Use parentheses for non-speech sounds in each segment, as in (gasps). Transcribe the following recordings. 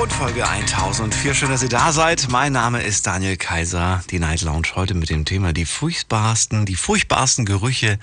Und Folge 1004. Schön, dass ihr da seid. Mein Name ist Daniel Kaiser. Die Night Lounge heute mit dem Thema die furchtbarsten, die furchtbarsten Gerüche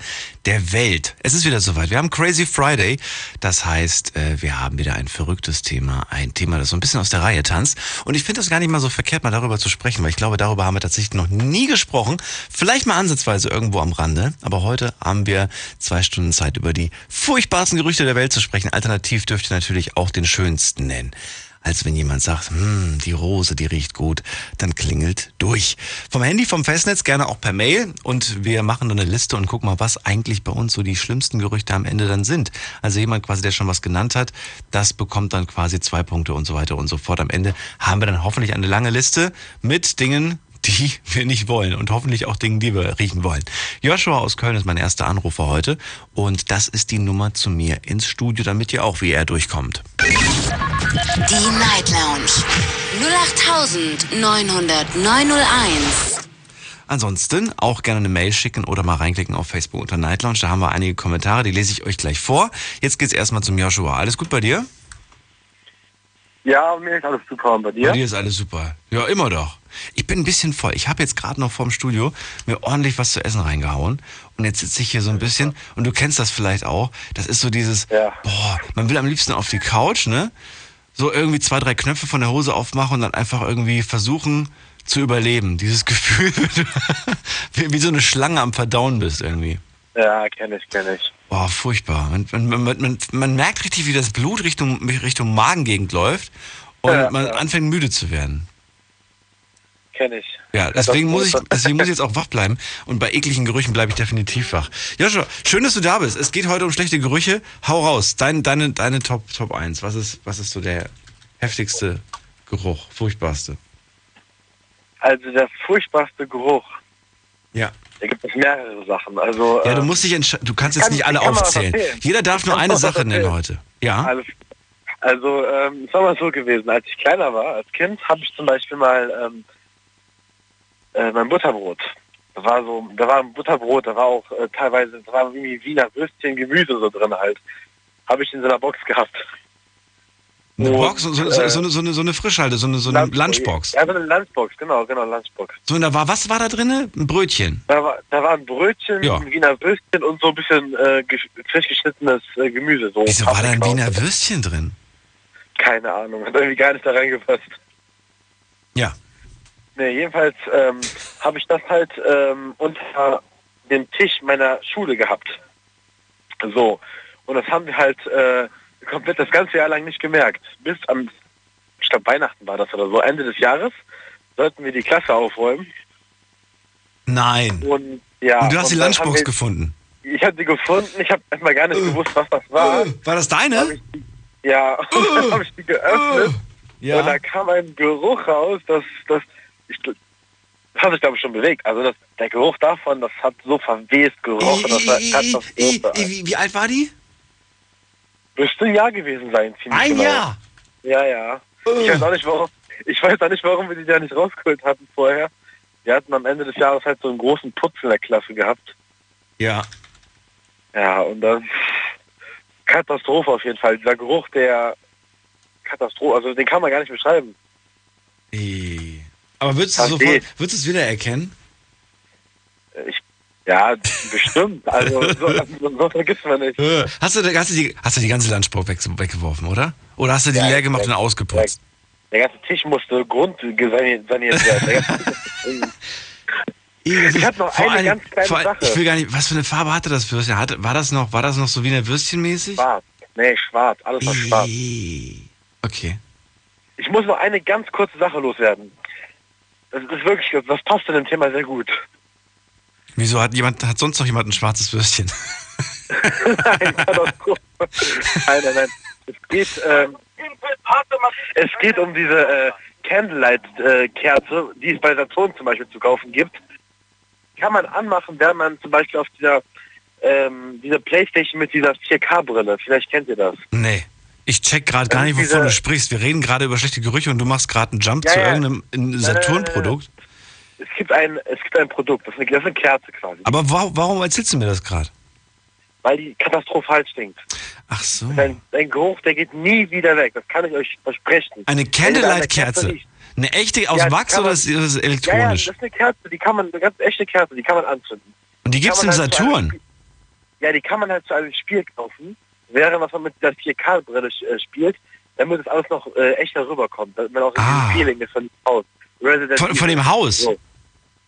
der Welt. Es ist wieder soweit. Wir haben Crazy Friday. Das heißt, äh, wir haben wieder ein verrücktes Thema. Ein Thema, das so ein bisschen aus der Reihe tanzt. Und ich finde das gar nicht mal so verkehrt, mal darüber zu sprechen, weil ich glaube, darüber haben wir tatsächlich noch nie gesprochen. Vielleicht mal ansatzweise irgendwo am Rande. Aber heute haben wir zwei Stunden Zeit, über die furchtbarsten Gerüche der Welt zu sprechen. Alternativ dürft ihr natürlich auch den schönsten nennen als wenn jemand sagt, hm, die Rose, die riecht gut, dann klingelt durch. Vom Handy, vom Festnetz, gerne auch per Mail und wir machen dann eine Liste und gucken mal, was eigentlich bei uns so die schlimmsten Gerüchte am Ende dann sind. Also jemand quasi, der schon was genannt hat, das bekommt dann quasi zwei Punkte und so weiter und so fort. Am Ende haben wir dann hoffentlich eine lange Liste mit Dingen, die (laughs) wir nicht wollen und hoffentlich auch Dinge, die wir riechen wollen. Joshua aus Köln ist mein erster Anrufer heute und das ist die Nummer zu mir ins Studio, damit ihr auch wie er durchkommt. Die Night Lounge. 08901. Ansonsten auch gerne eine Mail schicken oder mal reinklicken auf Facebook unter Night Lounge. Da haben wir einige Kommentare, die lese ich euch gleich vor. Jetzt geht's erstmal zum Joshua. Alles gut bei dir? Ja, mir ist alles super. Und bei dir? Bei dir ist alles super. Ja, immer doch. Ich bin ein bisschen voll. Ich habe jetzt gerade noch vorm Studio mir ordentlich was zu essen reingehauen. Und jetzt sitze ich hier so ein bisschen, und du kennst das vielleicht auch, das ist so dieses, Ja. boah, man will am liebsten auf die Couch, ne? So irgendwie zwei, drei Knöpfe von der Hose aufmachen und dann einfach irgendwie versuchen zu überleben. Dieses (laughs) Gefühl, wie, wie so eine Schlange am Verdauen bist irgendwie. Ja, kenne ich, kenne ich. Boah, furchtbar. Man, man, man, man, merkt richtig, wie das Blut Richtung, Richtung Magengegend läuft und Ja, man ja. anfängt müde zu werden. Kenne ich. Ja, deswegen muss ich, deswegen muss ich jetzt auch wach bleiben. Und bei ekligen Gerüchen bleibe ich definitiv wach. Joshua, schön, dass du da bist. Es geht heute um schlechte Gerüche. Hau raus. Dein, deine, deine Top, Top 1. Was ist, was ist so der heftigste Geruch? Furchtbarste? Also der furchtbarste Geruch. Ja. Da gibt es mehrere Sachen. Also, Ja, du äh, musst dich entscheiden. Du kannst jetzt kann- nicht alle aufzählen. Jeder darf nur eine Sache (laughs) nennen heute. Ja? alles, also ähm, es war mal so gewesen, als ich kleiner war, als Kind, habe ich zum Beispiel mal ähm, äh, mein Butterbrot. Da war so, da war ein Butterbrot, da war auch äh, teilweise, da war irgendwie Wiener Würstchen, Gemüse so drin halt. Habe ich in so einer Box gehabt. Eine Und, Box, so, so, so, so, eine, so, eine, so eine Frischhalte, so eine, so eine Lunchbox. Ja, so eine Lunchbox, genau, genau, Lunchbox. So, und da war, was war da drinne? Ein Brötchen. Da war, da war ein Brötchen, Ja. ein Wiener Würstchen und so ein bisschen äh, frisch geschnittenes äh, Gemüse. So Wieso war da ein Wiener. Würstchen drin? Keine Ahnung, hat irgendwie gar nicht da reingepasst. Ja. Nee, jedenfalls ähm, habe ich das halt ähm, unter dem Tisch meiner Schule gehabt. So. Und das haben wir halt äh, komplett das ganze Jahr lang nicht gemerkt. Bis am, ich glaube Weihnachten war das oder so, Ende des Jahres, sollten wir die Klasse aufräumen. Nein. Und ja. Und du hast die dann haben Lunchbox wir- gefunden. Ich habe die gefunden, ich habe erstmal gar nicht gewusst, was das war. Äh, War das deine? Die, ja, (laughs) und dann habe ich die geöffnet und da Ja. kam ein Geruch raus, das, das, ich, das hat sich glaube ich schon bewegt. Also das, der Geruch davon, das hat so verwest gerochen, I- I- I- Wie, wie alt war die? Müsste ein Jahr gewesen sein, ziemlich Ein genau. Jahr. Ja, ja. Ich weiß auch nicht, warum, ich weiß auch nicht, warum wir die da nicht rausgeholt hatten vorher. Wir hatten am Ende des Jahres halt so einen großen Putz in der Klasse gehabt. Ja. Ja, und dann Katastrophe auf jeden Fall. Dieser Geruch, der Katastrophe, also den kann man gar nicht beschreiben. I. Aber würdest du, sofort, würdest du es wiedererkennen? Ich, ja, bestimmt. (laughs) Also so, so, vergisst man nicht. Äh, Hast du, hast du, die, hast du die ganze Lunchbox weg, weggeworfen, oder? Oder hast du die Ja, leer gemacht ja, und ausgeputzt? Der ganze Tisch musste grundsaniert saniert werden. (laughs) Ich hab noch vor eine allem- ganz kleine allem- Sache. Ich will gar nicht, was für eine Farbe hatte das Würstchen? Hatte, war das noch, war das noch so wie eine Würstchenmäßig? schwarz. Nee, schwarz. Alles noch schwarz. Okay. Ich muss noch eine ganz kurze Sache loswerden. Das ist wirklich, das passt zu dem Thema sehr gut. Wieso hat jemand, hat sonst noch jemand ein schwarzes Würstchen? (laughs) nein, nein, nein. Es geht, ähm, es geht um diese äh, Candlelight-Kerze, die es bei Saturn zum Beispiel zu kaufen gibt. Kann man anmachen, wenn man zum Beispiel auf dieser, ähm, dieser Playstation mit dieser 4K-Brille, vielleicht kennt ihr das. Nee. Ich check gerade gar nicht, Also wovon du sprichst. Wir reden gerade über schlechte Gerüche und du machst gerade einen Jump Ja, zu ja. irgendeinem ein Saturn-Produkt. Es gibt ein, es gibt ein Produkt, das ist eine, das ist eine Kerze quasi, Aber wa warum erzählst du mir das gerade? weil die katastrophal stinkt. Ach so. Ein, ein Geruch, der geht nie wieder weg. Das kann ich euch versprechen. Eine Candlelight-Kerze. Eine echte aus Ja, Wachs kann oder man- ist das Ja, ja, das elektronisch? ist eine Kerze, die kann man, eine ganz echte Kerze, die kann man anzünden. und die gibt's Kann im man halt einem Saturn. Spiel- Ja, die kann man halt zu einem Spiel kaufen, während was man mit der 4K-Brille äh, spielt, damit es alles noch äh, echter rüberkommt, damit man auch Ah. dieses Feeling ist von dem Haus. Resident Von, von Evil. dem Haus. So.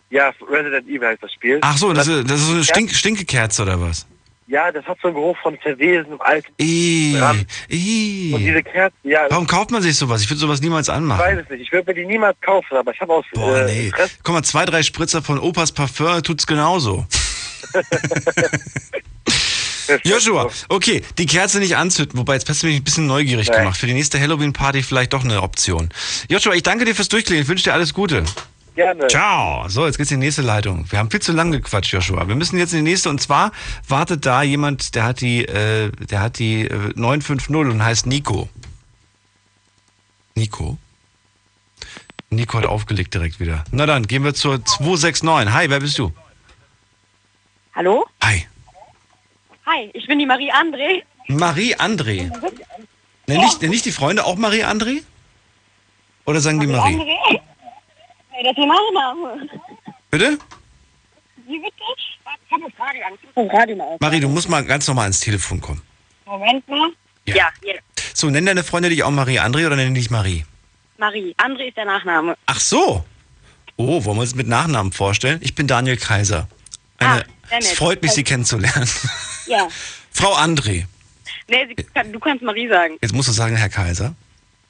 Ja, Resident Evil heißt das Spiel. Ach so, das das, ist, das ist so eine Stink Stinkekerze oder was? Ja, das hat so einen Geruch von verwesenem Alten. Ih, Dran. Und diese Kerze, ja, Warum kauft man sich sowas? Ich würde sowas niemals ich anmachen. weiß es nicht. Ich würde mir die niemals kaufen, aber ich habe aus Boah, äh, nee. Interesse Guck mal, zwei, drei Spritzer von Opas Parfum tut's genauso. (laughs) (laughs) (laughs) Joshua, okay, die Kerze nicht anzünden, wobei jetzt hast du mich ein bisschen neugierig Nee. gemacht. Für die nächste Halloween-Party vielleicht doch eine Option. Joshua, ich danke dir fürs Durchklingen. Ich wünsche dir alles Gute. gerne. Ciao. So, jetzt geht's in die nächste Leitung. Wir haben viel zu lange gequatscht, Joshua. Wir müssen jetzt in die nächste und zwar wartet da jemand, der hat die, äh, der hat die äh, 950 und heißt Nico. Nico? Nico hat aufgelegt direkt wieder. Na dann, gehen wir zur 269. Hi, wer bist du? Hallo? Hi. Hi, ich bin die Marie André. Marie André. Nenn nicht, nenn nicht die Freunde auch Marie André? Oder sagen die Marie? André? Hey, das ist ihr Nachname. Bitte? Wie bitte? Ich hab das Radio an. Ich Radio mal. Marie, du musst mal ganz normal ans Telefon kommen. Moment mal. Ja. Ja, hier. So, nenn deine Freunde dich auch Marie André oder nenn dich Marie? Marie. André ist der Nachname. Ach so. Oh, wollen wir uns mit Nachnamen vorstellen? Ich bin Daniel Kaiser. Eine, Ah, sehr es freut mich, Sie kennenzulernen. (laughs) Ja. Frau André. Nee, sie du kannst Marie sagen. Jetzt musst du sagen, Herr Kaiser.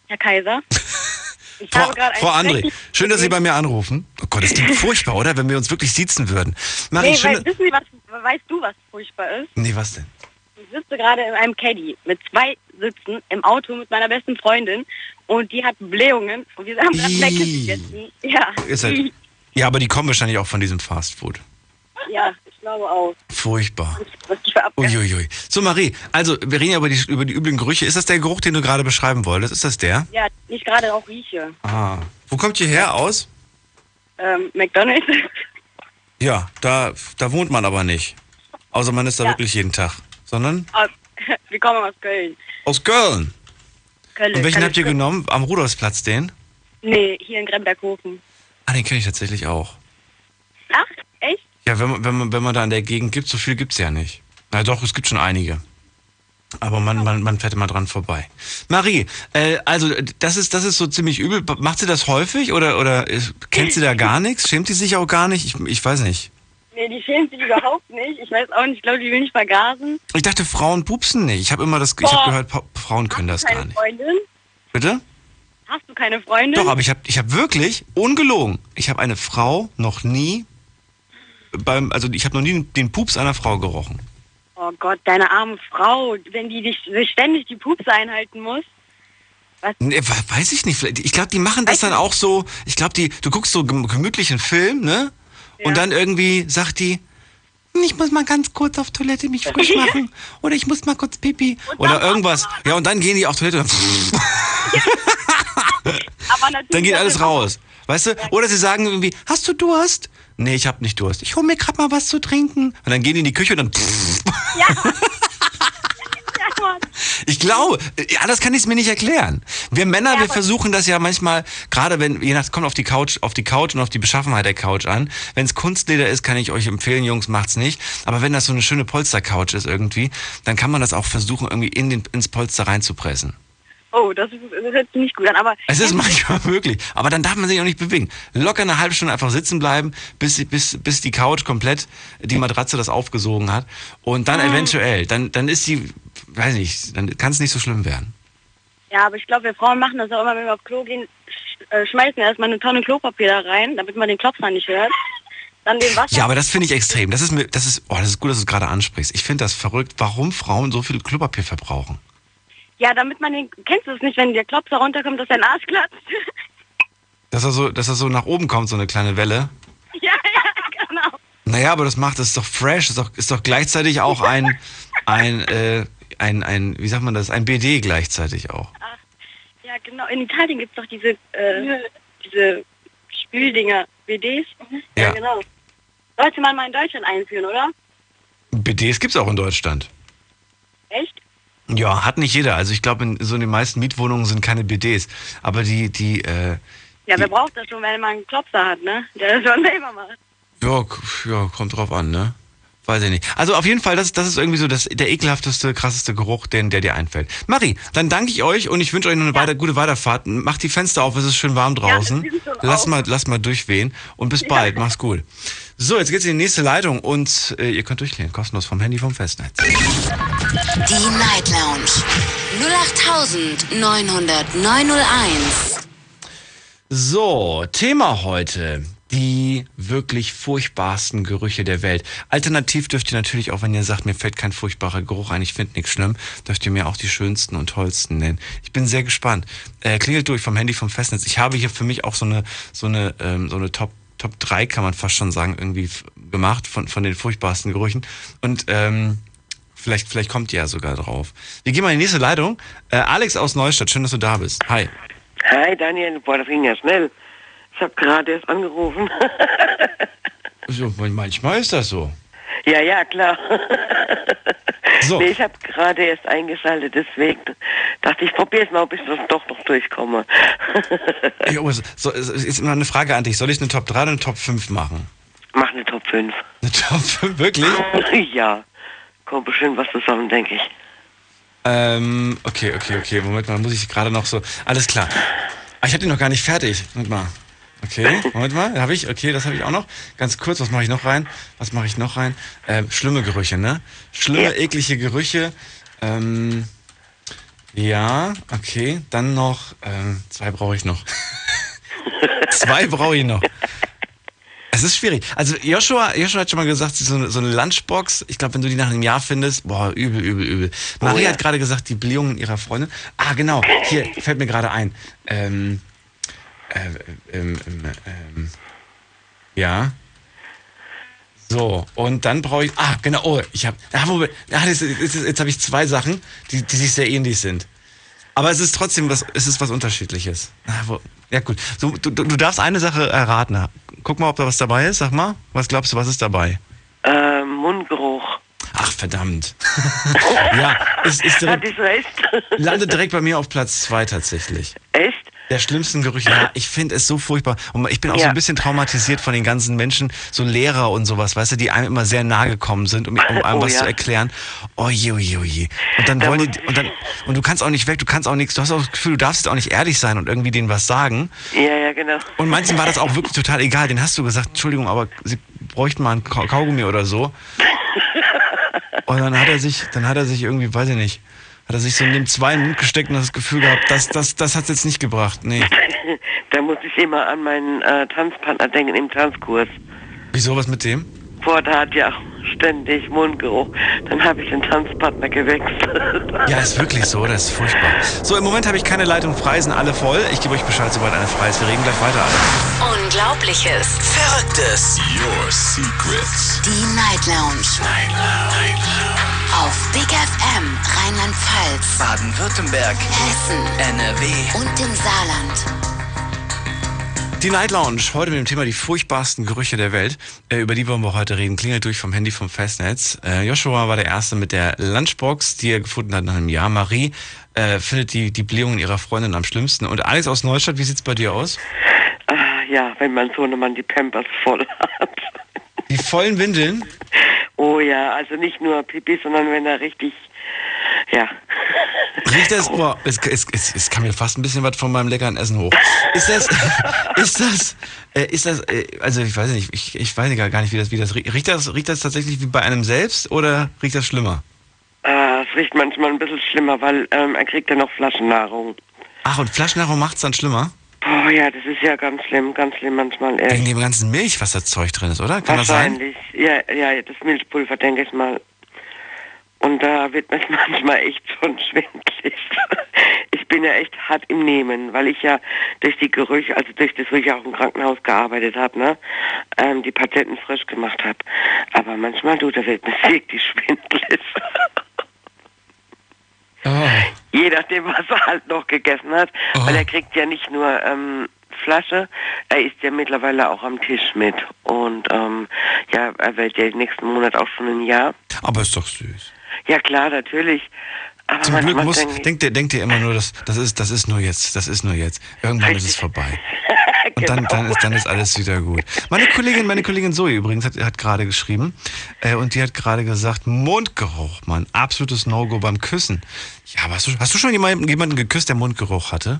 Herr Kaiser. (laughs) Frau, Frau André, schön, dass Sie bei mir anrufen. Oh Gott, das klingt (laughs) furchtbar, oder? Wenn wir uns wirklich siezen würden. Marie, Nee, schön. weil, wissen Sie, was, weißt du, was furchtbar ist? nee, was denn? Ich sitze gerade in einem Caddy mit zwei Sitzen im Auto mit meiner besten Freundin und die hat Blähungen und wir haben gerade gegessen. Ja. Halt, ja, aber die kommen wahrscheinlich auch von diesem Fastfood. Ja, ich glaube auch. Furchtbar. Uiuiui. So, Marie, also wir reden ja über die, über die üblichen Gerüche. Ist das der Geruch, den du gerade beschreiben wolltest? Ist das der? Ja, die ich gerade auch rieche. Ah. Wo kommt ihr her aus? Ähm, McDonalds. Ja, da, da wohnt man aber nicht. Außer man ist da Ja. wirklich jeden Tag. Sondern Aus- (laughs) Wir kommen aus Köln. aus Köln. Köln Und welchen habt ihr genommen? Am Rudolfsplatz den? Nee, hier in Gremberghofen. Ah, den kenne ich tatsächlich auch. Ach, echt? Ja, wenn man, wenn man, wenn man da in der Gegend gibt, so viel gibt's ja nicht. Na doch, es gibt schon einige. Aber man, man, man fährt immer dran vorbei. Marie, äh, also das ist, das ist so ziemlich übel. Macht sie das häufig oder, oder äh, kennt sie da gar nichts? Schämt sie sich auch gar nicht? Ich, ich weiß nicht. Nee, die schämt sich überhaupt nicht. Ich weiß auch nicht, ich glaube, die will nicht vergasen. Ich dachte, Frauen pupsen nicht. Ich habe immer das, ich habe gehört, Pa- Frauen können das gar nicht. Freundin? Bitte? Hast du keine Freundin? Doch, aber ich habe ich hab wirklich, ungelogen, ich habe eine Frau noch nie beim, also ich habe noch nie den Pups einer Frau gerochen. Oh Gott, deine arme Frau, wenn die dich sich ständig die Pups einhalten muss. Nee, we- weiß ich nicht. Ich glaube, die machen das Weiß dann auch so. Ich glaube, die, du guckst so gem- gemütlichen Film, ne? Und Ja. dann irgendwie sagt die, "Hm, ich muss mal ganz kurz auf Toilette mich frisch (laughs) machen. Oder ich muss mal kurz pipi. Oder irgendwas. Ja, und dann gehen die auf Toilette und (laughs) (laughs) natürlich dann geht alles raus. Weißt du? Oder sie sagen irgendwie, hast du Durst? Nee, ich hab nicht Durst. Ich hol mir grad mal was zu trinken. Und dann gehen die in die Küche und dann. (laughs) Ja. (laughs) ja. Ich glaube, äh, anders kann ich es mir nicht erklären. Wir Männer, Ja, wir versuchen das ja manchmal, gerade wenn, je nach, kommt auf die Couch, auf die Couch und auf die Beschaffenheit der Couch an. Wenn es Kunstleder ist, kann ich euch empfehlen, Jungs, macht's nicht. Aber wenn das so eine schöne Polstercouch ist irgendwie, dann kann man das auch versuchen, irgendwie in den, ins Polster reinzupressen. Oh, das, ist, das hört sich nicht gut an, aber Es ist (laughs) manchmal möglich, aber dann darf man sich auch nicht bewegen. Locker eine halbe Stunde einfach sitzen bleiben, bis, bis, bis die Couch komplett die Matratze das aufgesogen hat. Und dann eventuell, dann, dann ist die, weiß nicht, dann kann es nicht so schlimm werden. ja, aber ich glaube, wir Frauen machen das auch immer, wenn wir auf Klo gehen, äh, schmeißen erstmal eine Tonne Klopapier da rein, damit man den Klopfer nicht hört. Dann den Wasser. Ja, aber das finde ich extrem. Das ist mir, das ist, oh, das ist gut, dass du es gerade ansprichst. Ich finde das verrückt, warum Frauen so viel Klopapier verbrauchen. Ja, damit man den. Kennst du es nicht, wenn der Klopfer runterkommt, dass dein Arsch platzt? Dass er so, dass er so nach oben kommt, so eine kleine Welle. ja, (laughs) ja, genau. Naja, aber das macht, das ist doch fresh, ist doch, ist doch gleichzeitig auch ein, ein, äh, ein, ein, wie sagt man das, ein BD gleichzeitig auch. Ja, genau. In Italien gibt es doch diese, äh, diese Spüldinger, BDs. Ja. genau. Sollte man mal in Deutschland einführen, oder? BDs gibt's auch in Deutschland. Echt? Ja, hat nicht jeder. Also ich glaube, in so in den meisten Mietwohnungen sind keine BDs. Aber die, die, äh, Ja, wer braucht das schon, wenn man einen Klopser hat, ne? Der das schon selber macht. ja, k- ja, kommt drauf an, ne? Weiß ich nicht. Also auf jeden Fall, das, das ist irgendwie so das, der ekelhafteste, krasseste Geruch, den, der dir einfällt. Marie, dann danke ich euch und ich wünsche euch noch eine weiter, gute Weiterfahrt. Macht die Fenster auf, es ist schön warm draußen. sind schon lass auf. mal, lass mal durchwehen und bis bald. Mach's gut. So, jetzt geht's in die nächste Leitung und äh, ihr könnt durchklären, kostenlos vom Handy vom Festnetz. Die Night Lounge 0890901. So, Thema heute. Die wirklich furchtbarsten Gerüche der Welt. Alternativ dürft ihr natürlich auch, wenn ihr sagt, mir fällt kein furchtbarer Geruch ein, ich finde nichts schlimm, dürft ihr mir auch die schönsten und tollsten nennen. Ich bin sehr gespannt. Äh, klingelt durch vom Handy vom Festnetz. Ich habe hier für mich auch so eine, so eine, ähm, so eine Top, Top 3, kann man fast schon sagen, irgendwie gemacht von, von den furchtbarsten Gerüchen. Und ähm, vielleicht, vielleicht kommt ihr ja sogar drauf. Wir gehen mal in die nächste Leitung. Äh, Alex aus Neustadt, schön, dass du da bist. Hi. Hi Daniel, boah, das ging ja schnell. Ich habe gerade erst angerufen. (laughs) So, manchmal ist das so. Ja, ja, klar. So. Nee, ich habe gerade erst eingeschaltet, deswegen dachte ich, probier's mal, ob ich das doch noch durchkomme. (laughs) Ja, aber so, es ist immer eine Frage an dich. Soll ich eine Top 3 oder eine Top 5 machen? Mach eine Top 5. Eine Top 5, wirklich? (laughs) ja, kommt bestimmt was zusammen, denke ich. Ähm, okay, okay, okay. Moment mal, muss ich gerade noch so. Alles klar. Ah, ich hatte ihn noch gar nicht fertig. Moment mal. Okay, Moment mal. Habe ich? Okay, das habe ich auch noch. Ganz kurz, was mache ich noch rein? Was mache ich noch rein? Ähm, schlimme Gerüche, ne? Schlimme, Ja. eklige Gerüche. Ähm, ja, okay. Dann noch, ähm, zwei brauche ich noch. (laughs) zwei brauche ich noch. Es ist schwierig. Also Joshua, Joshua hat schon mal gesagt, so eine, so eine Lunchbox, ich glaube, wenn du die nach einem Jahr findest, boah, übel, übel, übel. Maria ja. hat gerade gesagt, die Blähungen ihrer Freundin. Ah, genau, hier, fällt mir gerade ein. Ähm, äh, ähm, ähm, ähm, ja. So, und dann brauche ich, ah, genau, oh, ich habe, ah, ah, das, ist- jetzt, jetzt habe ich zwei Sachen, die, die sich sehr ähnlich sind. Aber es ist trotzdem was, es ist was Unterschiedliches. Ah, wo, ja gut, so, du, du darfst eine Sache erraten. Guck mal, ob da was dabei ist, sag mal. Was glaubst du, was ist dabei? Ähm, Mundgeruch. Ach, verdammt. (laughs) ja, es ist (laughs) direkt, Hatte ich recht? landet direkt bei mir auf Platz zwei tatsächlich. Echt? Der schlimmsten Gerüche. Ja, ich finde es so furchtbar. Und ich bin auch so Ja. ein bisschen traumatisiert von den ganzen Menschen, so Lehrer und sowas, weißt du, die einem immer sehr nahe gekommen sind, um, um einem Oh was ja. zu erklären. Oh je, oh je, oh je. Und dann Da wollen die, und dann, und du kannst auch nicht weg, du kannst auch nichts, du hast auch das Gefühl, du darfst jetzt auch nicht ehrlich sein und irgendwie denen was sagen. Ja, ja, genau. Und manchen war das auch wirklich total egal. Den hast du gesagt, Entschuldigung, aber sie bräuchten mal einen Kau- Kaugummi oder so. (laughs) Und dann hat er sich, dann hat er sich irgendwie, weiß ich nicht, hat er sich so in den zwei in den Mund gesteckt und das Gefühl gehabt, das, das, das hat's jetzt nicht gebracht. Nee. (laughs) Da muss ich immer an meinen äh, Tanzpartner denken im Tanzkurs. Wieso was mit dem? Boah, der hat ja ständig Mundgeruch. Dann habe ich den Tanzpartner gewechselt. (laughs) Ja, ist wirklich so, das ist furchtbar. So, im Moment habe ich keine Leitung frei, sind alle voll. Ich gebe euch Bescheid, sobald eine frei ist. Wir reden gleich weiter. Alle. Unglaubliches. Verrücktes. Your secrets. Die Night Lounge. Auf Big FM Rheinland-Pfalz, Baden-Württemberg. Hessen NRW. und im Saarland. Die Night Lounge, heute mit dem Thema die furchtbarsten Gerüche der Welt. Äh, über die wollen wir heute reden. Klingelt durch vom Handy vom Festnetz. Äh, Joshua war der Erste mit der Lunchbox, die er gefunden hat nach einem Jahr. Marie äh, findet die, die Blähungen ihrer Freundin am schlimmsten. Und Alex aus Neustadt, wie sieht's bei dir aus? ah, ja, wenn mein Sohnemann die Pampers voll hat. Die vollen Windeln? Oh ja, also nicht nur Pipi, sondern wenn er richtig, ja. Riecht das, (laughs) boah, es, es, es, es kam mir fast ein bisschen was von meinem leckeren Essen hoch. Ist das, (laughs) ist das, äh, ist das, äh, also ich weiß nicht, ich, ich weiß gar nicht, wie das, wie das riecht. Riecht das, riecht das tatsächlich wie bei einem selbst oder riecht das schlimmer? Äh, es riecht manchmal ein bisschen schlimmer, weil ähm, er kriegt ja noch Flaschennahrung. Ach, und Flaschennahrung macht's dann schlimmer? Boah, ja, das ist ja ganz schlimm, ganz schlimm manchmal. Wegen Echt. dem ganzen Milch, was da Zeug drin ist, oder? Kann das sein? Wahrscheinlich. Ja, ja, das Milchpulver, denke ich mal. Und da wird mir (laughs) manchmal echt schon schwindlig. (laughs) Ich bin ja echt hart im Nehmen, weil ich ja durch die Gerüche, also durch das, wo ich auch im Krankenhaus gearbeitet habe, ne, ähm, die Patienten frisch gemacht habe. Aber manchmal, du, da wird mir (laughs) wirklich schwindelig. Je nachdem, (laughs) was er halt noch gegessen hat. Oh. Weil er kriegt ja nicht nur ähm, Flasche, er isst ja mittlerweile auch am Tisch mit. Und ähm, ja, er wird ja nächsten Monat auch schon ein Jahr. Aber ist doch süß. Ja klar, natürlich. Aber Zum Glück muss, denkt ihr, denkt ihr immer nur, das, das ist, das ist nur jetzt, das ist nur jetzt. Irgendwann ist es vorbei. (laughs) Und dann, Genau. dann, ist, dann ist alles wieder gut. Meine Kollegin, meine Kollegin Zoe übrigens hat, hat gerade geschrieben äh, und die hat gerade gesagt, Mundgeruch, Mann, absolutes No-Go beim Küssen. Ja, aber hast du, hast du schon jemanden, jemanden geküsst, der Mundgeruch hatte?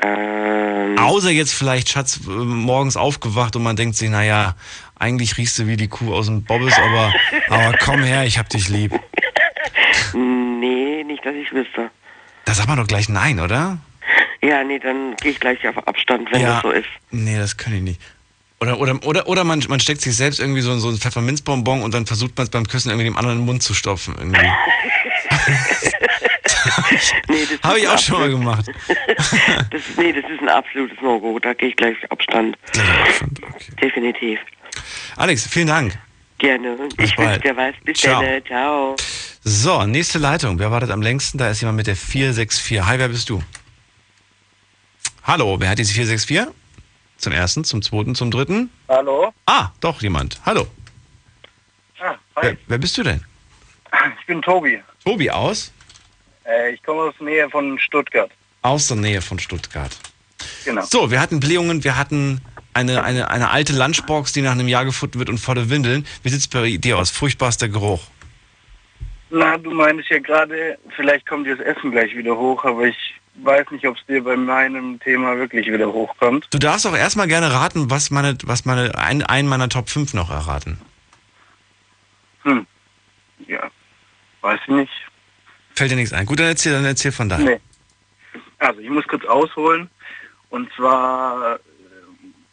Ähm, Außer jetzt vielleicht, Schatz, äh, morgens aufgewacht und man denkt sich, naja, eigentlich riechst du wie die Kuh aus dem Bobbes, aber, (laughs) aber komm her, ich hab dich lieb. nee, nicht, dass ich wüsste. Da sagt man doch gleich nein, oder? Ja, nee, dann gehe ich gleich auf Abstand, wenn das so ist. Nee, das kann ich nicht. Oder, oder, oder, oder man, man steckt sich selbst irgendwie so, so ein Pfefferminzbonbon und dann versucht man es beim Küssen irgendwie dem anderen in den Mund zu stopfen. Irgendwie. (laughs) (laughs) Nee, das Habe ich auch schon mal gemacht. (laughs) Das, nee, das ist ein absolutes No-Go. Da gehe ich gleich auf Abstand. Okay. Definitiv. Alex, vielen Dank. Gerne. Bis ich wünsche dir was. Bis Ciao. dann. Ciao. So, nächste Leitung. Wer wartet am längsten? Da ist jemand mit der 464. Hi, wer bist du? Hallo, wer hat diese 464? Zum ersten, zum zweiten, zum dritten? Hallo? Ah, doch jemand. Hallo. Ah, Wer, wer bist du denn? Ich bin Tobi. Tobi aus? Äh, ich komme aus der Nähe von Stuttgart. Aus der Nähe von Stuttgart. Genau. So, wir hatten Blähungen, wir hatten eine, eine, eine alte Lunchbox, die nach einem Jahr gefunden wird und volle Windeln. Wie sieht's bei dir aus? Furchtbarster Geruch. Na, du meinst ja gerade, vielleicht kommt dir das Essen gleich wieder hoch, aber ich weiß nicht, ob es dir bei meinem Thema wirklich wieder hochkommt. Du darfst auch erstmal gerne raten, was meine, was meine, ein, einen meiner Top 5 noch erraten. Hm. Ja. Weiß ich nicht. Fällt dir nichts ein. Gut, dann erzähl, dann erzähl von da. Nee. Also, ich muss kurz ausholen. Und zwar, äh,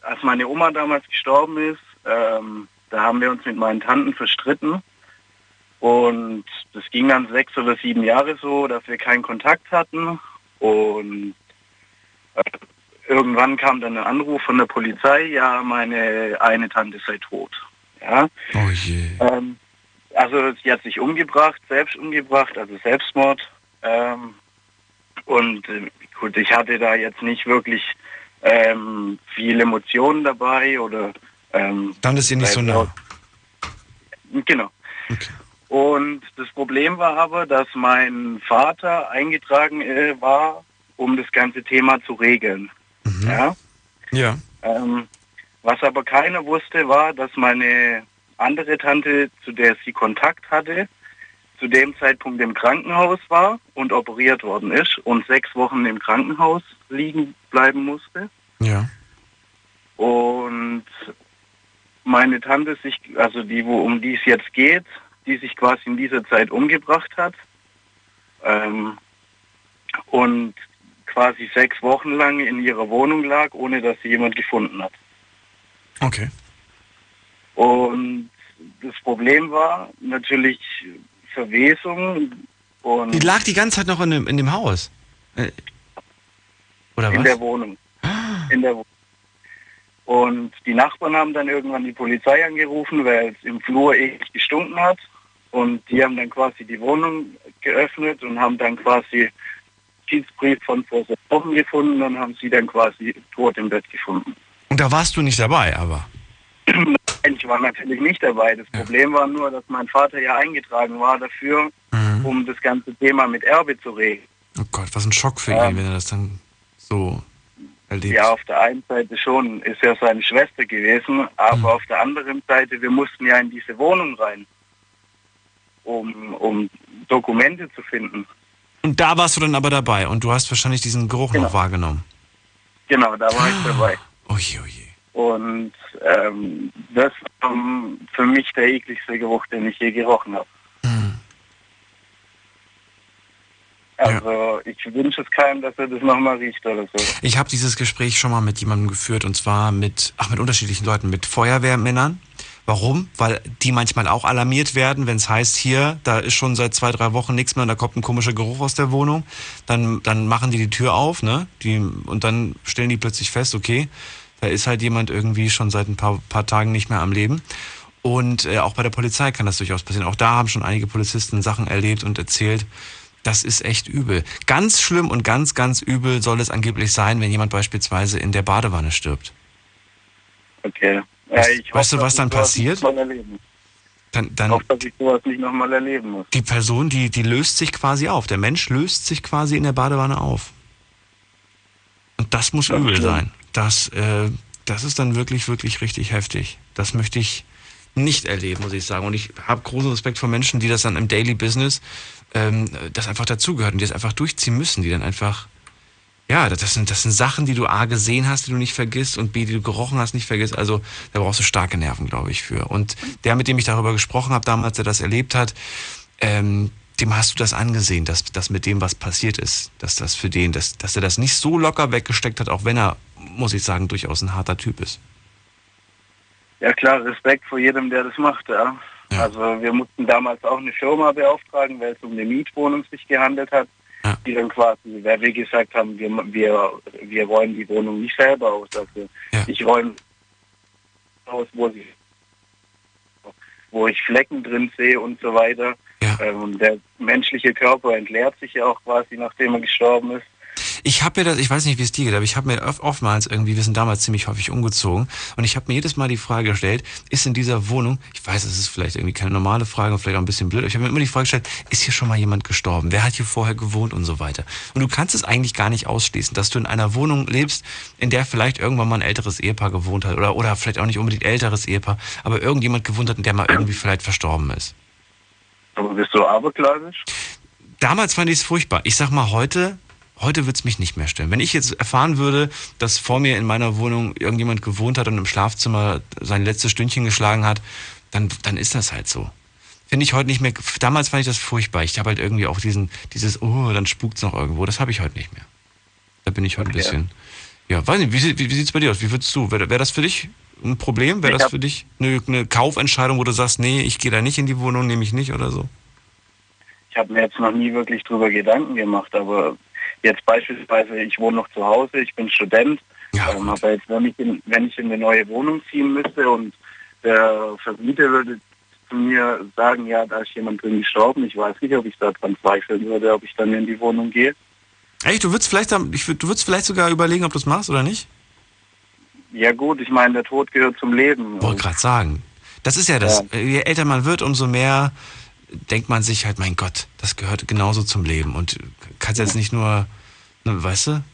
als meine Oma damals gestorben ist, ähm, da haben wir uns mit meinen Tanten verstritten. Und das ging dann sechs oder sieben Jahre so, dass wir keinen Kontakt hatten. Und äh, irgendwann kam dann ein Anruf von der Polizei, ja, meine eine Tante sei tot. Ja. Oh je. Ähm, also sie hat sich umgebracht, selbst umgebracht, also Selbstmord. Ähm, und äh, gut, ich hatte da jetzt nicht wirklich ähm, viele Emotionen dabei oder ähm, Dann ist ihr nicht so nah. Genau. Okay. Und das Problem war aber, dass mein Vater eingetragen äh, war, um das ganze Thema zu regeln. Mhm. Ja? Ja. Ähm, was aber keiner wusste, war, dass meine andere Tante, zu der sie Kontakt hatte, zu dem Zeitpunkt im Krankenhaus war und operiert worden ist und sechs Wochen im Krankenhaus liegen bleiben musste. Ja. Und meine Tante sich, also die, wo, um die es jetzt geht, die sich quasi in dieser Zeit umgebracht hat ähm, und quasi sechs Wochen lang in ihrer Wohnung lag, ohne dass sie jemand gefunden hat. Okay. Und das Problem war natürlich Verwesung und Die lag die ganze Zeit noch in dem, in dem Haus. Äh, Oder in was? der Wohnung. In der Wohnung. Und die Nachbarn haben dann irgendwann die Polizei angerufen, weil es im Flur eklig gestunken hat. Und die haben dann quasi die Wohnung geöffnet und haben dann quasi Schiedsbrief von vor sechs Wochen gefunden und haben sie dann quasi tot im Bett gefunden. Und da warst du nicht dabei, aber. Ich war natürlich nicht dabei. Das Problem war nur, dass mein Vater ja eingetragen war dafür, Mhm. um das ganze Thema mit Erbe zu regeln. Oh Gott, was ein Schock für Ja. ihn, wenn er das dann so erlebt. Ja, auf der einen Seite schon, ist ja seine Schwester gewesen, aber Mhm. auf der anderen Seite, wir mussten ja in diese Wohnung rein, um, um Dokumente zu finden. Und da warst du dann aber dabei und du hast wahrscheinlich diesen Geruch Genau. noch wahrgenommen. Genau, da war ich dabei. (gasps) Oh je, oh je. Und ähm, das war für mich der ekligste Geruch, den ich je gerochen habe. Mhm. Also ich wünsche es keinem, dass er das nochmal riecht oder so. Ich habe dieses Gespräch schon mal mit jemandem geführt und zwar mit, ach, mit unterschiedlichen Leuten, mit Feuerwehrmännern. Warum? Weil die manchmal auch alarmiert werden, wenn es heißt, hier, da ist schon seit zwei, drei Wochen nichts mehr und da kommt ein komischer Geruch aus der Wohnung. Dann, dann machen die die Tür auf, ne? Die, und dann stellen die plötzlich fest, okay, da ist halt jemand irgendwie schon seit ein paar, paar Tagen nicht mehr am Leben. Und äh, auch bei der Polizei kann das durchaus passieren. Auch da haben schon einige Polizisten Sachen erlebt und erzählt. Das ist echt übel. Ganz schlimm und ganz, ganz übel soll es angeblich sein, wenn jemand beispielsweise in der Badewanne stirbt. Okay. Weißt- Ja, weißt du, hoffe, was dass dann passiert? erleben. Dann, Ich dann hoffe, dass ich sowas nicht nochmal erleben muss. die Person, die, die löst sich quasi auf. Der Mensch löst sich quasi in der Badewanne auf. Und das muss Das übel sein. Das, äh, das ist dann wirklich, wirklich richtig heftig. Das möchte ich nicht erleben, muss ich sagen. Und ich habe großen Respekt vor Menschen, die das dann im Daily Business, ähm, das einfach dazugehört und die das einfach durchziehen müssen, die dann einfach, ja, das sind, das sind Sachen, die du A gesehen hast, die du nicht vergisst und B, die du gerochen hast, nicht vergisst. Also da brauchst du starke Nerven, glaube ich, für. Und der, mit dem ich darüber gesprochen habe, damals, der das erlebt hat, ähm, dem hast du das angesehen, dass, dass mit dem was passiert ist, dass das für den, dass, dass er das nicht so locker weggesteckt hat, auch wenn er, muss ich sagen, durchaus ein harter Typ ist. Ja klar, Respekt vor jedem, der das macht, ja. Ja. Also wir mussten damals auch eine Firma beauftragen, weil es um eine Mietwohnung sich gehandelt hat, Ja. die dann quasi, weil wir gesagt haben, wir, wir, wir räumen die Wohnung nicht selber aus. Also Ja. ich räume aus, wo, sie, wo ich Flecken drin sehe und so weiter. Ja. Ähm, der menschliche Körper entleert sich ja auch quasi, nachdem er gestorben ist. Ich habe mir das, ich weiß nicht, wie es dir geht, aber ich habe mir oft, oftmals irgendwie, wir sind damals ziemlich häufig umgezogen und ich habe mir jedes Mal die Frage gestellt, ist in dieser Wohnung, ich weiß, es ist vielleicht irgendwie keine normale Frage und vielleicht auch ein bisschen blöd, aber ich habe mir immer die Frage gestellt, ist hier schon mal jemand gestorben? Wer hat hier vorher gewohnt und so weiter? Und du kannst es eigentlich gar nicht ausschließen, dass du in einer Wohnung lebst, in der vielleicht irgendwann mal ein älteres Ehepaar gewohnt hat oder, oder vielleicht auch nicht unbedingt älteres Ehepaar, aber irgendjemand gewohnt hat, der mal irgendwie vielleicht verstorben ist. Aber bist du abergläubisch? damals fand ich es furchtbar. Ich sag mal, heute, heute wird's mich nicht mehr stören. Wenn ich jetzt erfahren würde, dass vor mir in meiner Wohnung irgendjemand gewohnt hat und im Schlafzimmer sein letztes Stündchen geschlagen hat, dann, dann ist das halt so. Finde ich heute nicht mehr. Damals fand ich das furchtbar. Ich habe halt irgendwie auch diesen, dieses, oh, dann spukt's noch irgendwo. Das habe ich heute nicht mehr. Da bin ich heute ein Okay. bisschen. Ja, weiß nicht, wie, sieht- wie, wie sieht's bei dir aus? Wie würdest du? Wäre wär das für dich ein Problem? Wäre das für dich eine, eine Kaufentscheidung, wo du sagst, nee, ich gehe da nicht in die Wohnung, nehme ich nicht oder so? Ich habe mir jetzt noch nie wirklich drüber Gedanken gemacht, aber jetzt beispielsweise, ich wohne noch zu Hause, ich bin Student, Ja, ähm, aber jetzt, wenn ich, in, wenn ich in eine neue Wohnung ziehen müsste und der Vermieter würde zu mir sagen, ja, da ist jemand drin gestorben, ich weiß nicht, ob ich daran zweifeln würde, ob ich dann in die Wohnung gehe. Echt, du würdest vielleicht, ich, du würdest vielleicht sogar überlegen, ob du es machst oder nicht? Ja gut, ich meine, der Tod gehört zum Leben. Wollte gerade sagen. Das ist ja das. Je älter man wird, umso mehr denkt man sich halt, mein Gott, das gehört genauso zum Leben. Und kannst jetzt nicht nur, ne, weißt du?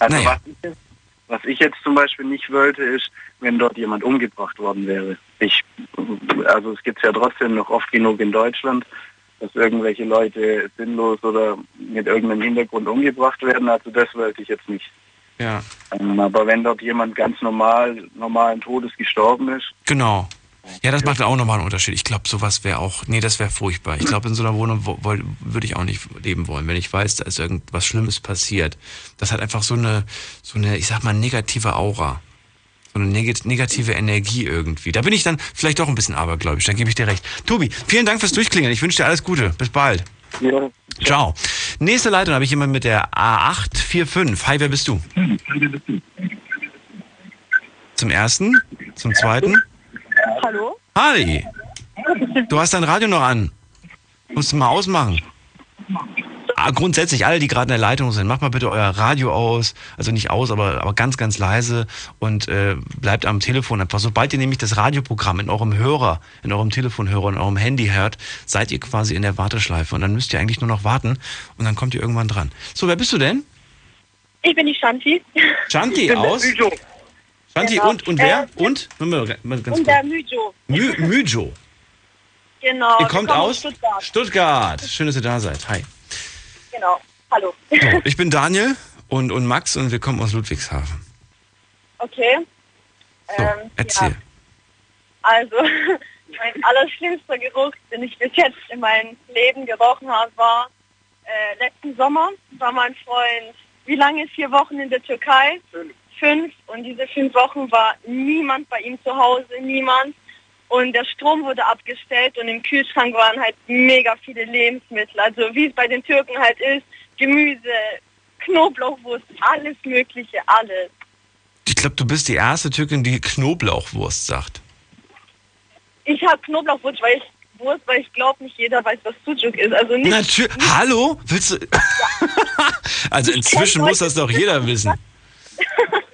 Also Naja. was, ich jetzt, was ich jetzt zum Beispiel nicht wollte, ist, wenn dort jemand umgebracht worden wäre. Ich, also es gibt ja trotzdem noch oft genug in Deutschland, dass irgendwelche Leute sinnlos oder mit irgendeinem Hintergrund umgebracht werden. Also das wollte ich jetzt nicht. Ja. Ähm, aber wenn dort jemand ganz normal, normalen Todes gestorben ist, Genau. Ja, das macht auch nochmal einen Unterschied. Ich glaube, sowas wäre auch, nee, das wäre furchtbar. Ich glaube, in so einer Wohnung wo- würde ich auch nicht leben wollen, wenn ich weiß, da ist irgendwas Schlimmes passiert. Das hat einfach so eine, so eine, ich sag mal, negative Aura. So eine neg negative Energie irgendwie. Da bin ich dann vielleicht doch ein bisschen abergläubisch, da gebe ich dir recht. Tobi, vielen Dank fürs Durchklingen. Ich wünsche dir alles Gute. Bis bald. ja, Ciao. Nächste Leitung habe ich jemanden mit der A845. Hi, wer bist du? Zum ersten? Zum zweiten? Hallo? Hi. Du hast dein Radio noch an. Musst du mal ausmachen. Ah, grundsätzlich, alle, die gerade in der Leitung sind, macht mal bitte euer Radio aus. Also nicht aus, aber, aber ganz, ganz leise und äh, bleibt am Telefon einfach. Sobald ihr nämlich das Radioprogramm in eurem Hörer, in eurem Telefonhörer, in eurem Handy hört, seid ihr quasi in der Warteschleife. Und dann müsst ihr eigentlich nur noch warten und dann kommt ihr irgendwann dran. So, wer bist du denn? Ich bin die Shanti. Chanti aus? Chanti Genau. und, und wer? Äh, Und? Ganz Und der Müjo. Mü Müjo. Genau. Ihr kommt aus Stuttgart. Stuttgart. Schön, dass ihr da seid. Hi. Genau. Hallo. So, (laughs) ich bin Daniel und, und Max und wir kommen aus Ludwigshafen. Okay. So, Ähm, erzähl. Ja. Also, (laughs) mein allerschlimmster Geruch, den ich bis jetzt in meinem Leben gerochen habe, war äh, letzten Sommer. War mein Freund, wie lange? Vier Wochen in der Türkei? Fünf. Fünf. Und diese fünf Wochen war niemand bei ihm zu Hause, niemand. Und der Strom wurde abgestellt und im Kühlschrank waren halt mega viele Lebensmittel. Also wie es bei den Türken halt ist, Gemüse, Knoblauchwurst, alles Mögliche, alles. Ich glaube, du bist die erste Türkin, die Knoblauchwurst sagt. Ich habe Knoblauchwurst, weil ich Wurst, weil ich glaube, nicht jeder weiß, was Sujuk ist. Also nicht, Natürlich. Hallo? Willst du. (laughs) also inzwischen muss das doch jeder wissen. (laughs)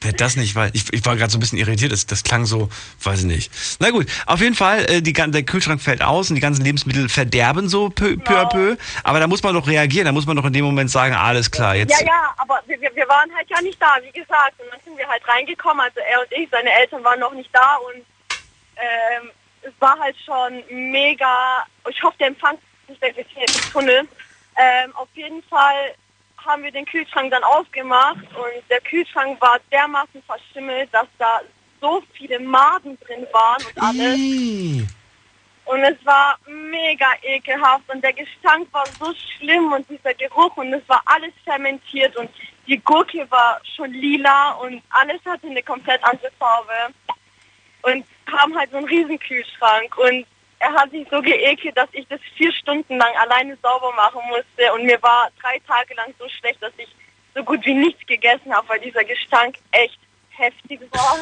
Wer das nicht weiß, ich, ich war gerade so ein bisschen irritiert, das, das klang so, weiß ich nicht. Na gut, auf jeden Fall, äh, die, der Kühlschrank fällt aus und die ganzen Lebensmittel verderben so peu, peu à peu. Aber da muss man doch reagieren, da muss man doch in dem Moment sagen, alles klar, jetzt. Ja, ja, aber wir, wir waren halt ja nicht da, wie gesagt. Und dann sind wir halt reingekommen, also er und ich, seine Eltern waren noch nicht da und ähm, es war halt schon mega, ich hoffe, der Empfang ist nicht im Tunnel. Ähm, auf jeden Fall haben wir den Kühlschrank dann aufgemacht und der Kühlschrank war dermaßen verschimmelt, dass da so viele Maden drin waren und alles. Und es war mega ekelhaft und der Gestank war so schlimm und dieser Geruch und es war alles fermentiert und die Gurke war schon lila und alles hatte eine komplett andere Farbe. Und haben halt so einen riesen Kühlschrank und er hat sich so geekelt, dass ich das vier Stunden lang alleine sauber machen musste und mir war drei Tage lang so schlecht, dass ich so gut wie nichts gegessen habe, weil dieser Gestank echt heftig war.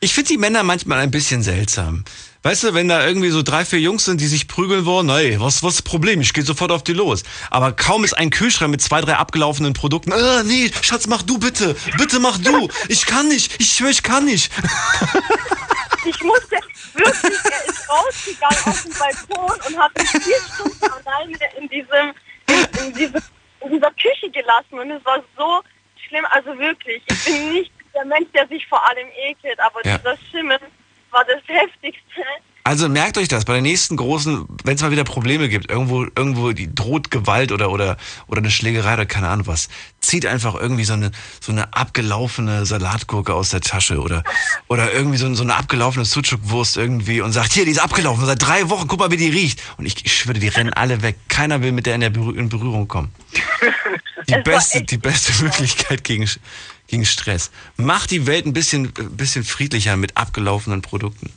Ich finde die Männer manchmal ein bisschen seltsam. Weißt du, wenn da irgendwie so drei, vier Jungs sind, die sich prügeln wollen, ey, was, was ist das Problem? Ich gehe sofort auf die los. Aber kaum ist ein Kühlschrank mit zwei, drei abgelaufenen Produkten, äh, nee, Schatz, mach du bitte. Bitte mach du. Ich kann nicht. Ich schwöre, ich kann nicht. (laughs) Ich musste wirklich, er ist rausgegangen auf den Balkon und hat mich vier Stunden alleine in diesem, in, in, diesem, in dieser Küche gelassen und es war so schlimm, also wirklich, ich bin nicht der Mensch, der sich vor allem ekelt, aber Ja. dieser Schimmel war das heftigste. Also merkt euch das, bei der nächsten großen, wenn es mal wieder Probleme gibt, irgendwo, irgendwo die droht Gewalt oder, oder, oder eine Schlägerei oder keine Ahnung was, zieht einfach irgendwie so eine, so eine abgelaufene Salatgurke aus der Tasche oder, oder irgendwie so, so eine abgelaufene Sucuk-Wurst irgendwie und sagt, hier, die ist abgelaufen, seit drei Wochen, guck mal, wie die riecht. Und ich, ich schwöre, die rennen alle weg. Keiner will mit der in, der Berühr in Berührung kommen. (laughs) Die beste, (laughs) die beste Möglichkeit gegen, gegen Stress. Macht die Welt ein bisschen, ein bisschen friedlicher mit abgelaufenen Produkten.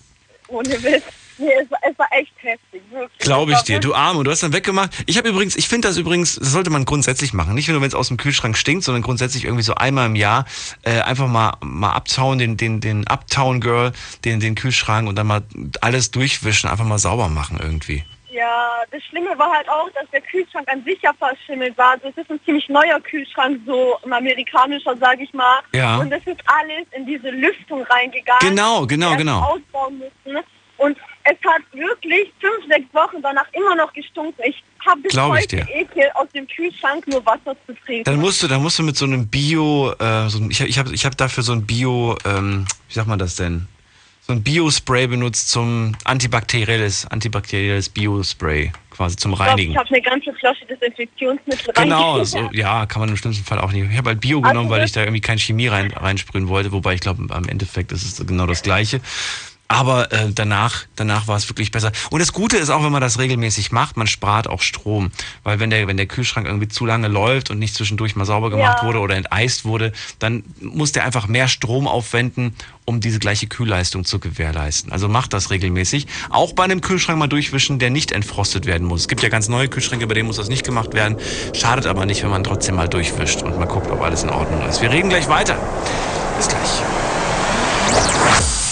Ohne Witz. Nee, es war, es war echt heftig, wirklich. Glaube ich dir, du Arme. Du hast dann weggemacht. Ich habe übrigens, ich finde das übrigens, das sollte man grundsätzlich machen. Nicht nur, wenn es aus dem Kühlschrank stinkt, sondern grundsätzlich irgendwie so einmal im Jahr äh, einfach mal, mal abtauen, den, den, den Uptown Girl, den, den Kühlschrank und dann mal alles durchwischen, einfach mal sauber machen irgendwie. Ja, das Schlimme war halt auch, dass der Kühlschrank an sich ja verschimmelt war. Also es ist ein ziemlich neuer Kühlschrank, so ein amerikanischer, sage ich mal. Ja. Und es ist alles in diese Lüftung reingegangen. Genau, genau, genau. Ausbauen müssen. Und es hat wirklich fünf, sechs Wochen danach immer noch gestunken. Ich habe bis Glaub ich heute. Ekel, aus dem Kühlschrank nur Wasser zu trinken. Dann musst du, dann musst du mit so einem Bio, äh, so, ein- ich habe ich hab, ich dafür so ein Bio, ähm, wie sagt man das denn? So ein Bio-Spray benutzt zum antibakterielles, antibakterielles Bio-Spray, quasi zum ich Reinigen. ich habe eine ganze Flasche Desinfektionsmittel Genau, so, ja, kann man im schlimmsten Fall auch nicht. Ich habe halt Bio genommen, weil ich da irgendwie keine Chemie rein, reinsprühen wollte, wobei ich glaube, am Endeffekt ist es genau das Gleiche. Aber äh, danach, danach war es wirklich besser. Und das Gute ist auch, wenn man das regelmäßig macht, man spart auch Strom. Weil wenn der, wenn der Kühlschrank irgendwie zu lange läuft und nicht zwischendurch mal sauber gemacht Ja. wurde oder enteist wurde, dann muss der einfach mehr Strom aufwenden, um diese gleiche Kühlleistung zu gewährleisten. Also macht das regelmäßig. Auch bei einem Kühlschrank mal durchwischen, der nicht entfrostet werden muss. Es gibt ja ganz neue Kühlschränke, bei denen muss das nicht gemacht werden. Schadet aber nicht, wenn man trotzdem mal durchwischt und mal guckt, ob alles in Ordnung ist. Wir reden gleich weiter. Bis gleich.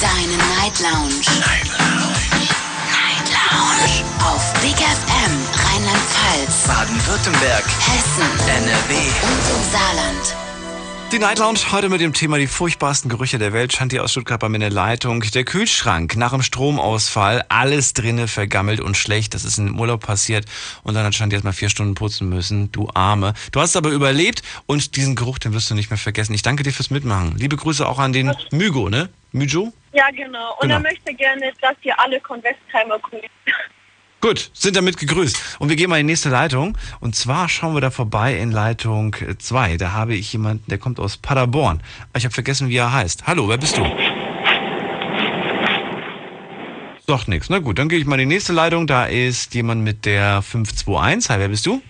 Deine Night Lounge. Night Lounge. Night Lounge. Auf Big FM Rheinland-Pfalz, Baden-Württemberg, Hessen NRW. und im Saarland. Die Night Lounge heute mit dem Thema die furchtbarsten Gerüche der Welt. Shanti aus Stuttgart bei mir in der Leitung. Der Kühlschrank nach dem Stromausfall, alles drinne vergammelt und schlecht. Das ist im Urlaub passiert und dann hat Shanti erst mal vier Stunden putzen müssen. Du Arme. Du hast aber überlebt und diesen Geruch, den wirst du nicht mehr vergessen. Ich danke dir fürs Mitmachen. Liebe Grüße auch an den Mygo, ne? Myjo? Ja, genau. Und Genau. er möchte gerne, dass ihr alle Convestheimer grüßt. Gut, sind damit gegrüßt. Und wir gehen mal in die nächste Leitung. Und zwar schauen wir da vorbei in Leitung 2. Da habe ich jemanden, der kommt aus Paderborn. Aber Ich habe vergessen, wie er heißt. Hallo, wer bist du? Doch nichts. Na gut, dann gehe ich mal in die nächste Leitung. Da ist jemand mit der 521. Hi, wer bist du?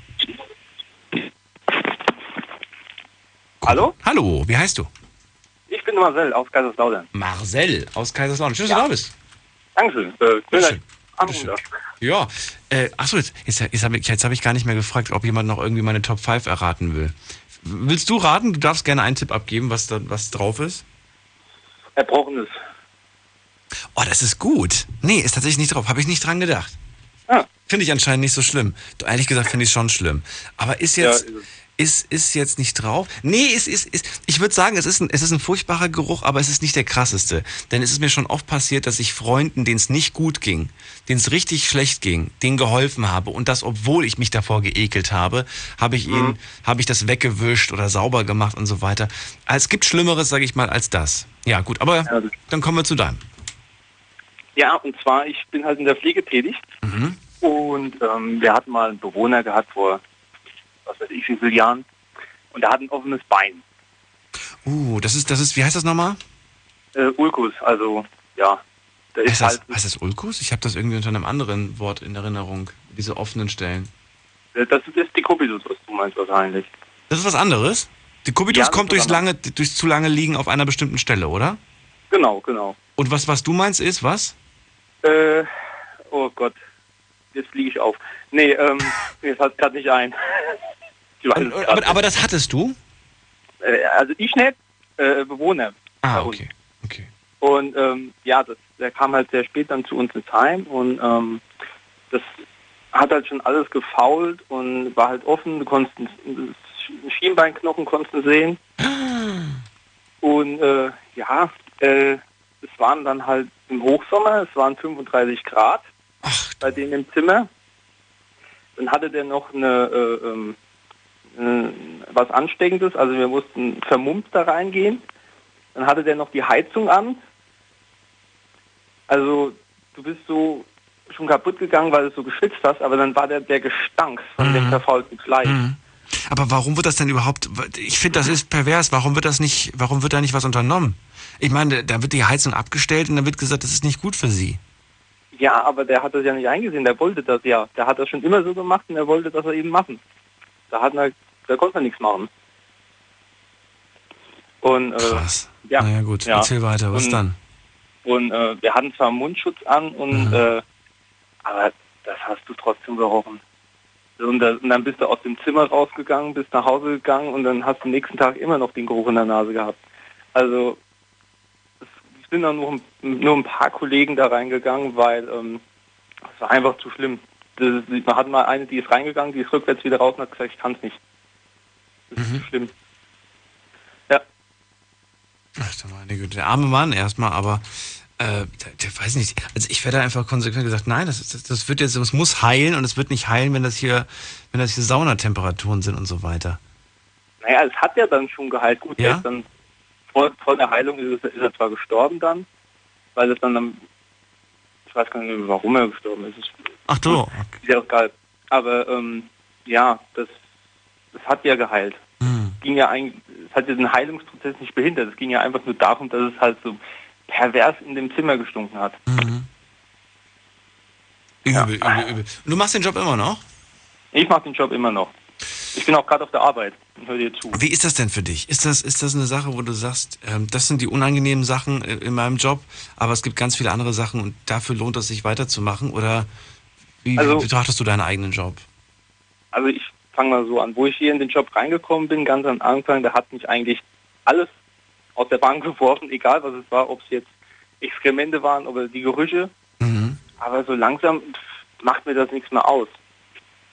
Hallo? Hallo, wie heißt du? Ich bin Marcel aus Kaiserslautern. Marcel aus Kaiserslautern. Schön, dass du da bist. Dankeschön. Äh, schön, anrufen darf. Ja, äh, achso, jetzt, jetzt, jetzt habe ich, jetzt hab ich gar nicht mehr gefragt, ob jemand noch irgendwie meine Top 5 erraten will. Willst du raten? Du darfst gerne einen Tipp abgeben, was da was drauf ist. Erbrochenes. Oh, das ist gut. Nee, ist tatsächlich nicht drauf. Habe ich nicht dran gedacht. Ah. Finde ich anscheinend nicht so schlimm. Ehrlich gesagt finde ich es schon schlimm. Aber ist jetzt, Ja, ist ist, ist jetzt nicht drauf? Nee, ist, ist, ist, ich würde sagen, es ist, ein, es ist ein furchtbarer Geruch, aber es ist nicht der krasseste. Denn es ist mir schon oft passiert, dass ich Freunden, denen es nicht gut ging, denen es richtig schlecht ging, denen geholfen habe. Und das, obwohl ich mich davor geekelt habe, habe ich ihnen, habe ich das weggewischt oder sauber gemacht und so weiter. Also Es gibt Schlimmeres, sage ich mal, als das. Ja, gut, aber dann kommen wir zu deinem. Ja, und zwar, ich bin halt in der Pflege tätig. Mhm. Und ähm, wir hatten mal einen Bewohner gehabt vor, was weiß ich, wie vielen Jahren. Und der hat ein offenes Bein. Uh, das ist, das ist, wie heißt das nochmal? Äh, Ulkus, also, ja. Der ist Heißt das, halt, heißt das Ulkus? Ich habe das irgendwie unter einem anderen Wort in Erinnerung. Diese offenen Stellen. äh, das ist die Kubitus, was du meinst wahrscheinlich. Das ist was anderes? Die Kubitus Ja, kommt durchs lange, durchs zu lange liegen auf einer bestimmten Stelle, oder? Genau, genau. Und was, was du meinst, ist was? Äh, oh Gott, jetzt fliege ich auf. Nee, ähm, mir fällt gerade nicht ein. (laughs) Aber, nicht. aber das hattest du? Äh, also ich nicht, äh, Bewohner. Ah, okay. okay. Und ähm, ja, das, der kam halt sehr spät dann zu uns ins Heim und ähm, das hat halt schon alles gefault und war halt offen. Du konntest Schienbeinknochen konntest sehen. Und äh, ja, äh, es waren dann halt im Hochsommer, es waren 35 Grad Ach, bei denen im Zimmer. Dann hatte der noch eine äh, ähm, äh, was Ansteckendes, also wir mussten vermummt da reingehen. Dann hatte der noch die Heizung an. Also du bist so schon kaputt gegangen, weil du so geschwitzt hast, aber dann war der der Gestank von dem verfaulten Fleisch. Mhm. Aber warum wird das denn überhaupt? Ich finde, das ist pervers. Warum wird das nicht? Warum wird da nicht was unternommen? Ich meine, da wird die Heizung abgestellt und dann wird gesagt, das ist nicht gut für sie. Ja, aber der hat das ja nicht eingesehen, der wollte das ja. Der hat das schon immer so gemacht und er wollte das eben machen. Da hat er, da konnte er nichts machen. Und äh, Krass. ja, Naja, gut. ja. Erzähl weiter. Was Und- dann? Und äh, wir hatten zwar Mundschutz an, und äh, aber das hast du trotzdem gerochen. Und, da, und dann bist du aus dem Zimmer rausgegangen, bist nach Hause gegangen und dann hast du am nächsten Tag immer noch den Geruch in der Nase gehabt. Also es sind dann nur, ein- nur ein paar Kollegen da reingegangen, weil ähm, es war einfach zu schlimm. Das, man hat mal eine, die ist reingegangen, die ist rückwärts wieder raus und hat gesagt, ich kann es nicht. Das ist zu schlimm. Ja, Ach, du meine Güte. Der arme Mann erstmal, aber äh, der, weiß nicht. Also ich werde einfach konsequent gesagt, nein, das, das, das wird jetzt, es muss heilen und es wird nicht heilen, wenn das hier, wenn das hier Saunatemperaturen sind und so weiter. Naja, es hat ja dann schon geheilt. Gut, Ja? dann vor, vor der Heilung ist, ist er zwar gestorben dann, weil es dann, am- ich weiß gar nicht mehr, warum er gestorben ist. Ach du. ist ja auch geil. Aber ähm, ja, das, das hat ja geheilt. Hm. Es ging ja eigentlich, es hat ja den Heilungsprozess nicht behindert. Es ging ja einfach nur darum, dass es halt so pervers in dem Zimmer gestunken hat. Mhm. Übel, übel, übel. Und du machst den Job immer noch? Ich mache den Job immer noch. Ich bin auch gerade auf der Arbeit und höre dir zu. Wie ist das denn für dich? Ist das, ist das eine Sache, wo du sagst, ähm, das sind die unangenehmen Sachen äh, in meinem Job, aber es gibt ganz viele andere Sachen und dafür lohnt es sich weiterzumachen? Oder wie, Also- wie betrachtest du deinen eigenen Job? Also ich fange mal so an, wo ich hier in den Job reingekommen bin, ganz am Anfang, da hat mich eigentlich alles aus der Bahn (laughs) geworfen, egal was es war, ob es jetzt Exkremente waren oder die Gerüche. Mhm. Aber so langsam macht mir das nichts mehr aus.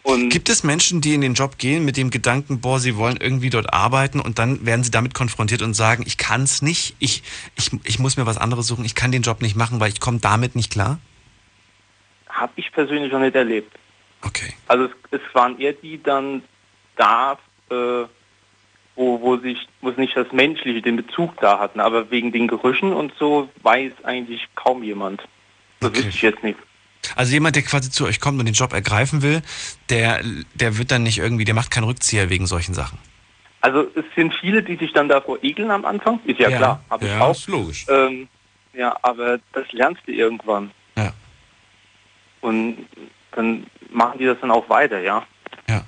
Und Gibt es Menschen, die in den Job gehen mit dem Gedanken, boah, sie wollen irgendwie dort arbeiten und dann werden sie damit konfrontiert und sagen, ich kann es nicht, ich, ich, ich muss mir was anderes suchen, ich kann den Job nicht machen, weil ich komme damit nicht klar? habe ich persönlich noch nicht erlebt. Okay. Also es, es waren eher die dann da, äh, wo, wo sich, wo es nicht das Menschliche, den Bezug da hatten, aber wegen den Gerüchen und so weiß eigentlich kaum jemand. Das Okay. wüsste ich jetzt nicht. Also jemand, der quasi zu euch kommt und den Job ergreifen will, der, der wird dann nicht irgendwie, der macht keinen Rückzieher wegen solchen Sachen. Also es sind viele, die sich dann davor ekeln am Anfang. Ist ja, klar, habe ich ja, auch. ist logisch. Ähm, ja, aber das lernst du irgendwann. Ja. Und dann machen die das dann auch weiter, ja. Ja.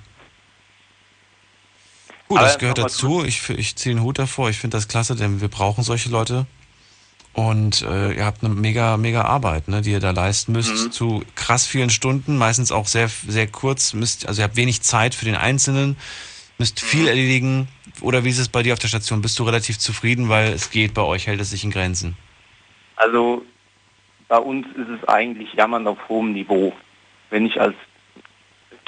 Gut, Aber das gehört dazu. Ich, ich ziehe den Hut davor. Ich finde das klasse, denn wir brauchen solche Leute. Und äh, ihr habt eine mega, mega Arbeit, ne, die ihr da leisten müsst, Mhm. zu krass vielen Stunden, meistens auch sehr, sehr kurz. Müsst, also ihr habt wenig Zeit für den Einzelnen, müsst Mhm. viel erledigen. Oder wie ist es bei dir auf der Station? Bist du relativ zufrieden, weil es geht bei euch, hält es sich in Grenzen? Also bei uns ist es eigentlich Jammern auf hohem Niveau. Wenn ich als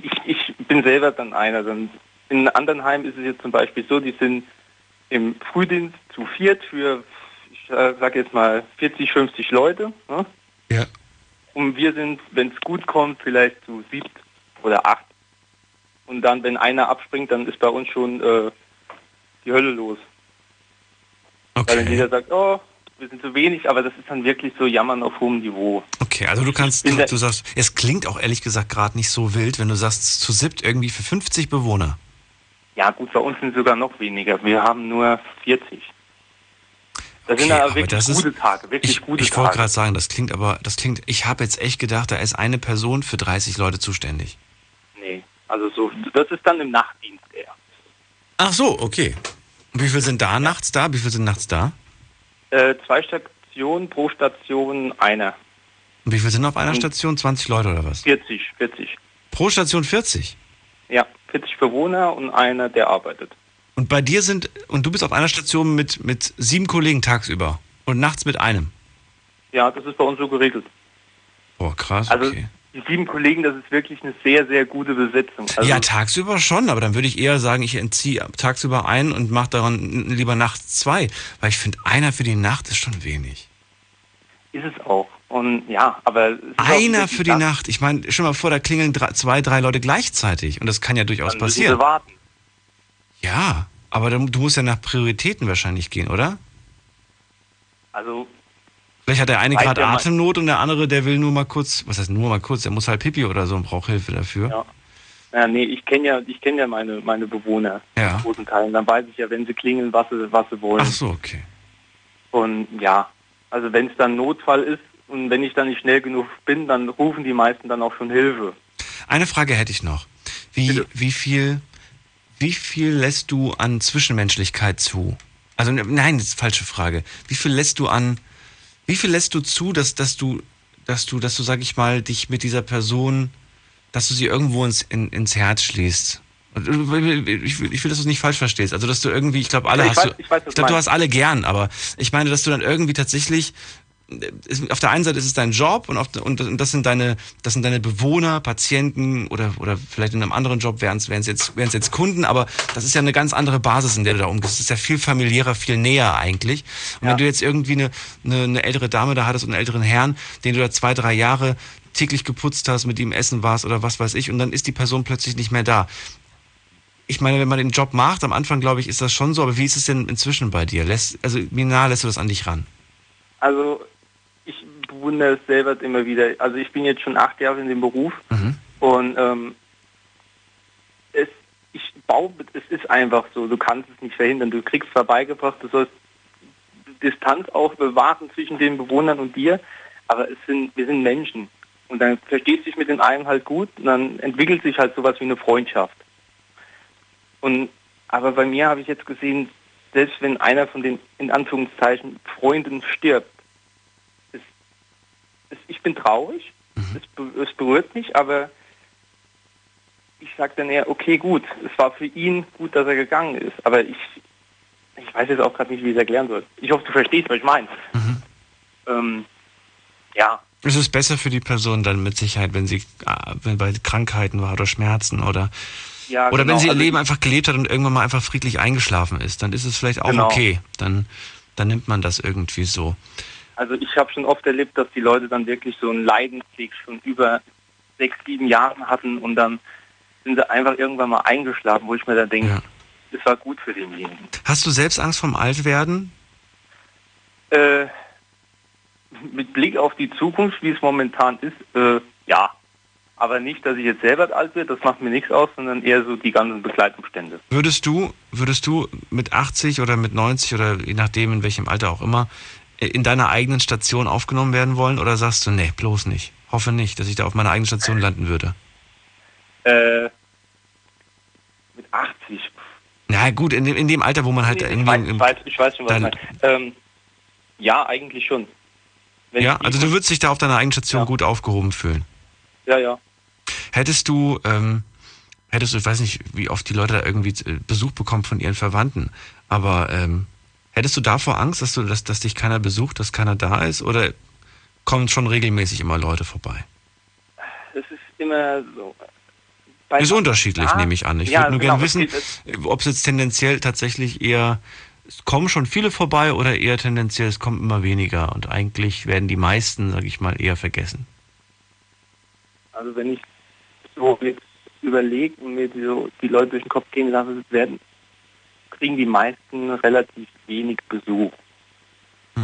ich, ich bin selber dann einer, dann in anderen Heimen ist es jetzt zum Beispiel so, die sind im Frühdienst zu viert für, ich sage jetzt mal 40, 50 Leute. Ne? Ja. Und wir sind, wenn es gut kommt, vielleicht zu siebt oder acht. Und dann, wenn einer abspringt, dann ist bei uns schon äh, die Hölle los. Weil dann Okay. jeder sagt, oh, wir sind zu wenig, aber das ist dann wirklich so Jammern auf hohem Niveau. Okay, also du kannst, du, du sagst, es klingt auch ehrlich gesagt gerade nicht so wild, wenn du sagst, zu siebt irgendwie für 50 Bewohner. Ja gut, bei uns sind sogar noch weniger. Wir haben nur 40. Das sind Okay, aber aber wirklich ist- gute Tage, wirklich Ich, gute ich wollte Tage. gerade sagen, das klingt aber, das klingt, ich habe jetzt echt gedacht, da ist eine Person für 30 Leute zuständig. Nee, also so, das ist dann im Nachtdienst eher. Ach so, okay. Wie viel sind da nachts da? Wie viel sind nachts da? Äh, zwei Stationen pro Station einer. Und wie viel sind auf einer Hm. Station? 20 Leute oder was? 40, 40. Pro Station 40. Ja, 40 Bewohner und einer, der arbeitet. Und bei dir sind, und du bist auf einer Station mit, mit sieben Kollegen tagsüber und nachts mit einem. Ja, das ist bei uns so geregelt. Boah, krass, Also okay. Die sieben Kollegen, das ist wirklich eine sehr, sehr gute Besetzung. Also, ja, tagsüber schon, aber dann würde ich eher sagen, ich entziehe tagsüber ein und mache daran lieber nachts zwei. Weil ich finde, einer für die Nacht ist schon wenig. ist es auch. Und ja, aber... Einer für die Nacht. Ich meine, schon mal vor, da klingeln drei, zwei, drei Leute gleichzeitig. Und das kann ja durchaus Dann passieren. sie warten. Ja, aber du musst ja nach Prioritäten wahrscheinlich gehen, oder? Also Vielleicht hat der eine gerade Atemnot und der andere, der will nur mal kurz, was heißt nur mal kurz, der muss halt Pipi oder so und braucht Hilfe dafür. Ja. Ja, nee, ich kenne ja, ich kenne ja meine, meine Bewohner Ja. in großen Teilen. Dann weiß ich ja, wenn sie klingeln, was sie, was sie wollen. Ach so, okay. Und ja, also wenn es dann Notfall ist und wenn ich dann nicht schnell genug bin, dann rufen die meisten dann auch schon Hilfe. Eine Frage hätte ich noch. Wie, wie viel, wie viel lässt du an Zwischenmenschlichkeit zu? Also ne- nein, das ist eine falsche Frage. Wie viel lässt du an, wie viel lässt du zu, dass, dass du, dass du, dass du, sag ich mal, dich mit dieser Person, dass du sie irgendwo ins, in, ins Herz schließt? Äh, Ich will, ich will, dass du es nicht falsch verstehst. Also, dass du irgendwie, ich glaube, alle Ich hast weiß- du, ich ich glaube, du hast alle gern, aber ich meine, dass du dann irgendwie tatsächlich ist- auf der einen Seite ist es dein Job und, auf, und das sind deine, das sind deine Bewohner, Patienten oder, oder vielleicht in einem anderen Job wären es jetzt, wären's jetzt Kunden, aber das ist ja eine ganz andere Basis, in der du da umgehst. Das ist ja viel familiärer, viel näher eigentlich. Und Ja. wenn du jetzt irgendwie eine, eine, eine ältere Dame da hattest und einen älteren Herrn, den du da zwei, drei Jahre täglich geputzt hast, mit ihm essen warst oder was weiß ich, und dann ist die Person plötzlich nicht mehr da. Ich meine, wenn man den Job macht, am Anfang glaube ich, ist das schon so, aber wie ist es denn inzwischen bei dir? Lässt, also wie nah lässt du das an dich ran? Also bewundere es selber immer wieder. Also ich bin jetzt schon acht Jahre in dem Beruf Mhm. und ähm, es, ich baue, es ist einfach so, du kannst es nicht verhindern. Du kriegst zwar beigebracht, du sollst Distanz auch bewahren zwischen den Bewohnern und dir, aber es sind, wir sind Menschen. Und dann verstehst du dich mit den einen halt gut und dann entwickelt sich halt sowas wie eine Freundschaft. Und aber bei mir habe ich jetzt gesehen, selbst wenn einer von den in Anführungszeichen Freunden stirbt, ich bin traurig, es, be- es berührt mich, aber ich sage dann eher, okay, gut, es war für ihn gut, dass er gegangen ist, aber ich, ich weiß jetzt auch gerade nicht, wie ich es erklären soll. Ich hoffe, du verstehst, was ich meine. Ähm, ja, Es ist besser für die Person dann mit Sicherheit, wenn sie äh, wenn bei Krankheiten war oder Schmerzen oder ja oder genau. wenn sie ihr Also Leben einfach gelebt hat und irgendwann mal einfach friedlich eingeschlafen ist, dann ist es vielleicht auch Genau. okay. Dann dann nimmt man das irgendwie so. Also ich habe schon oft erlebt, dass die Leute dann wirklich so einen Leidensweg schon über sechs, sieben Jahren hatten und dann sind sie einfach irgendwann mal eingeschlafen, wo ich mir dann denke, Ja. es war gut für denjenigen. Hast du selbst Angst vom Altwerden? Äh, mit Blick auf die Zukunft, wie es momentan ist, äh, ja. Aber nicht, dass ich jetzt selber alt werde, das macht mir nichts aus, sondern eher so die ganzen Begleitumstände. Würdest du würdest du mit 80 oder mit 90 oder je nachdem in welchem Alter auch immer in deiner eigenen Station aufgenommen werden wollen oder sagst du, nee, bloß nicht? Hoffe nicht, dass ich da auf meiner eigenen Station landen würde. Äh, mit 80. Na gut, in dem, in dem Alter, wo man halt Nee, ich, irgendwie. weiß, ich, weiß, ich weiß schon, was du. Ähm, ja, eigentlich schon. Wenn ja, ich- also du würdest dich da auf deiner eigenen Station gut aufgehoben fühlen. Ja, ja. Hättest du, ähm, hättest du, ich weiß nicht, wie oft die Leute da irgendwie äh, Besuch bekommen von ihren Verwandten, aber ähm, hättest du davor Angst, dass du, dass, dass dich keiner besucht, dass keiner da ist, oder kommen schon regelmäßig immer Leute vorbei? Das ist immer so. Bei- ist unterschiedlich, Ja, nehme ich an. Ich ja, würde nur genau, gerne wissen, ob es jetzt tendenziell tatsächlich eher, es kommen schon viele vorbei oder eher tendenziell, es kommen immer weniger und eigentlich werden die meisten, sage ich mal, eher vergessen. Also wenn ich so überlege und mir die, so die Leute durch den Kopf gehen lasse, werden, kriegen die meisten relativ wenig Besuch.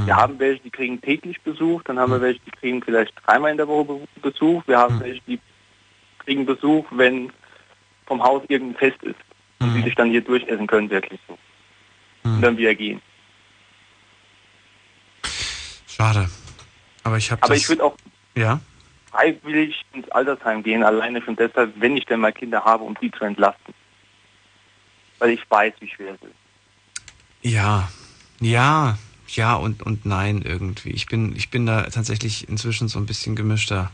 Wir haben welche, die kriegen täglich Besuch, dann haben wir welche, die kriegen vielleicht dreimal in der Woche Be- Besuch. Wir haben welche, die kriegen Besuch, wenn vom Haus irgendein Fest ist und die sich dann hier durchessen können, wirklich so. Und dann wieder gehen. Schade. Aber ich habe Aber ich würde auch ja, freiwillig ins Altersheim gehen, alleine schon deshalb, wenn ich denn mal Kinder habe, um die zu entlasten. Weil ich weiß, wie schwer es ist. ja, ja, ja und, und nein irgendwie. Ich bin, ich bin da tatsächlich inzwischen so ein bisschen gemischter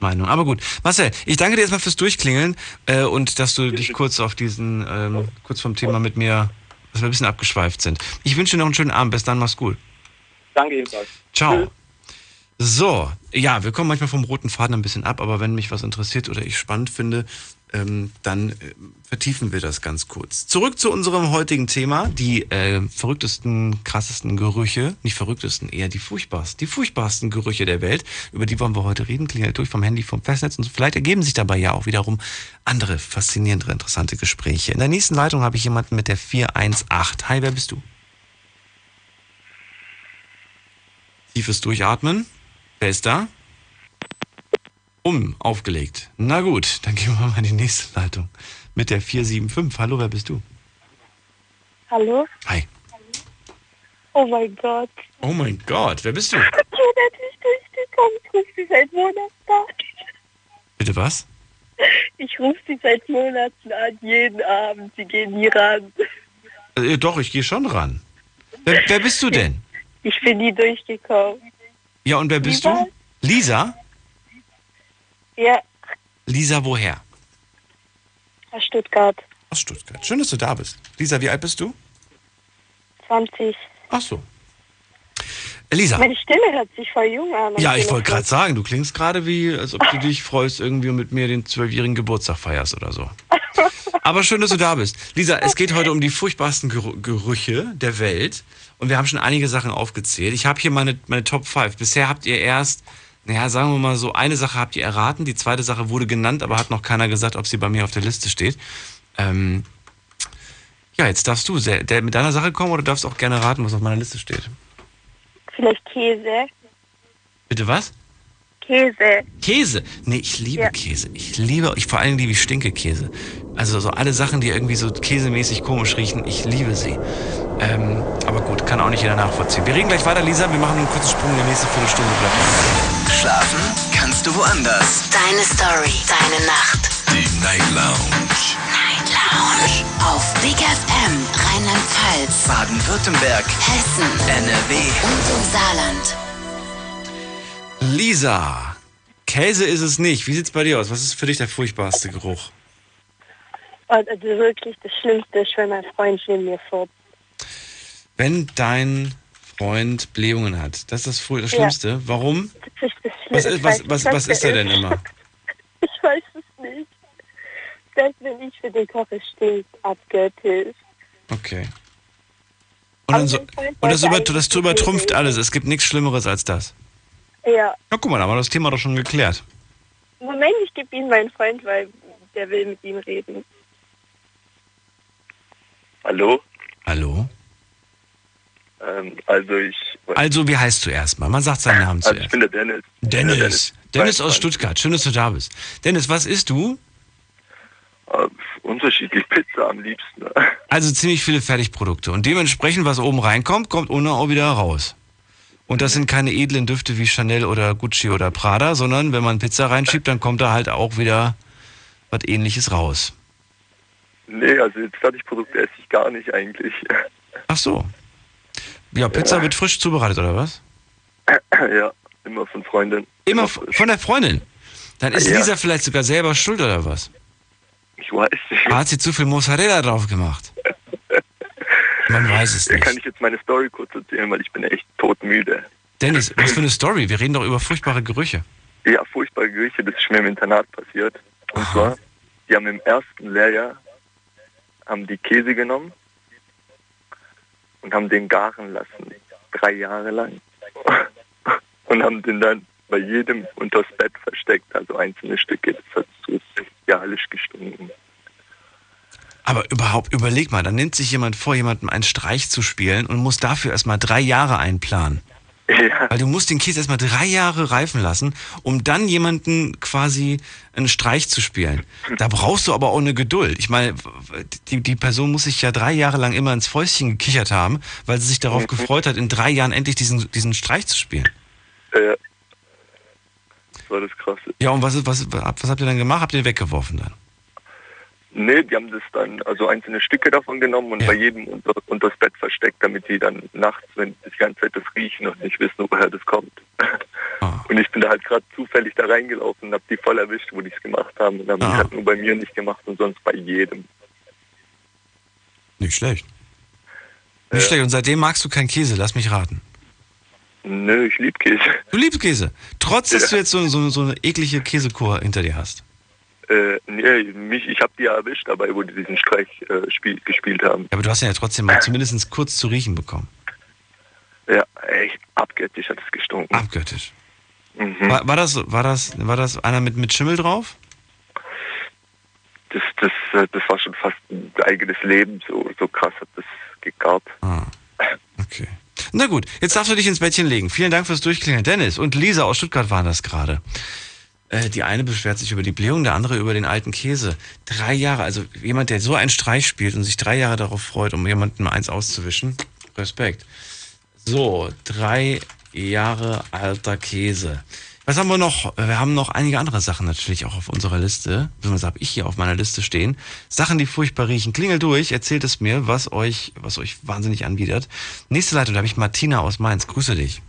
Meinung. Aber gut, Marcel, ich danke dir erstmal fürs Durchklingeln äh, und dass du dich kurz auf diesen, ähm, kurz vom Thema mit mir, dass wir ein bisschen abgeschweift sind. Ich wünsche dir noch einen schönen Abend. Bis dann, mach's gut. Danke ebenfalls. Ciao. So, ja, wir kommen manchmal vom roten Faden ein bisschen ab, aber wenn mich was interessiert oder ich spannend finde, ähm, dann äh, vertiefen wir das ganz kurz. Zurück zu unserem heutigen Thema, die äh, verrücktesten, krassesten Gerüche, nicht verrücktesten, eher die furchtbarsten, die furchtbarsten Gerüche der Welt. Über die wollen wir heute reden, klingelt durch vom Handy, vom Festnetz und vielleicht ergeben sich dabei ja auch wiederum andere faszinierende, interessante Gespräche. In der nächsten Leitung habe ich jemanden mit der 418. Hi, wer bist du? Tiefes Durchatmen. Wer ist da? Um, aufgelegt. Na gut, dann gehen wir mal in die nächste Leitung. Mit der 475. Hallo, wer bist du? Hallo? Hi. Oh mein Gott. Oh mein Gott, wer bist du? (laughs) Ich bin endlich durchgekommen. Ich rufe sie seit Monaten an. Bitte was? Ich rufe sie seit Monaten an, jeden Abend. Sie gehen nie ran. Äh, doch, ich gehe schon ran. Wer, wer bist du denn? Ich bin nie durchgekommen. Ja, und wer bist Lisa? du? Lisa? Ja, Lisa, woher? aus Stuttgart. Aus Stuttgart. Schön, dass du da bist. Lisa, wie alt bist du? 20. Ach so. Lisa. Meine Stimme hört sich voll jung an. Ja, ich wollte gerade sagen, du klingst gerade wie, als ob du dich freust, irgendwie und mit mir den zwölfjährigen Geburtstag feierst oder so. (laughs) Aber schön, dass du da bist. Lisa, es geht heute um die furchtbarsten Gerü- Gerüche der Welt. Und wir haben schon einige Sachen aufgezählt. Ich habe hier meine, meine Top 5. Bisher habt ihr erst, naja, sagen wir mal so, eine Sache habt ihr erraten. Die zweite Sache wurde genannt, aber hat noch keiner gesagt, ob sie bei mir auf der Liste steht. Ähm, ja, jetzt darfst du sehr, der, mit deiner Sache kommen oder darfst auch gerne raten, was auf meiner Liste steht. Vielleicht Käse. Bitte was? Käse. Käse. Nee, ich liebe Ja. Käse. Ich liebe, ich vor allem liebe ich Stinkekäse. Also so alle Sachen, die irgendwie so käsemäßig komisch riechen, ich liebe sie. Ähm, aber gut, kann auch nicht jeder nachvollziehen. Wir reden gleich weiter, Lisa. Wir machen einen kurzen Sprung in die nächste Viertelstunde. Bleibt. Schlafen kannst du woanders. Deine Story, deine Nacht. Die Night Lounge. Night Lounge. Auf Big FM, Rheinland-Pfalz, Baden-Württemberg, Hessen, NRW. und im Saarland. Lisa, Käse ist es nicht. Wie sieht's bei dir aus? Was ist für dich der furchtbarste Geruch? Also wirklich das Schlimmste ist, wenn mein Freund neben mir fährt. Wenn dein Freund Blähungen hat, das ist das, das Ja. Schlimmste. Warum? Das ist das Was, ist, was, was, was ist er denn immer? (laughs) Ich weiß es nicht. Selbst wenn ich für den koche, stinkt abgöttisch. Okay. Und, dann so, und das, über, das übertrumpft alles. Es gibt nichts Schlimmeres als das. Ja. Na guck mal, da haben wir das Thema doch schon geklärt. Moment, ich gebe ihm meinen Freund, weil der will mit ihm reden. Hallo? Hallo? Ähm, also ich... Also, wie heißt du erstmal? Man sagt seinen Namen Also ich zuerst. bin der Dennis. Dennis. Dennis. Dennis aus 22. Stuttgart. Schön, dass du da bist. Dennis, was isst du? Äh, unterschiedlich Pizza am liebsten. (laughs) Also ziemlich viele Fertigprodukte. Und dementsprechend, was oben reinkommt, kommt unten auch wieder raus. Und das sind keine edlen Düfte wie Chanel oder Gucci oder Prada, sondern wenn man Pizza reinschiebt, dann kommt da halt auch wieder was ähnliches raus. Nee, also jetzt Fertigprodukte esse ich gar nicht eigentlich. (laughs) Ach so. Ja, Pizza wird frisch zubereitet, oder was? ja, immer von Freundin. Immer f- von der Freundin? Dann ist Ja. Lisa vielleicht sogar selber schuld, oder was? Ich weiß nicht. Hat sie zu viel Mozzarella drauf gemacht? Man weiß es Da kann nicht. ich jetzt meine Story kurz erzählen, weil ich bin echt todmüde. Dennis, was für eine Story? Wir reden doch über furchtbare Gerüche. Ja, furchtbare Gerüche, das ist mir im Internat passiert. Und zwar, die haben im ersten Lehrjahr haben die Käse genommen und haben den garen lassen. Drei Jahre lang. (laughs) Und haben den dann bei jedem unters Bett versteckt, also einzelne Stücke. Das hat so bestialisch gestunken. Aber überhaupt, überleg mal, dann nimmt sich jemand vor, jemandem einen Streich zu spielen und muss dafür erstmal drei Jahre einplanen. Ja. Weil du musst den Käse erstmal drei Jahre reifen lassen, um dann jemanden quasi einen Streich zu spielen. Da brauchst du aber auch eine Geduld. Ich meine, die, die Person muss sich ja drei Jahre lang immer ins Fäustchen gekichert haben, weil sie sich darauf gefreut hat, in drei Jahren endlich diesen, diesen Streich zu spielen. Äh, das war das Krasse. Ja, und was, was, was habt ihr dann gemacht? Habt ihr weggeworfen dann? Nee, die haben das dann, also einzelne Stücke davon genommen und Ja. bei jedem unter, unters Bett versteckt, damit die dann nachts, wenn die ganze Zeit das riechen und nicht wissen, woher das kommt. Ah. (laughs) Und ich bin da halt gerade zufällig da reingelaufen und hab die voll erwischt, wo die es gemacht haben. Und haben Ah. die halt nur bei mir nicht gemacht und sonst bei jedem. Nicht schlecht. Nicht schlecht. Und seitdem magst du keinen Käse, lass mich raten. Nö, ich lieb Käse. Du liebst Käse. Trotz, dass Ja. du jetzt so, so, so eine eklige Käsekur hinter dir hast. Äh, nee, mich, ich hab die ja erwischt dabei, wo die diesen Streich äh, spiel, gespielt haben. Ja, aber du hast ihn ja trotzdem mal zumindest kurz zu riechen bekommen. Ja, echt abgöttisch hat es gestunken. Abgöttisch. Mhm. War, war, das, war, das, war das einer mit, mit Schimmel drauf? Das, das, äh, das war schon fast ein eigenes Leben, so, so krass hat das gegart. Ah, okay. Na gut, jetzt darfst du dich ins Bettchen legen. Vielen Dank fürs Durchklingeln. Dennis und Lisa aus Stuttgart waren das gerade. Äh, die eine beschwert sich über die Blähung, der andere über den alten Käse. Drei Jahre, also jemand, der so einen Streich spielt und sich drei Jahre darauf freut, um jemandem eins auszuwischen. Respekt. So, drei Jahre alter Käse. Was haben wir noch? Wir haben noch einige andere Sachen natürlich auch auf unserer Liste. Beziehungsweise habe ich hier auf meiner Liste stehen. Sachen, die furchtbar riechen. Klingel durch, erzählt es mir, was euch, was euch wahnsinnig anbietet. Nächste Leitung, da habe ich Martina aus Mainz. Grüße dich.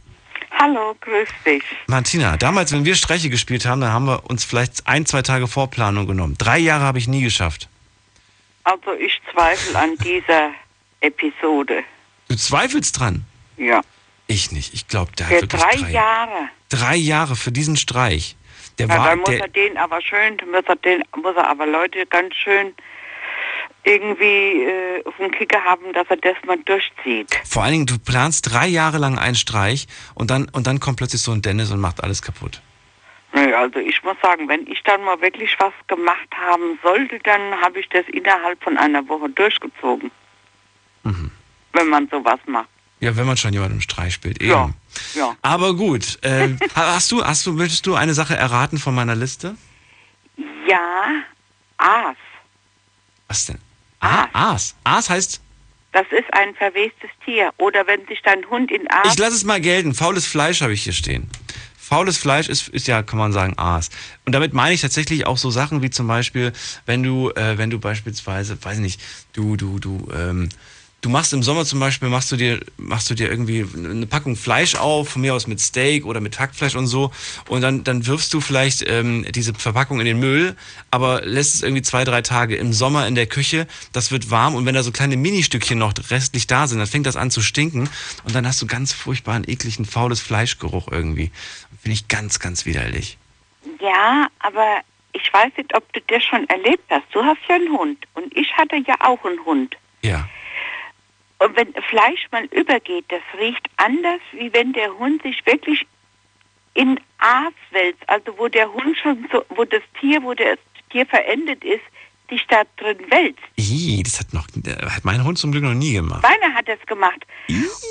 Hallo, grüß dich. Martina, damals, wenn wir Streiche gespielt haben, dann haben wir uns vielleicht ein, zwei Tage Vorplanung genommen. Drei Jahre habe ich nie geschafft. Also ich zweifle an dieser Episode. Du zweifelst dran? Ja. Ich nicht. Ich glaube, der Für hat wirklich drei, drei, Jahre. drei Jahre für diesen Streich. Der Ja, war, dann muss der, er den aber schön, muss er den, muss er aber Leute ganz schön irgendwie äh, auf den Kicker haben, dass er das mal durchzieht. Vor allen Dingen, du planst drei Jahre lang einen Streich und dann, und dann kommt plötzlich so ein Dennis und macht alles kaputt. Nö, also ich muss sagen, wenn ich dann mal wirklich was gemacht haben sollte, dann habe ich das innerhalb von einer Woche durchgezogen. Mhm. Wenn man sowas macht. Ja, wenn man schon jemanden im Streich spielt, eben. Ja. Ja. Aber gut, (laughs) äh, hast du, hast du, möchtest du eine Sache erraten von meiner Liste? Ja, Aas. Was denn? Ah, Aas. Aas heißt, Das ist ein verwestes Tier. Oder wenn sich dein Hund in Aas... ich lasse es mal gelten, faules Fleisch habe ich hier stehen. Faules Fleisch ist, ist ja, kann man sagen, Aas. Und damit meine ich tatsächlich auch so Sachen wie zum Beispiel, wenn du, äh, wenn du beispielsweise, weiß ich nicht, du, du, du, ähm, du machst im Sommer zum Beispiel, machst du dir, machst du dir irgendwie eine Packung Fleisch auf, von mir aus mit Steak oder mit Hackfleisch und so, und dann, dann wirfst du vielleicht ähm, diese Verpackung in den Müll, aber lässt es irgendwie zwei, drei Tage im Sommer in der Küche, das wird warm und wenn da so kleine Ministückchen noch restlich da sind, dann fängt das an zu stinken und dann hast du ganz furchtbaren, ekligen, faules Fleischgeruch irgendwie. Finde ich ganz, ganz widerlich. Ja, aber ich weiß nicht, ob du das schon erlebt hast. Du hast ja einen Hund und ich hatte ja auch einen Hund. Ja. Und wenn Fleisch mal übergeht, das riecht anders, wie wenn der Hund sich wirklich in Aas wälzt. Also wo der Hund schon so, wo das Tier, wo das Tier verendet ist, sich da drin wälzt. Ih, das hat noch, äh, hat mein Hund zum Glück noch nie gemacht. Meiner hat das gemacht.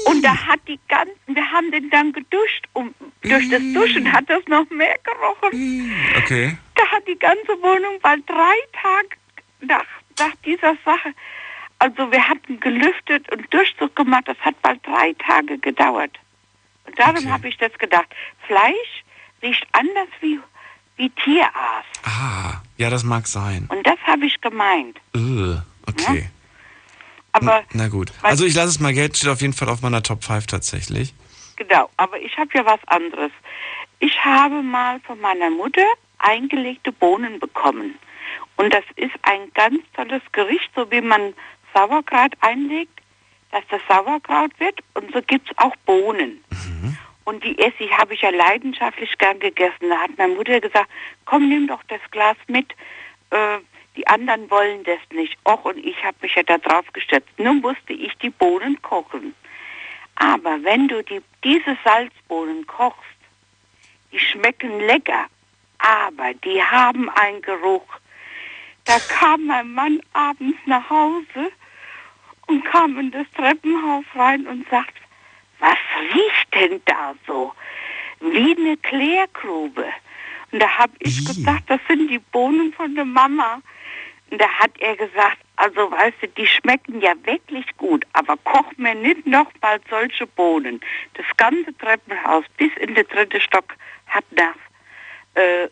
Und da hat die ganzen, wir haben den dann geduscht. Und durch das Duschen hat das noch mehr gerochen. Okay. Da hat die ganze Wohnung bald drei Tage nach, nach dieser Sache. Also wir hatten gelüftet und Durchzug gemacht. Das hat bald drei Tage gedauert. Und darum habe ich das gedacht. Fleisch riecht anders wie, wie Tieraas. Ah, ja, das mag sein. Und das habe ich gemeint. Äh, okay. Aber N- Na gut. Also ich lasse es mal gelten, steht auf jeden Fall auf meiner Top 5 tatsächlich. Genau, aber ich habe ja was anderes. Ich habe mal von meiner Mutter eingelegte Bohnen bekommen. Und das ist ein ganz tolles Gericht, so wie man Sauerkraut einlegt, dass das Sauerkraut wird. Und so gibt es auch Bohnen. Und die esse ich, habe ich ja leidenschaftlich gern gegessen. Da hat meine Mutter gesagt, komm, nimm doch das Glas mit. Äh, die anderen wollen das nicht. Och, und ich habe mich ja da drauf gestürzt. Nun musste ich die Bohnen kochen. Aber wenn du die, diese Salzbohnen kochst, die schmecken lecker, aber die haben einen Geruch. Da kam mein Mann abends nach Hause und kam in das Treppenhaus rein und sagt, was riecht denn da so? Wie eine Klärgrube. Und da habe ich gesagt, das sind die Bohnen von der Mama. Und da hat er gesagt, also weißt du, die schmecken ja wirklich gut, aber koch mir nicht noch mal solche Bohnen. Das ganze Treppenhaus bis in den dritten Stock hat nach, äh,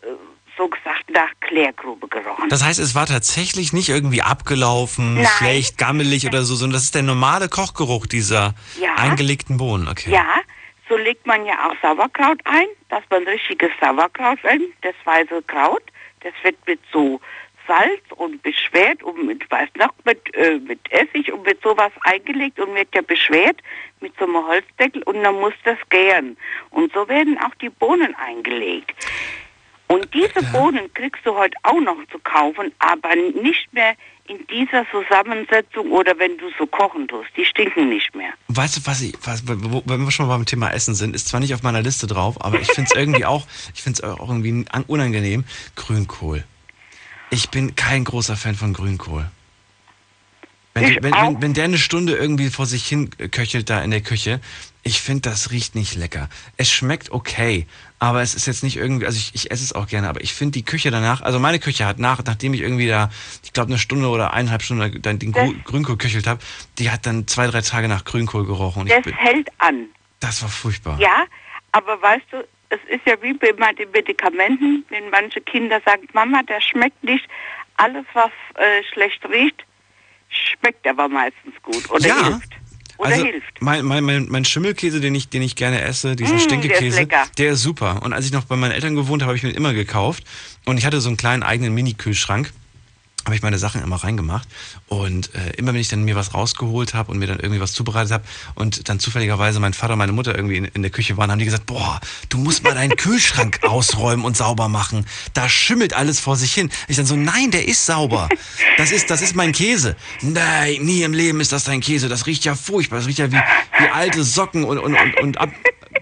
so gesagt, nach Klärgrube gerochen. Das heißt, es war tatsächlich nicht irgendwie abgelaufen, Nein. schlecht, gammelig oder so, sondern das ist der normale Kochgeruch dieser Ja. eingelegten Bohnen. Okay. Ja, so legt man ja auch Sauerkraut ein, dass man richtiges Sauerkraut nimmt, das weiße Kraut. Das wird mit so Salz und beschwert und mit, weiß noch, mit, äh, mit Essig und mit sowas eingelegt und wird ja beschwert mit so einem Holzdeckel und dann muss das gären. Und so werden auch die Bohnen eingelegt. Und diese Bohnen kriegst du heute auch noch zu kaufen, aber nicht mehr in dieser Zusammensetzung oder wenn du so kochen tust. Die stinken nicht mehr. Weißt du, was ich, was, wo, wenn wir schon mal beim Thema Essen sind, ist zwar nicht auf meiner Liste drauf, aber ich finde es irgendwie (laughs) auch, ich finde es auch irgendwie an- unangenehm. Grünkohl. Ich bin kein großer Fan von Grünkohl. Wenn, Ich wenn, auch. wenn, wenn der eine Stunde irgendwie vor sich hin köchelt da in der Küche, ich finde, das riecht nicht lecker. Es schmeckt okay, aber es ist jetzt nicht irgendwie, also ich, ich esse es auch gerne, aber ich finde die Küche danach, also meine Küche hat nach, nachdem ich irgendwie da, ich glaube eine Stunde oder eineinhalb Stunden dann den Gru- Grünkohl köchelt habe, die hat dann zwei, drei Tage nach Grünkohl gerochen. Das bin, hält an. das war furchtbar. Ja, aber weißt du, es ist ja wie bei den Medikamenten, wenn manche Kinder sagen, Mama, das schmeckt nicht. Alles, was äh, schlecht riecht, schmeckt aber meistens gut oder Ja. hilft. Oder also hilft. Mein, mein, mein, mein Schimmelkäse, den ich, den ich gerne esse, diesen Mm, der ist Stinkekäse, der ist super. Und als ich noch bei meinen Eltern gewohnt habe, habe ich mir immer gekauft. Und ich hatte so einen kleinen eigenen Mini-Kühlschrank. Habe ich meine Sachen immer reingemacht. Und äh, immer wenn ich dann mir was rausgeholt habe und mir dann irgendwie was zubereitet habe und dann zufälligerweise mein Vater und meine Mutter irgendwie in, in der Küche waren, haben die gesagt, boah, du musst mal deinen Kühlschrank (laughs) ausräumen und sauber machen. Da schimmelt alles vor sich hin. Ich dann so, nein, der ist sauber. Das ist, das ist mein Käse. Nein, nie im Leben ist das dein Käse. Das riecht ja furchtbar. Das riecht ja wie, wie alte Socken und, und, und, und ab,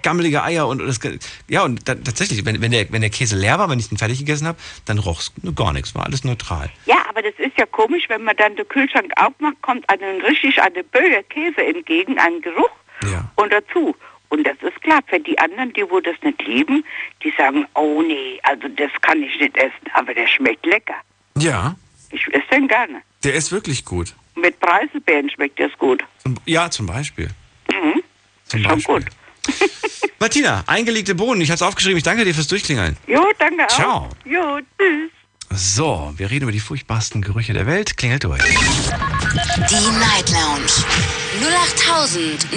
gammelige Eier und, und das, ja und da, tatsächlich, wenn, wenn, der, wenn der Käse leer war, wenn ich den fertig gegessen habe, dann roch es gar nichts, war alles neutral. Ja, aber das ist ja komisch, wenn man dann den Kühlschrank aufmacht, kommt einem richtig eine Böe Käse entgegen, ein Geruch Ja. und dazu. Und das ist klar, für die anderen, die wo das nicht lieben, die sagen, oh nee, also das kann ich nicht essen, aber der schmeckt lecker. Ja, Ich esse den gerne. der ist wirklich gut. Mit Preiselbeeren schmeckt das gut. Ja, zum Beispiel. Mhm. Zum Schon Beispiel. gut. (laughs) Martina, eingelegte Bohnen. Ich hatte es aufgeschrieben. Ich danke dir fürs Durchklingeln. Jo, danke auch. Ciao. Jo, tschüss. So, wir reden über die furchtbarsten Gerüche der Welt. Klingelt durch. Die Night Lounge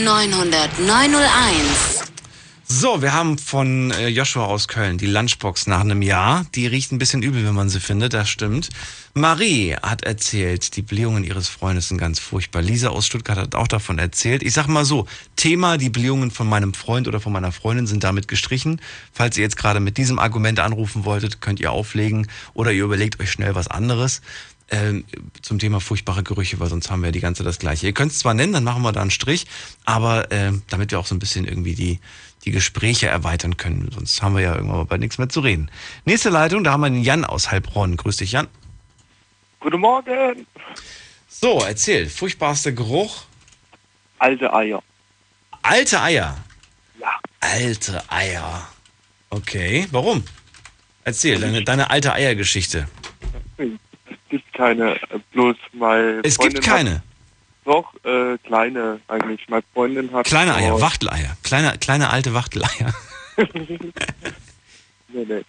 0890901. So, wir haben von äh, Joshua aus Köln die Lunchbox nach einem Jahr. Die riecht ein bisschen übel, wenn man sie findet, das stimmt. Marie hat erzählt, die Blähungen ihres Freundes sind ganz furchtbar. Lisa aus Stuttgart hat auch davon erzählt. Ich sag mal so, Thema, die Blähungen von meinem Freund oder von meiner Freundin sind damit gestrichen. Falls ihr jetzt gerade mit diesem Argument anrufen wolltet, könnt ihr auflegen oder ihr überlegt euch schnell was anderes. Ähm, zum Thema furchtbare Gerüche, weil sonst haben wir die ganze das gleiche. Ihr könnt es zwar nennen, dann machen wir da einen Strich, aber ähm, damit wir auch so ein bisschen irgendwie die, die Gespräche erweitern können. Sonst haben wir ja irgendwann mal bei nichts mehr zu reden. Nächste Leitung, da haben wir den Jan aus Heilbronn. Grüß dich, Jan. Guten Morgen. So, erzähl. Furchtbarster Geruch. Alte Eier. Alte Eier. Ja. Alte Eier. Okay, warum? Erzähl, deine, deine alte Eiergeschichte. Es gibt keine, äh, bloß mal. Es gibt keine. Doch, äh, kleine eigentlich. Meine Freundin hat... Kleine Eier, Wachteleier. Kleine, kleine alte Wachteleier. (laughs) Nee, nee.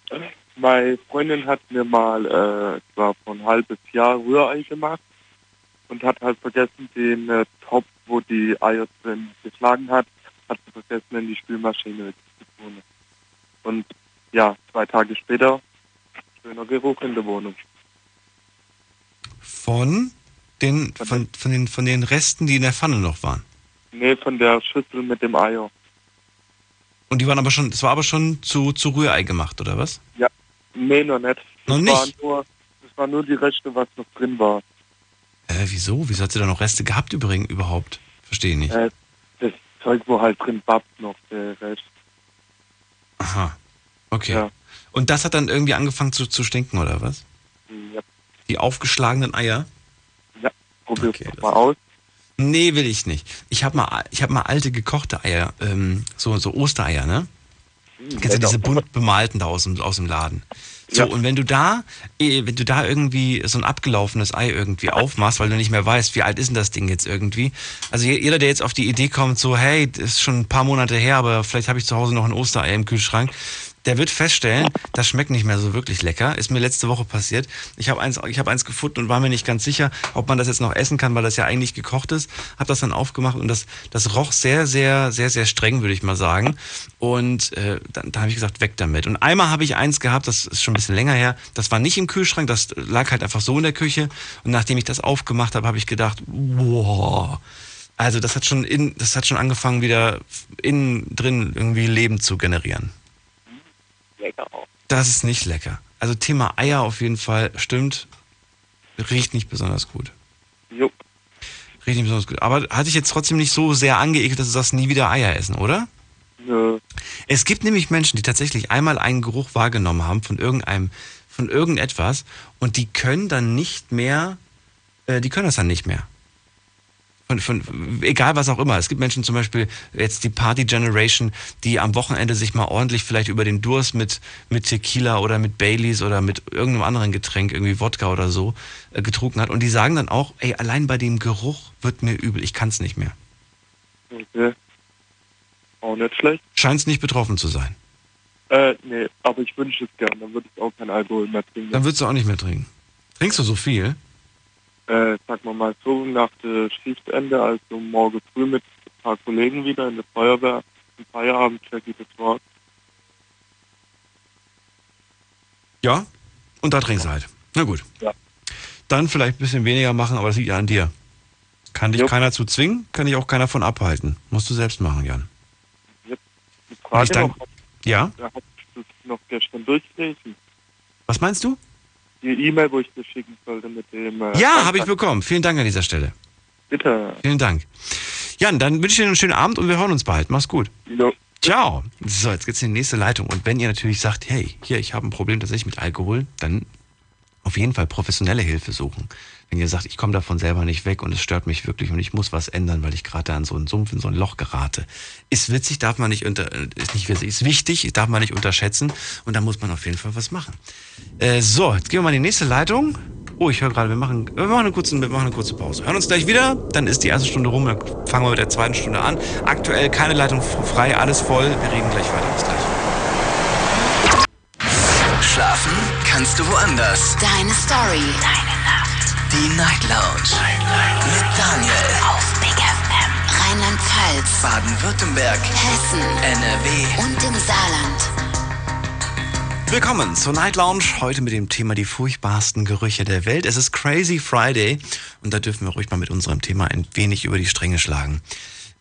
Meine Freundin hat mir mal, äh, es war vor ein halbes Jahr Rührei gemacht und hat halt vergessen, den äh, Topf, wo die Eier drin geschlagen hat, hat sie vergessen, in die Spülmaschine zu tun. Und ja, zwei Tage später, schöner Geruch in der Wohnung. Von den, von, von, den, von den Resten, die in der Pfanne noch waren. Nee, von der Schüssel mit dem Eier. Und die waren aber schon, das war aber schon zu, zu Rührei gemacht, oder was? Ja, nee, noch nicht. Noch das War nicht? nur, das war nur die Reste, was noch drin war. Äh, wieso? Wieso hat sie da noch Reste gehabt übrigens überhaupt? Verstehe ich nicht. Äh, das Zeug, wo halt drin babbt noch, der Rest. Aha. Okay. Ja. Und das hat dann irgendwie angefangen zu, zu stinken, oder was? Ja, Die aufgeschlagenen Eier? Ja. probier's doch mal aus. Nee, will ich nicht. Ich habe mal, ich hab mal alte gekochte Eier, ähm, so, so Ostereier, ne? Kennst du diese bunt bemalten da aus dem, aus dem Laden? So, und wenn du da, eh, wenn du da irgendwie so ein abgelaufenes Ei irgendwie aufmachst, weil du nicht mehr weißt, wie alt ist denn das Ding jetzt irgendwie? Also je- jeder, der jetzt auf die Idee kommt, so, hey, das ist schon ein paar Monate her, aber vielleicht habe ich zu Hause noch ein Osterei im Kühlschrank, der wird feststellen, das schmeckt nicht mehr so wirklich lecker. Ist mir letzte Woche passiert. Ich habe eins, ich habe eins gefunden und war mir nicht ganz sicher, ob man das jetzt noch essen kann, weil das ja eigentlich gekocht ist. Habe das dann aufgemacht und das, das roch sehr, sehr, sehr, sehr streng, würde ich mal sagen. Und äh, dann, dann habe ich gesagt, weg damit. Und einmal habe ich eins gehabt, das ist schon ein bisschen länger her. Das war nicht im Kühlschrank, das lag halt einfach so in der Küche. Und nachdem ich das aufgemacht habe, habe ich gedacht, wow. Also das hat schon in, das hat schon angefangen, wieder innen drin irgendwie Leben zu generieren. Lecker auch. Das ist nicht lecker. Also Thema Eier auf jeden Fall stimmt. Riecht nicht besonders gut. Jo. Riecht nicht besonders gut. Aber hatte ich jetzt trotzdem nicht so sehr angeekelt, dass du sagst, nie wieder Eier essen, oder? Nö. Es gibt nämlich Menschen, die tatsächlich einmal einen Geruch wahrgenommen haben von irgendeinem, von irgendetwas und die können dann nicht mehr, äh, die können das dann nicht mehr. Von, von, egal was auch immer. Es gibt Menschen zum Beispiel, jetzt die Party Generation, die am Wochenende sich mal ordentlich vielleicht über den Durst mit, mit Tequila oder mit Baileys oder mit irgendeinem anderen Getränk, irgendwie Wodka oder so, äh, getrunken hat. Und die sagen dann auch, ey, allein bei dem Geruch wird mir übel, ich kann es nicht mehr. Okay. Auch nicht schlecht. Scheint nicht betroffen zu sein. Äh, nee, aber ich wünsche es gern, dann würde ich auch keinen Alkohol mehr trinken. Dann würdest du auch nicht mehr trinken. Trinkst du so viel? Äh, sag mal mal so, nach der Schichtende, also morgen früh mit ein paar Kollegen wieder in der Feuerwehr, im Feierabend check ich das Wort. Ja. Und da trinkst du halt. Na gut. Ja. Dann vielleicht ein bisschen weniger machen, aber das liegt ja an dir. Kann dich Jo. keiner zu zwingen, kann dich auch keiner von abhalten. Musst du selbst machen, Jan. Eine Und Frage ich dank- noch, Ja? da hast du noch gestern durchgelesen. Was meinst du? Die E-Mail, wo ich dir schicken sollte mit dem... Äh, Ja, habe ich bekommen. Vielen Dank an dieser Stelle. Bitte. Vielen Dank. Jan, dann wünsche ich dir einen schönen Abend und wir hören uns bald. Mach's gut. Jo. Ciao. So, jetzt geht's in die nächste Leitung. Und wenn ihr natürlich sagt, hey, hier, ich habe ein Problem tatsächlich mit Alkohol, dann auf jeden Fall professionelle Hilfe suchen. Wenn ihr sagt, ich komme davon selber nicht weg und es stört mich wirklich und ich muss was ändern, weil ich gerade da in so einen Sumpf, in so ein Loch gerate. Ist witzig, darf man nicht unter, äh, ist nicht witzig, ist wichtig, darf man nicht unterschätzen und da muss man auf jeden Fall was machen. Äh, so, jetzt gehen wir mal in die nächste Leitung. Oh, ich höre gerade, wir machen, wir machen eine kurze, wir machen eine kurze Pause. Hören uns gleich wieder, dann ist die erste Stunde rum, dann fangen wir mit der zweiten Stunde an. Aktuell keine Leitung frei, alles voll. Wir reden gleich weiter. Bis gleich. Schlafen kannst du woanders. Deine Story. Deine Nacht. Die Night Lounge. Mit Daniel. Auf Big FM. Rheinland-Pfalz. Baden-Württemberg. Hessen. NRW. Und im Saarland. Willkommen zur Night Lounge. Heute mit dem Thema die furchtbarsten Gerüche der Welt. Es ist Crazy Friday und da dürfen wir ruhig mal mit unserem Thema ein wenig über die Stränge schlagen.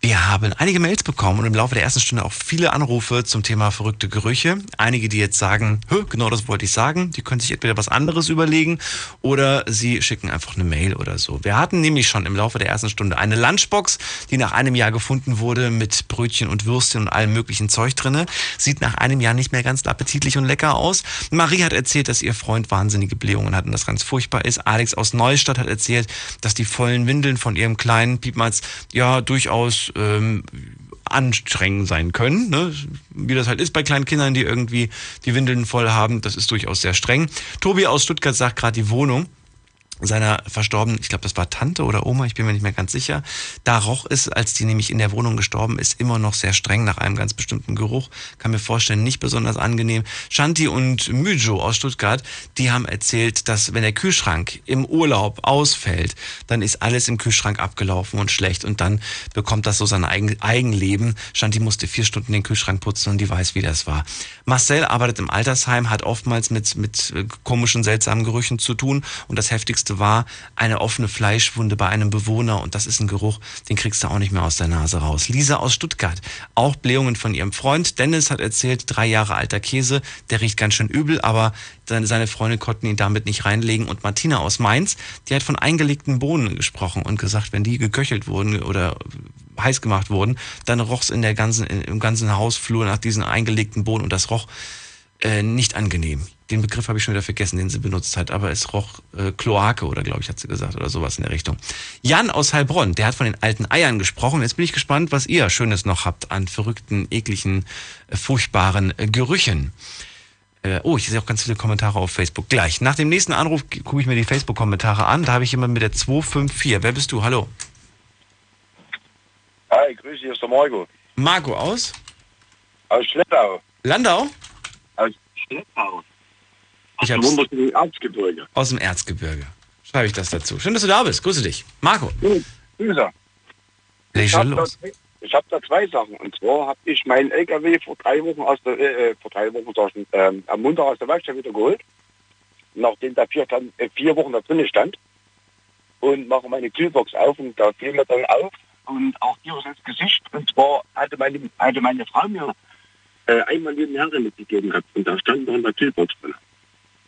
Wir haben einige Mails bekommen und im Laufe der ersten Stunde auch viele Anrufe zum Thema verrückte Gerüche. Einige, die jetzt sagen, Hö, genau das wollte ich sagen, die können sich entweder was anderes überlegen oder sie schicken einfach eine Mail oder so. Wir hatten nämlich schon im Laufe der ersten Stunde eine Lunchbox, die nach einem Jahr gefunden wurde mit Brötchen und Würstchen und allem möglichen Zeug drinne. Sieht nach einem Jahr nicht mehr ganz appetitlich und lecker aus. Marie hat erzählt, dass ihr Freund wahnsinnige Blähungen hat und das ganz furchtbar ist. Alex aus Neustadt hat erzählt, dass die vollen Windeln von ihrem kleinen Piepmatz ja durchaus ähm, anstrengend sein können. Ne? Wie das halt ist bei kleinen Kindern, die irgendwie die Windeln voll haben. Das ist durchaus sehr streng. Tobi aus Stuttgart sagt gerade die Wohnung. Seiner verstorbenen, ich glaube, das war Tante oder Oma, ich bin mir nicht mehr ganz sicher. Da roch es, als die nämlich in der Wohnung gestorben ist, immer noch sehr streng nach einem ganz bestimmten Geruch. Kann mir vorstellen, nicht besonders angenehm. Shanti und Müjo aus Stuttgart, die haben erzählt, dass wenn der Kühlschrank im Urlaub ausfällt, dann ist alles im Kühlschrank abgelaufen und schlecht und dann bekommt das so sein Eigen Eigenleben. Shanti musste vier Stunden den Kühlschrank putzen und die weiß, wie das war. Marcel arbeitet im Altersheim, hat oftmals mit, mit äh, komischen, seltsamen Gerüchen zu tun und das heftigste War eine offene Fleischwunde bei einem Bewohner und das ist ein Geruch, den kriegst du auch nicht mehr aus der Nase raus. Lisa aus Stuttgart, auch Blähungen von ihrem Freund. Dennis hat erzählt, drei Jahre alter Käse, der riecht ganz schön übel, aber seine, Freunde konnten ihn damit nicht reinlegen. Und Martina aus Mainz, die hat von eingelegten Bohnen gesprochen und gesagt, wenn die geköchelt wurden oder heiß gemacht wurden, dann roch es in der ganzen, im ganzen Hausflur nach diesen eingelegten Bohnen und das roch äh, nicht angenehm den Begriff habe ich schon wieder vergessen, den sie benutzt hat, aber es roch äh, Kloake oder glaube ich, hat sie gesagt oder sowas in der Richtung. Jan aus Heilbronn, der hat von den alten Eiern gesprochen. Jetzt bin ich gespannt, was ihr Schönes noch habt an verrückten, ekligen, äh, furchtbaren äh, Gerüchen. Äh, oh, ich sehe auch ganz viele Kommentare auf Facebook. Gleich. Nach dem nächsten Anruf gucke ich mir die Facebook-Kommentare an. Da habe ich jemanden mit der 254. Wer bist du? Hallo. Hi, grüß dich, hier ist der Marco. Marco aus? Aus Schleppau. Landau? Aus Schleppau. Ich. Aus dem Erzgebirge. Aus dem Erzgebirge. Schreibe ich das dazu. Schön, dass du da bist. Grüße dich. Marco. Grüße. Ich habe da, hab da zwei Sachen. Und zwar habe ich meinen LKW vor drei Wochen aus der, äh, äh vor drei Wochen ähm, am Montag aus der Werkstatt wieder geholt. Nachdem da vier, äh, vier Wochen da drin stand. Und mache meine Kühlbox auf und da fiel mir dann auf und auch dir ins Gesicht. Und zwar hatte meine, hatte meine Frau mir äh, einmal jeden Herren mitgegeben. Und da stand noch in der Kühlbox drin.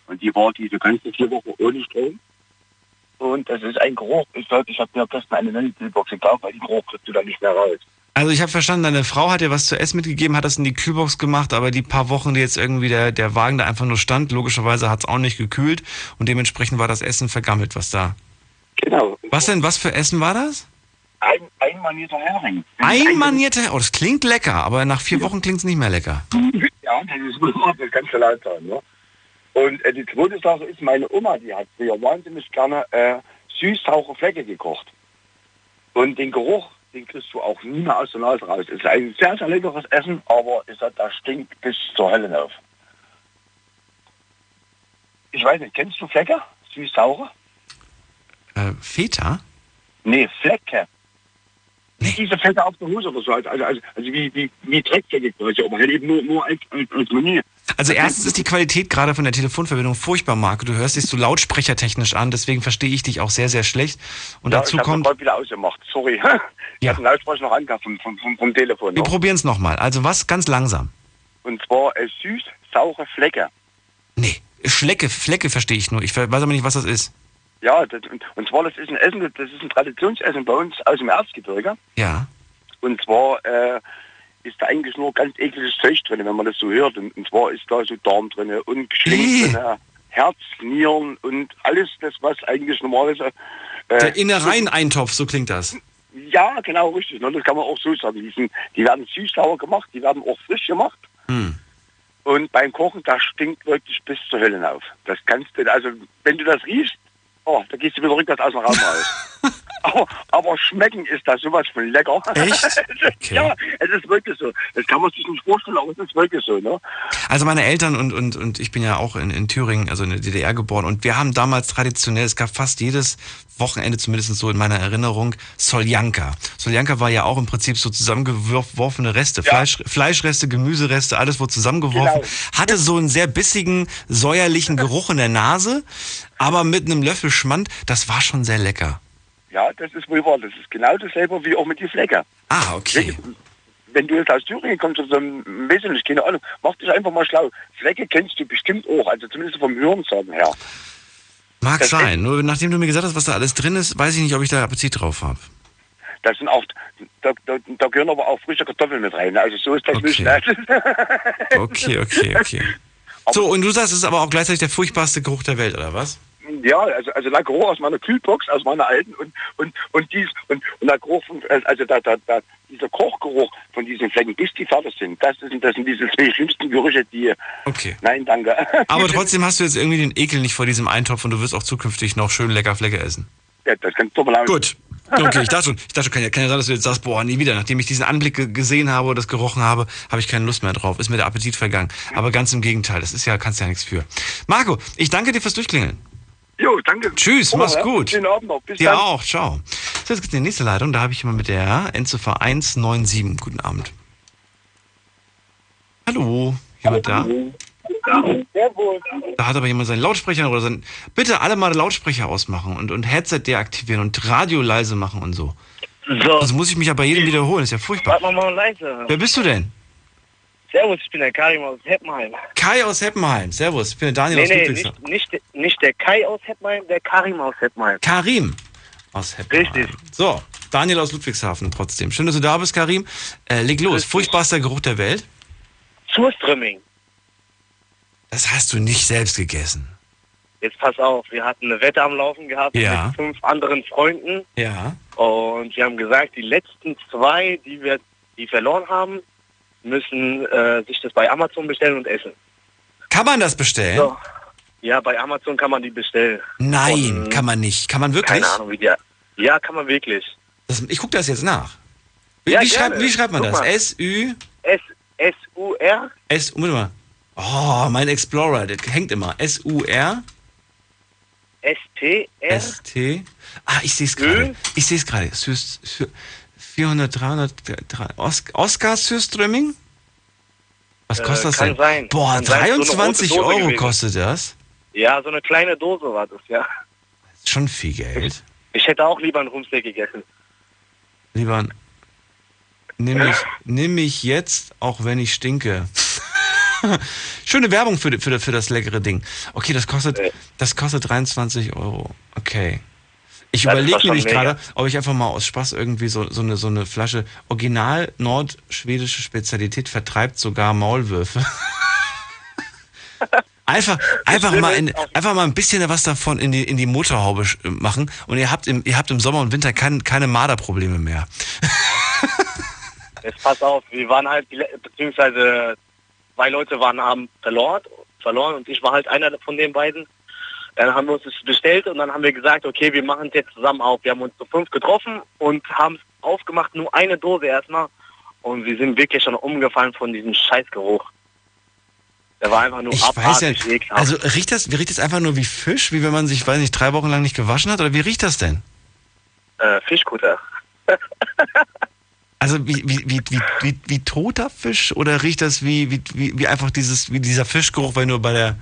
Und die war diese ganzen vier Wochen ohne Strom. Und das ist ein Geruch. Ich glaube, ich habe mir gestern eine neue Kühlbox gekauft, weil die Geruch kriegst du da nicht mehr raus. Also ich habe verstanden, deine Frau hat dir was zu essen mitgegeben, hat das in die Kühlbox gemacht, aber die paar Wochen, die jetzt irgendwie der, der Wagen da einfach nur stand, logischerweise hat es auch nicht gekühlt und dementsprechend war das Essen vergammelt, was da. Genau. Was denn, was für Essen war das? Ein, einmanierter Hering. Einmanierter, oh, das klingt lecker, aber nach vier Wochen klingt es nicht mehr lecker. Ja, das ist das kannst du laut sein, ne? Und äh, die zweite Sache ist, meine Oma, die hat früher wahnsinnig gerne äh, süß-saure Flecke gekocht. Und den Geruch, den kriegst du auch nie mehr aus der Nase raus. Es ist ein sehr, sehr leckeres Essen, aber es hat, das stinkt bis zur Hölle auf. Ich weiß nicht, kennst du Flecke? Süß-saure? Äh, Feta? Nee, Flecke. Nee. Diese Fette auf der Hose oder so, also, also, also wie, wie, wie Dreckflecke quasi, aber halt eben nur, nur als, als, als Menü. Also erstens ist die Qualität gerade von der Telefonverbindung furchtbar, Marco. Du hörst dich so lautsprechertechnisch an, deswegen verstehe ich dich auch sehr, sehr schlecht. Und ja, dazu ich kommt. Ich wieder ausgemacht, sorry. (laughs) Ich ja. habe den Lautsprecher noch angehabt vom, vom, vom, vom Telefon. Wir probieren es nochmal. Also was ganz langsam. Und zwar äh, süß, saure Flecke. Nee, Schlecke, Flecke verstehe ich nur. Ich weiß aber nicht, was das ist. Ja, das, und zwar das ist ein Essen, das ist ein Traditionsessen bei uns aus dem Erzgebirge. Ja. Und zwar äh, ist da eigentlich nur ganz ekliges Zeug drin, wenn man das so hört. Und, und zwar ist da so Darm drin und Geschlenk drin, Herz, Nieren und alles das, was eigentlich normalerweise... Äh, Der Innereien-Eintopf, so klingt das. Ja, genau, richtig. Ne? Das kann man auch so sagen. Die, sind, die werden süß-sauer gemacht, die werden auch frisch gemacht. Hm. Und beim Kochen, das stinkt wirklich bis zur Hölle auf. Das kannst du, also wenn du das riechst, oh, da gehst du wieder rückwärts aus dem Raum raus. (laughs) aber, aber, schmecken ist das sowas von lecker. Echt? (laughs) Okay. ja, es ist wirklich so. Das kann man sich nicht vorstellen, aber es ist wirklich so. Ne? Also meine Eltern und, und, und ich bin ja auch in, in Thüringen, also in der DDR geboren und wir haben damals traditionell, es gab fast jedes Wochenende, zumindest so in meiner Erinnerung, Soljanka. Soljanka war ja auch im Prinzip so zusammengeworfene Reste, ja. Fleisch, Fleischreste, Gemüsereste, alles wurde zusammengeworfen. Genau. Hatte so einen sehr bissigen, säuerlichen Geruch in der Nase, aber mit einem Löffel Schmand, das war schon sehr lecker. Ja, das ist wohl wahr. Das ist genau dasselbe wie auch mit den Flecker. Ah, okay. Wenn, wenn du jetzt aus Thüringen kommst, also weiß ich nicht, keine Ahnung, mach dich einfach mal schlau. Flecke kennst du bestimmt auch, also zumindest vom Hörensagen her. Mag das sein, nur nachdem du mir gesagt hast, was da alles drin ist, weiß ich nicht, ob ich da Appetit drauf habe. Das sind auch, da, da, da, gehören aber auch frische Kartoffeln mit rein, also so ist das okay. nicht. Ne? (laughs) okay, okay, okay. So, und du sagst, es ist aber auch gleichzeitig der furchtbarste Geruch der Welt, oder was? Ja, also, also Geruch aus meiner Kühlbox, aus meiner alten und, und, und dies, und, und von, also da, da, da, dieser Kochgeruch von diesen Flecken, bis die fertig sind, das sind, das sind diese zwei schlimmsten Gerüche, die, okay. nein, danke. (laughs) Aber (laughs) trotzdem hast du jetzt irgendwie den Ekel nicht vor diesem Eintopf und du wirst auch zukünftig noch schön lecker Flecke essen. Ja, das kann doch mal Gut. (laughs) Okay, ich dachte schon, ich dachte schon, kann ja, kann ja sein, dass du jetzt sagst, boah, nie wieder. Nachdem ich diesen Anblick gesehen habe oder das gerochen habe, habe ich keine Lust mehr drauf. Ist mir der Appetit vergangen. Aber ganz im Gegenteil, das ist ja, kannst ja nichts für. Marco, ich danke dir fürs Durchklingeln. Jo, danke. Tschüss, mach's ja. gut. Schönen Abend noch. Bis Dir dann. auch, ciao. So, jetzt gibt's die nächste Leitung. Da habe ich jemand mit der Endziffer 197. Guten Abend. Hallo, jemand da? Da hat aber jemand seinen Lautsprecher oder sein. Bitte alle mal Lautsprecher ausmachen und, und Headset deaktivieren und Radio leise machen und so. So. Das muss ich mich ja bei jedem wiederholen, ist ja furchtbar. Warte mal, mal leise. Wer bist du denn? Servus, ich bin der Karim aus Heppenheim. Kai aus Heppenheim. Servus, ich bin der Daniel nee, aus nee, Ludwigshafen. nicht, nicht, nicht der Kai aus Heppenheim, der Karim aus Heppenheim. Karim aus Heppenheim. Richtig. So, Daniel aus Ludwigshafen trotzdem. Schön, dass du da bist, Karim. Äh, leg los. Furchtbarster Geruch der Welt? Surströmming. Das hast du nicht selbst gegessen. Jetzt pass auf, wir hatten eine Wette am Laufen gehabt Ja. mit fünf anderen Freunden Ja. und wir haben gesagt, die letzten zwei, die wir die verloren haben, müssen äh, sich das bei Amazon bestellen und essen. Kann man das bestellen? So. Ja, bei Amazon kann man die bestellen. Nein, Und, kann man nicht. Kann man wirklich? Keine Ahnung, wie die. Ja, kann man wirklich. Das, ich gucke das jetzt nach. Wie, Ja, wie, schreibt, wie schreibt man Guck das? mal. S-Ü... S S U R S... Moment mal. Oh, mein Explorer, der hängt immer. S-U-R... S T R S-T... Ah, ich sehe es gerade. Ich sehe es gerade. Süß- Sü- 400, 300... drei- Os Oscar Sürströmming? Was Äh, kostet das kann denn? sein. Boah, Kann sein, so eine rote 23 Dose Euro gewesen. kostet das. Ja, so eine kleine Dose war das, ja. Ist schon viel Geld. Ich hätte auch lieber einen Rumsteak gegessen. Lieber, nimm (laughs) mich, nimm mich jetzt, auch wenn ich stinke. (laughs) Schöne Werbung für, für, für das leckere Ding. Okay, das kostet, das kostet 23 Euro. Okay. Ich ist überlege nämlich gerade, ob ich einfach mal aus Spaß irgendwie so, so, eine, so eine Flasche original nordschwedische Spezialität vertreibt sogar Maulwürfe. (laughs) Einfach, einfach mal, in, einfach mal ein bisschen was davon in die, in die Motorhaube sch- machen und ihr habt im, ihr habt im Sommer und Winter kein, keine Marderprobleme mehr. Jetzt pass auf, wir waren halt, beziehungsweise zwei Leute waren haben verloren, verloren und ich war halt einer von den beiden. Dann haben wir uns das bestellt und dann haben wir gesagt, okay, wir machen es jetzt zusammen auf. Wir haben uns zu fünf getroffen und haben es aufgemacht, nur eine Dose erstmal. Und wir sind wirklich schon umgefallen von diesem Scheißgeruch. Der war einfach nur Ich weiß ja, also riecht das, riecht das einfach nur wie Fisch, wie wenn man sich, weiß nicht, drei Wochen lang nicht gewaschen hat? Oder wie riecht das denn? äh, Fischkutter. (laughs) Also wie, wie, wie, wie, wie, wie toter Fisch oder riecht das wie, wie, wie, wie einfach dieses, wie dieser Fischgeruch, wenn du bei der,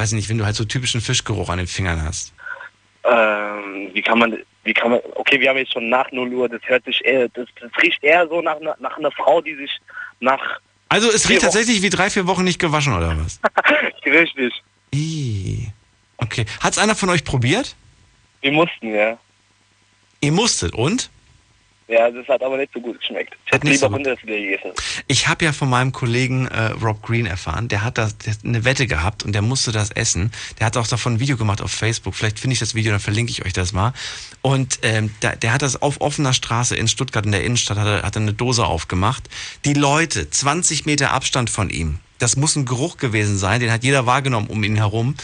weiß ich nicht, wenn du halt so typischen Fischgeruch an den Fingern hast? Ähm, wie kann man, wie kann man, okay, wir haben jetzt schon nach 0 Uhr, das hört sich eher, das, das riecht eher so nach, einer- nach einer Frau, die sich nach, Also es riecht tatsächlich wie drei, vier Wochen nicht gewaschen oder was? (laughs) richtig. Okay. Hat's einer von euch probiert? wir mussten, ja. Ihr musstet und? Ja, das hat aber nicht so gut geschmeckt. Ich hätte lieber so Bundesliga gegessen. Ich habe ja von meinem Kollegen äh, Rob Green erfahren, der hat hat eine Wette gehabt und der musste das essen. Der hat auch davon ein Video gemacht auf Facebook. Vielleicht finde ich das Video, dann verlinke ich euch das mal. Und ähm, der, der hat das auf offener Straße in Stuttgart in der Innenstadt hat er, hat er eine Dose aufgemacht. Die Leute, 20 Meter Abstand von ihm. Das muss ein Geruch gewesen sein, den hat jeder wahrgenommen um ihn herum.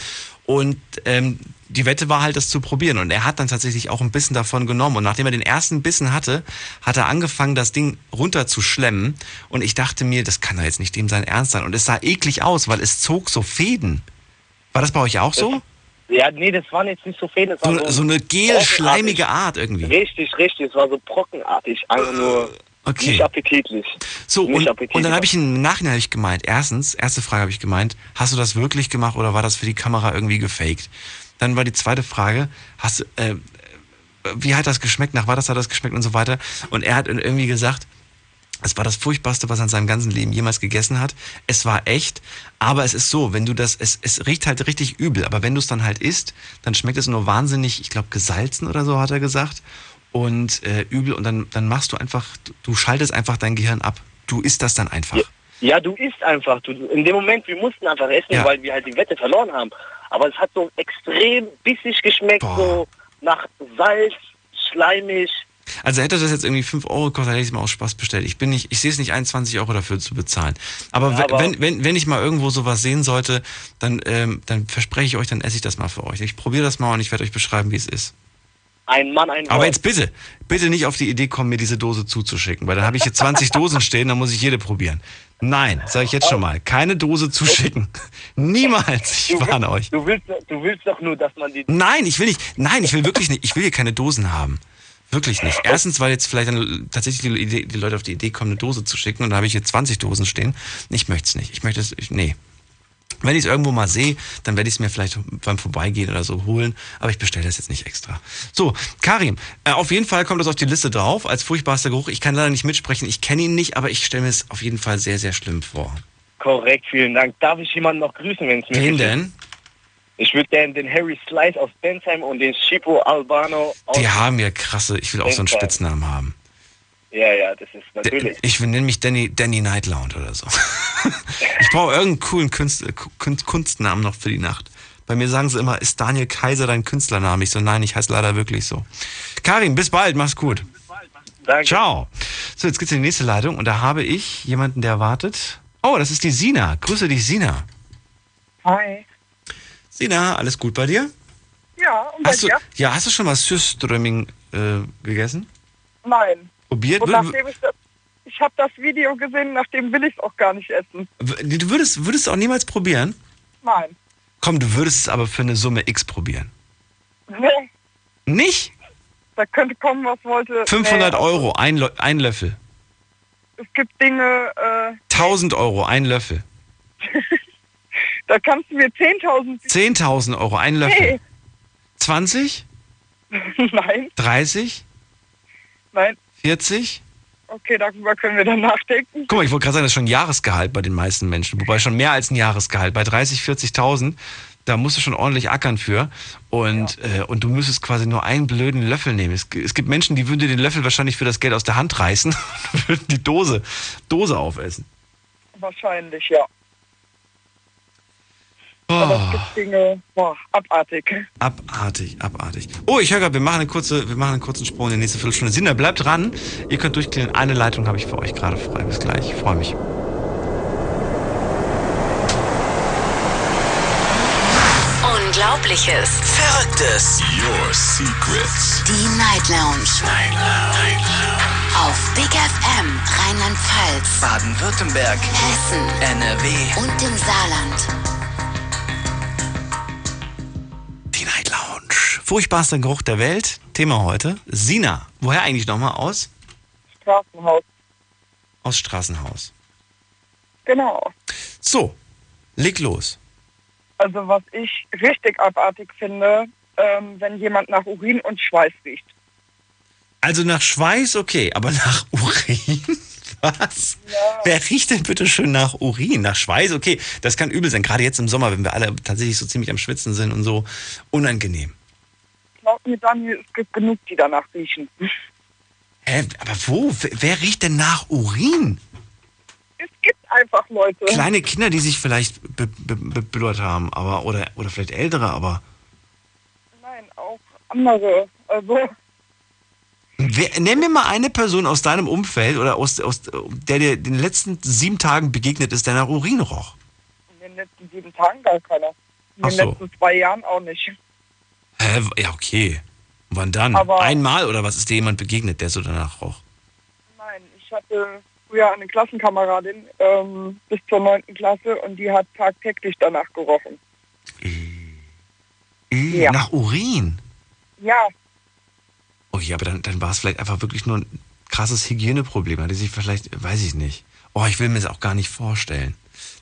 Und ähm, die Wette war halt, das zu probieren. Und er hat dann tatsächlich auch ein Bissen davon genommen. Und nachdem er den ersten Bissen hatte, hat er angefangen, das Ding runter zu schlemmen. Und ich dachte mir, das kann doch jetzt nicht dem sein Ernst sein. Und es sah eklig aus, weil es zog so Fäden. War das bei euch auch so? Ja, nee, das waren jetzt nicht so Fäden, das war So, so, so eine gel-schleimige Art irgendwie. Richtig, richtig, es war so brockenartig, einfach nur Okay. nicht appetitlich. So, nicht und, appetitlich. und dann habe ich im Nachhinein ich gemeint, erstens, erste Frage habe ich gemeint, hast du das wirklich gemacht oder war das für die Kamera irgendwie gefaked? Dann war die zweite Frage, hast du, äh, wie hat das geschmeckt, nach was hat das geschmeckt und so weiter. Und er hat irgendwie gesagt, es war das Furchtbarste, was er in seinem ganzen Leben jemals gegessen hat. Es war echt, aber es ist so, wenn du das, es, es riecht halt richtig übel, aber wenn du es dann halt isst, dann schmeckt es nur wahnsinnig, ich glaube, gesalzen oder so, hat er gesagt. Und äh, übel und dann, dann machst du einfach, du, schaltest einfach dein Gehirn ab. Du isst das dann einfach. Ja, du isst einfach. Du, in dem Moment, wir mussten einfach essen, Ja. weil wir halt die Wette verloren haben. Aber es hat so extrem bissig geschmeckt, so nach Salz, schleimig. Also hätte das jetzt irgendwie 5 Euro gekostet, hätte ich es mal aus Spaß bestellt. Ich bin nicht, ich sehe es nicht ein, 20 Euro dafür zu bezahlen. Aber, Ja, aber- wenn, wenn, wenn ich mal irgendwo sowas sehen sollte, dann, ähm, dann verspreche ich euch, dann esse ich das mal für euch. Ich probiere das mal und ich werde euch beschreiben, wie es ist. Ein Mann, ein Aber Wort. jetzt bitte, bitte nicht auf die Idee kommen, mir diese Dose zuzuschicken, weil dann habe ich hier 20 Dosen stehen, dann muss ich jede probieren. Nein, sage ich jetzt schon mal, keine Dose zuschicken. (laughs) Niemals, ich warne euch. Du willst, du willst doch nur, dass man die... Nein, ich will nicht. Nein, ich will wirklich nicht. Ich will hier keine Dosen haben. Wirklich nicht. Erstens, weil jetzt vielleicht dann tatsächlich die, die Leute auf die Idee kommen, eine Dose zu schicken und da habe ich hier 20 Dosen stehen. Ich möchte es nicht. Ich möchte es, nee. Wenn ich es irgendwo mal sehe, dann werde ich es mir vielleicht beim Vorbeigehen oder so holen, aber ich bestelle das jetzt nicht extra. So, Karim, äh, auf jeden Fall kommt das auf die Liste drauf als furchtbarster Geruch. Ich kann leider nicht mitsprechen, ich kenne ihn nicht, aber ich stelle mir es auf jeden Fall sehr, sehr schlimm vor. Korrekt, vielen Dank. Darf ich jemanden noch grüßen, wenn es möglich Wen denn? Ich würde gerne den Harry Slice aus Bensheim und den Chipo Albano aus... Die haben ja krasse, ich will auch so einen Bensheim. Spitznamen haben. Ja, ja, das ist natürlich. Ich nenne mich Danny, Danny Night Lounge oder so. (laughs) ich brauche irgendeinen coolen Kunst, Kunst, Kunstnamen noch für die Nacht. Bei mir sagen sie immer, ist Daniel Kaiser dein Künstlername? Ich so, nein, ich heiße leider wirklich so. Karin, bis bald, mach's gut. Danke. Ciao. So, jetzt geht's in die nächste Leitung und da habe ich jemanden, der wartet. Oh, das ist die Sina. Grüße dich, Sina. Hi. Sina, alles gut bei dir? Ja, und bei Hast du, dir? ja, hast du schon mal Surströmming äh, gegessen? Nein. Probiert? Und nachdem ich das, ich habe das Video gesehen, nachdem will ich es auch gar nicht essen. Du würdest, würdest du auch niemals probieren? Nein. Komm, du würdest es aber für eine Summe X probieren. Nee, Nicht? da könnte kommen, was wollte. 500 nee, Euro, ein, Lo- ein Löffel. Es gibt Dinge, äh, 1000 Euro, ein Löffel. (laughs) da kannst du mir 10.000... 10.000 Euro, ein Löffel. Nee. 20? (laughs) Nein, 30? nein. 40? Okay, darüber können wir dann nachdenken. Guck mal, ich wollte gerade sagen, das ist schon ein Jahresgehalt bei den meisten Menschen. Wobei schon mehr als ein Jahresgehalt. Bei 30, 40.000, da musst du schon ordentlich ackern für. Und, äh, und du müsstest quasi nur einen blöden Löffel nehmen. Es, es gibt Menschen, die würden dir den Löffel wahrscheinlich für das Geld aus der Hand reißen (laughs) und würden die Dose, Dose aufessen. Wahrscheinlich, ja. Oh, Aber es gibt Dinge, boah, abartig. abartig, abartig. Oh, ich höre gerade, wir machen eine kurze, wir machen einen kurzen Sprung in die nächste Viertelstunde. Sina, bleibt dran. Ihr könnt durchklären. Eine Leitung habe ich für euch gerade frei. Bis gleich. Ich freue mich. Unglaubliches. Verrücktes. Your secrets. Die Night Lounge. Night Lounge. Auf Big FM Rheinland-Pfalz, Baden-Württemberg. Hessen NRW. und im Saarland. Furchtbarster Geruch der Welt. Thema heute. Sina. Woher eigentlich nochmal aus? Straßenhaus. Aus Straßenhaus. Genau. So, leg los. Also was ich richtig abartig finde, ähm, wenn jemand nach Urin und Schweiß riecht. Also nach Schweiß, okay, aber nach Urin? (laughs) Was? Wer riecht denn bitte schön nach Urin? Nach Schweiß, okay. Das kann übel sein, gerade jetzt im Sommer, wenn wir alle tatsächlich so ziemlich am Schwitzen sind und so. Unangenehm. Glaub mir, Daniel, es gibt genug, die danach riechen. Hä, aber wo? Wer, wer riecht denn nach Urin? Es gibt einfach Leute. Kleine Kinder, die sich vielleicht be haben, aber oder, oder vielleicht ältere, aber. Nein, auch andere. Also, Wer, nenn mir mal eine Person aus deinem Umfeld oder aus, aus der dir in den letzten sieben Tagen begegnet ist, der nach Urin roch. in den letzten sieben Tagen gar keiner. In Ach den so. letzten zwei Jahren auch nicht. Hä? Ja, okay. Wann dann? Aber- Einmal oder was ist dir jemand begegnet, der so danach roch? Nein, ich hatte früher eine Klassenkameradin ähm, bis zur neunten Klasse und die hat tagtäglich danach gerochen. Äh, Ja. Nach Urin? Ja, Okay, aber dann, dann war es vielleicht einfach wirklich nur ein krasses Hygieneproblem. Hatte sich vielleicht, weiß ich nicht. Oh, ich will mir das auch gar nicht vorstellen.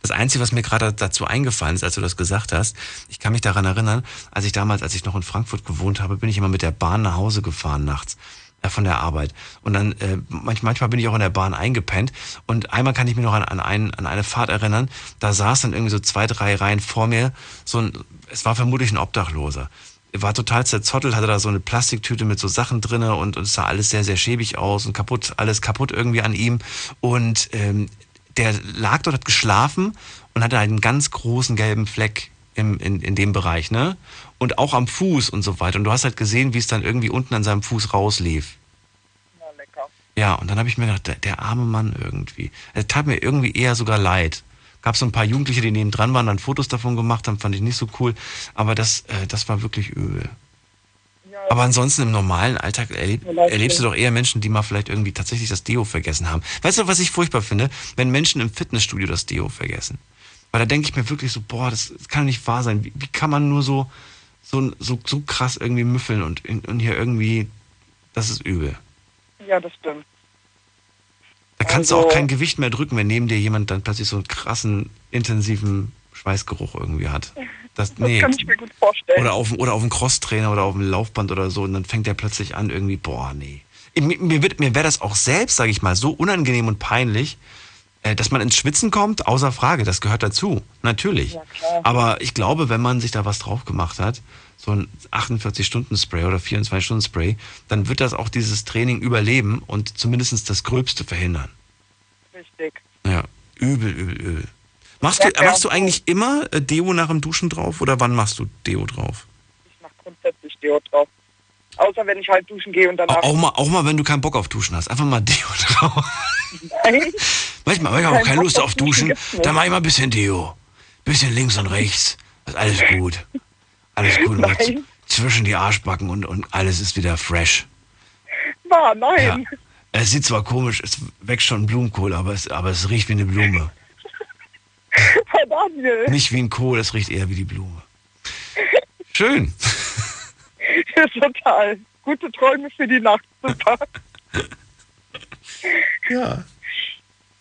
Das Einzige, was mir gerade dazu eingefallen ist, als du das gesagt hast, ich kann mich daran erinnern, als ich damals, als ich noch in Frankfurt gewohnt habe, bin ich immer mit der Bahn nach Hause gefahren nachts äh, von der Arbeit. Und dann, äh, manch, manchmal bin ich auch in der Bahn eingepennt. Und einmal kann ich mich noch an, an, ein, an eine Fahrt erinnern, da saß dann irgendwie so zwei, drei Reihen vor mir, so ein, es war vermutlich ein Obdachloser. Er war total zerzottelt, hatte da so eine Plastiktüte mit so Sachen drinne und, und es sah alles sehr, sehr schäbig aus und kaputt, alles kaputt irgendwie an ihm. Und ähm, der lag dort, hat geschlafen und hatte einen ganz großen gelben Fleck im, in, in dem Bereich, ne? Und auch am Fuß und so weiter. Und du hast halt gesehen, wie es dann irgendwie unten an seinem Fuß rauslief. Na, lecker. Ja, und dann habe ich mir gedacht, der, der arme Mann irgendwie. Er tat mir irgendwie eher sogar leid. Gab so ein paar Jugendliche, die neben dran waren, dann Fotos davon gemacht haben, fand ich nicht so cool. Aber das, äh, das war wirklich übel. Aber ansonsten im normalen Alltag erleb, erlebst du doch eher Menschen, die mal vielleicht irgendwie tatsächlich das Deo vergessen haben. Weißt du, was ich furchtbar finde? Wenn Menschen im Fitnessstudio das Deo vergessen. Weil da denke ich mir wirklich so, boah, das, das kann nicht wahr sein. Wie, wie kann man nur so, so, so, so krass irgendwie müffeln und, und hier irgendwie, das ist übel. Ja, das stimmt. Da kannst du Also- auch kein Gewicht mehr drücken, wenn neben dir jemand dann plötzlich so einen krassen, intensiven Schweißgeruch irgendwie hat. (laughs) Das, Das nee. kann ich mir gut vorstellen. Oder auf, oder auf dem Crosstrainer oder auf dem Laufband oder so und dann fängt der plötzlich an irgendwie, boah, nee. Mir, mir, wird- mir wäre das auch selbst, sage ich mal, so unangenehm und peinlich, äh, dass man ins Schwitzen kommt, außer Frage, das gehört dazu, natürlich. Ja. Aber ich glaube, wenn man sich da was drauf gemacht hat, so ein 48-Stunden-Spray oder 24-Stunden-Spray, dann wird das auch dieses Training überleben und zumindest das Gröbste verhindern. Richtig. Ja, übel, übel, übel. Machst du, Ja, ja. machst du eigentlich immer äh, Deo nach dem Duschen drauf oder wann machst du Deo drauf? Ich mach grundsätzlich Deo drauf. Außer wenn ich halt duschen gehe und danach. Auch, auch, mal, auch mal, wenn du keinen Bock auf Duschen hast. Einfach mal Deo (laughs) drauf. Nein. Manchmal habe ich auch Kein keine Bock Lust auf auf Duschen. Dann mach ich mal ein bisschen Deo. Bisschen links und rechts. Ist alles gut. Alles gut. Mal zwischen die Arschbacken und, und alles ist wieder fresh. War, nein. Es sieht zwar komisch, es wächst schon Blumenkohl, aber es, aber es riecht wie eine Blume. (laughs) Daniel. Nicht wie ein Kohl, es riecht eher wie die Blume. Schön. Total. Gute Träume für die Nacht. Super. Ja.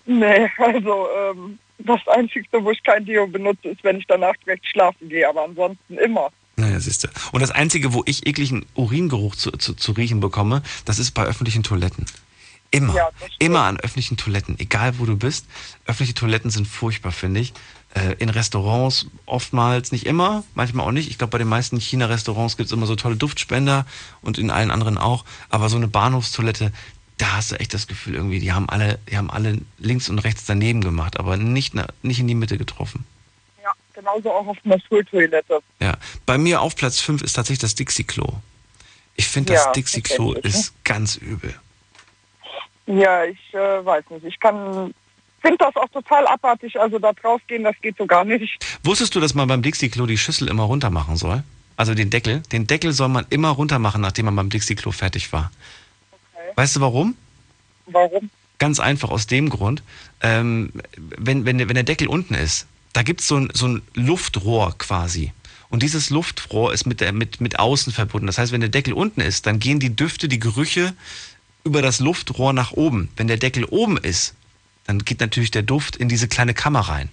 Nee, also ähm, das Einzige, wo ich kein Deo benutze, ist, wenn ich danach direkt schlafen gehe. Aber ansonsten immer. Naja, siehst du. Und das Einzige, wo ich ekligen Uringeruch zu, zu, zu riechen bekomme, das ist bei öffentlichen Toiletten. Immer. Ja. Immer an öffentlichen Toiletten. Egal wo du bist. Öffentliche Toiletten sind furchtbar, finde ich. Äh, in Restaurants oftmals, nicht immer, manchmal auch nicht. Ich glaube, bei den meisten China-Restaurants gibt es immer so tolle Duftspender und in allen anderen auch. Aber so eine Bahnhofstoilette, da hast du echt das Gefühl irgendwie, die haben alle, die haben alle links und rechts daneben gemacht, aber nicht, na- nicht in die Mitte getroffen. Ja, genauso auch auf einer Schultoilette. Ja, bei mir auf Platz 5 ist tatsächlich das Dixie-Klo. Ich finde, Ja, das Dixie-Klo verständlich, ne? ist ganz übel. Ja, ich äh, weiß nicht. Ich kann finde das auch total abartig. Also da drauf gehen, das geht so gar nicht. Wusstest du, dass man beim Dixie-Klo die Schüssel immer runter machen soll? Also den Deckel? Den Deckel soll man immer runter machen, nachdem man beim Dixie-Klo fertig war. Weißt du warum? Warum? Ganz einfach aus dem Grund, ähm, wenn, wenn, der- wenn der Deckel unten ist, da gibt so es so ein Luftrohr quasi. Und dieses Luftrohr ist mit, der, mit, mit außen verbunden. Das heißt, wenn der Deckel unten ist, dann gehen die Düfte, die Gerüche über das Luftrohr nach oben. Wenn der Deckel oben ist, dann geht natürlich der Duft in diese kleine Kammer rein.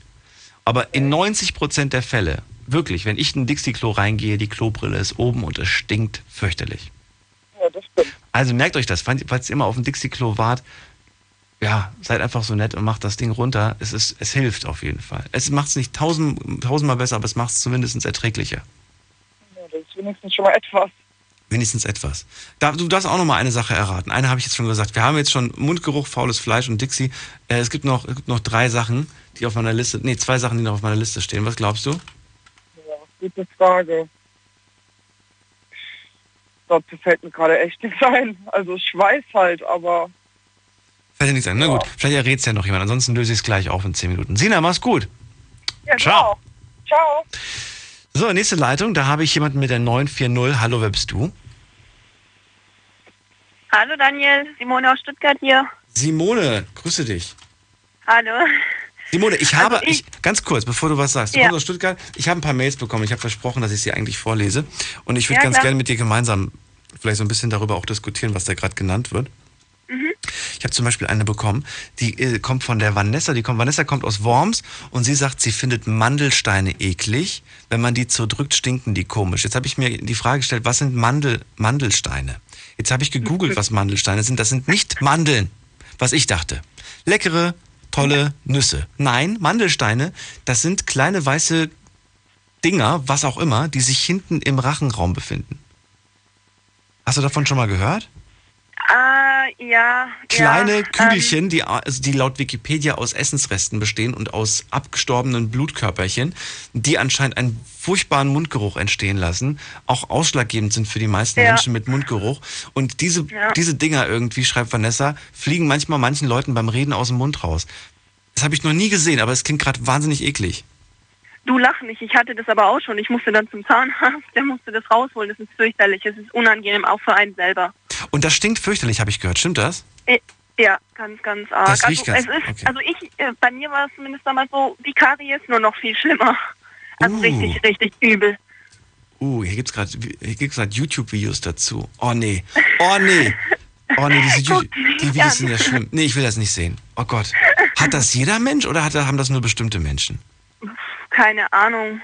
Aber in 90 Prozent der Fälle, wirklich, wenn ich in ein Dixie-Klo reingehe, die Klobrille ist oben und es stinkt fürchterlich. Ja, das stimmt. Also merkt euch das, falls ihr immer auf dem Dixie-Klo wart, ja, seid einfach so nett und macht das Ding runter. Es, ist, es hilft auf jeden Fall. Es macht es nicht tausend, tausendmal besser, aber es macht es zumindest erträglicher. Ja, das ist wenigstens schon mal etwas. Wenigstens etwas. Du darfst auch noch mal eine Sache erraten. Eine habe ich jetzt schon gesagt. Wir haben jetzt schon Mundgeruch, faules Fleisch und Dixie. Äh, es, gibt noch, es gibt noch drei Sachen, die auf meiner Liste, nee, zwei Sachen, die noch auf meiner Liste stehen. Was glaubst du? Ja, gute Frage. Dazu fällt mir gerade echt nichts (laughs) ein. Also ich weiß halt, aber Fällt dir nichts ein. Na gut, vielleicht errät es ja noch jemand. Ansonsten löse ich es gleich auf in zehn Minuten. Sina, mach's gut. ja, Ciao. genau. Ciao. So, nächste Leitung. Da habe ich jemanden mit der 940. Hallo, wer bist du? Hallo Daniel, Simone aus Stuttgart hier. Simone, grüße dich. Hallo. Simone, ich Also habe, ich, ganz kurz, bevor du was sagst, du Ja. aus Stuttgart, ich habe ein paar Mails bekommen, ich habe versprochen, dass ich sie eigentlich vorlese und ich würde Ja, ganz klar. gerne mit dir gemeinsam vielleicht so ein bisschen darüber auch diskutieren, was da gerade genannt wird. Mhm. Ich habe zum Beispiel eine bekommen, die äh, kommt von der Vanessa, die kommt, Vanessa kommt aus Worms und sie sagt, sie findet Mandelsteine eklig, wenn man die zerdrückt, stinken die komisch. Jetzt habe ich mir die Frage gestellt, was sind Mandel, Mandelsteine? Jetzt habe ich gegoogelt, was Mandelsteine sind. Das sind nicht Mandeln, was ich dachte. Leckere, tolle Nüsse. Nein, Mandelsteine, das sind kleine weiße Dinger, was auch immer, die sich hinten im Rachenraum befinden. Hast du davon schon mal gehört? Äh, ja. Kleine ja, Kügelchen, die, also die laut Wikipedia aus Essensresten bestehen und aus abgestorbenen Blutkörperchen, die anscheinend einen furchtbaren Mundgeruch entstehen lassen, auch ausschlaggebend sind für die meisten Ja. Menschen mit Mundgeruch. Und diese, Ja. diese Dinger irgendwie, schreibt Vanessa, fliegen manchmal manchen Leuten beim Reden aus dem Mund raus. Das habe ich noch nie gesehen, aber es klingt gerade wahnsinnig eklig. Du lach nicht, ich hatte das aber auch schon. Ich musste dann zum Zahnarzt, der musste das rausholen. Das ist fürchterlich, es ist unangenehm, auch für einen selber. Und das stinkt fürchterlich, habe ich gehört. Stimmt das? Äh, Ja, ganz, ganz arg. Das riecht also, ganz- es ist, okay. also ich, äh, bei mir war es zumindest damals so, die Karies nur noch viel schlimmer. Also Uh. richtig, richtig übel. Uh, hier gibt's gerade hier gibt's gerade YouTube-Videos dazu. Oh nee. Oh nee. Oh nee, diese (laughs) YouTube die Videos sind ja schlimm. Nee, ich will das nicht sehen. Oh Gott. Hat das jeder Mensch oder hat, haben das nur bestimmte Menschen? Keine Ahnung.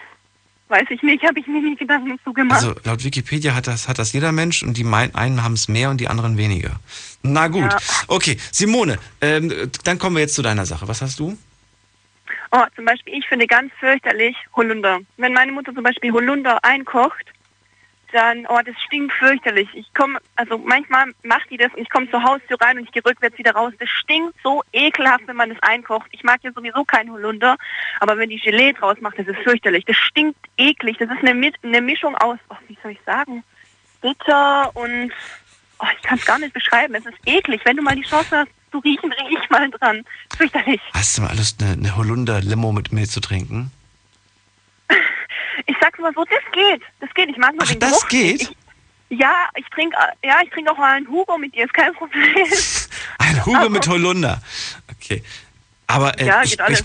Weiß ich nicht, habe ich mir nie Gedanken zu gemacht. Also laut Wikipedia hat das, hat das jeder Mensch und die mein, einen haben es mehr und die anderen weniger. Na gut. Ja. Okay, Simone, ähm, dann kommen wir jetzt zu deiner Sache. Was hast du? Oh, zum Beispiel, ich finde ganz fürchterlich Holunder. Wenn meine Mutter zum Beispiel Holunder einkocht, dann, oh, das stinkt fürchterlich. Ich komme, also manchmal macht die das und ich komme zur Haustür rein und ich gehe rückwärts wieder raus. Das stinkt so ekelhaft, wenn man das einkocht. Ich mag ja sowieso keinen Holunder, aber wenn die Gelee draus macht, das ist fürchterlich. Das stinkt eklig. Das ist eine, eine Mischung aus, oh, wie soll ich sagen, bitter und, oh, ich kann es gar nicht beschreiben. Es ist eklig. Wenn du mal die Chance hast, zu riechen, riech mal dran. Fürchterlich. Hast du mal Lust, eine, eine Holunder-Limo mit Milch zu trinken? (laughs) Ich sag's mal so, das geht. Das geht. Ich mag nur Ach, den das Geruch. geht? Ich, ja, ich trinke ja, ich trinke auch mal einen Hugo mit dir, ist kein Problem. (laughs) Ein Hugo mit Holunder. Okay. Aber äh, Ja, ich, ich,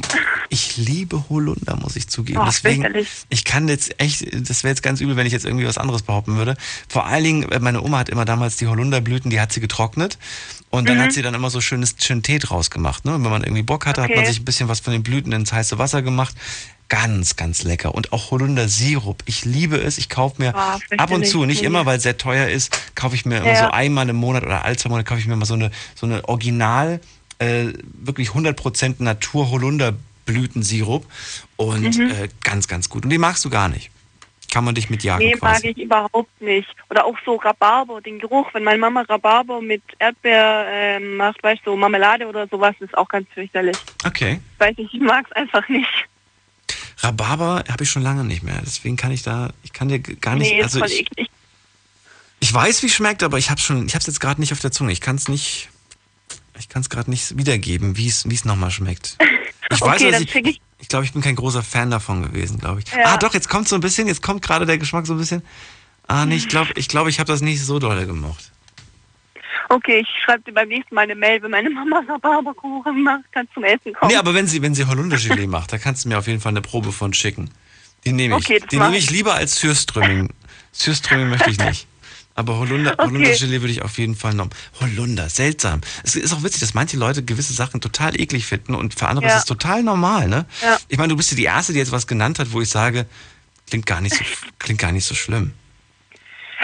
ich liebe Holunder, muss ich zugeben. Oh, Deswegen, fürchterlich. ich kann jetzt echt, das wäre jetzt ganz übel, wenn ich jetzt irgendwie was anderes behaupten würde. Vor allen Dingen, äh, meine Oma hat immer damals die Holunderblüten, die hat sie getrocknet. Und dann Mhm. hat sie dann immer so schönes, schönen Tee draus gemacht. Ne? Und wenn man irgendwie Bock hatte, hat Okay. man sich ein bisschen was von den Blüten ins heiße Wasser gemacht. Ganz, ganz lecker. Und auch Holunder-Sirup. Ich liebe es. Ich kaufe mir Oh, ab und zu, nicht immer, weil es sehr teuer ist, kaufe ich mir immer Ja. so einmal im Monat oder alle zwei Monate kaufe ich mir mal so eine, so eine Original, äh, wirklich 100% Natur-Holunder-Blütensirup. Und Mhm. äh, ganz, ganz gut. Und die magst du gar nicht. Kann man dich mit jagen nee, mag quasi. ich überhaupt nicht. Oder auch so Rhabarber, den Geruch, wenn meine Mama Rhabarber mit Erdbeer ähm, macht, weißt du, so Marmelade oder sowas, ist auch ganz fürchterlich. Okay. Weiß nicht, ich mag's einfach nicht. Rhabarber habe ich schon lange nicht mehr. Deswegen kann ich da, ich kann dir gar nicht, nee, also ich, ich weiß, wie es schmeckt, aber ich habe schon, ich habe es jetzt gerade nicht auf der Zunge. Ich kann es nicht, ich kann es gerade nicht wiedergeben, wie es, wie es nochmal schmeckt. (laughs) Ich weiß, Okay, dass ich, ich- ich glaube, ich bin kein großer Fan davon gewesen, glaube ich. Ja. Ah, doch, jetzt kommt so ein bisschen, jetzt kommt gerade der Geschmack so ein bisschen. Ah, nee, ich glaube, ich glaube, ich habe das nicht so dolle gemocht. Okay, ich schreibe dir beim nächsten Mal eine Mail, wenn meine Mama Rhabarberkuchen macht, kannst zum Essen kommen. Nee, aber wenn sie, wenn sie Holundergelee macht, da kannst du mir auf jeden Fall eine Probe von schicken. Die nehme ich. Okay, die nehme ich lieber als Sürströmming. Sürströmming möchte ich nicht. Aber Holunder, Okay. Holundergelee würde ich auf jeden Fall noch. Holunder, seltsam. Es ist auch witzig, dass manche Leute gewisse Sachen total eklig finden und für andere Ja. ist es total normal, ne? Ja. Ich meine, du bist ja die Erste, die jetzt was genannt hat, wo ich sage, klingt gar nicht so, klingt gar nicht so schlimm.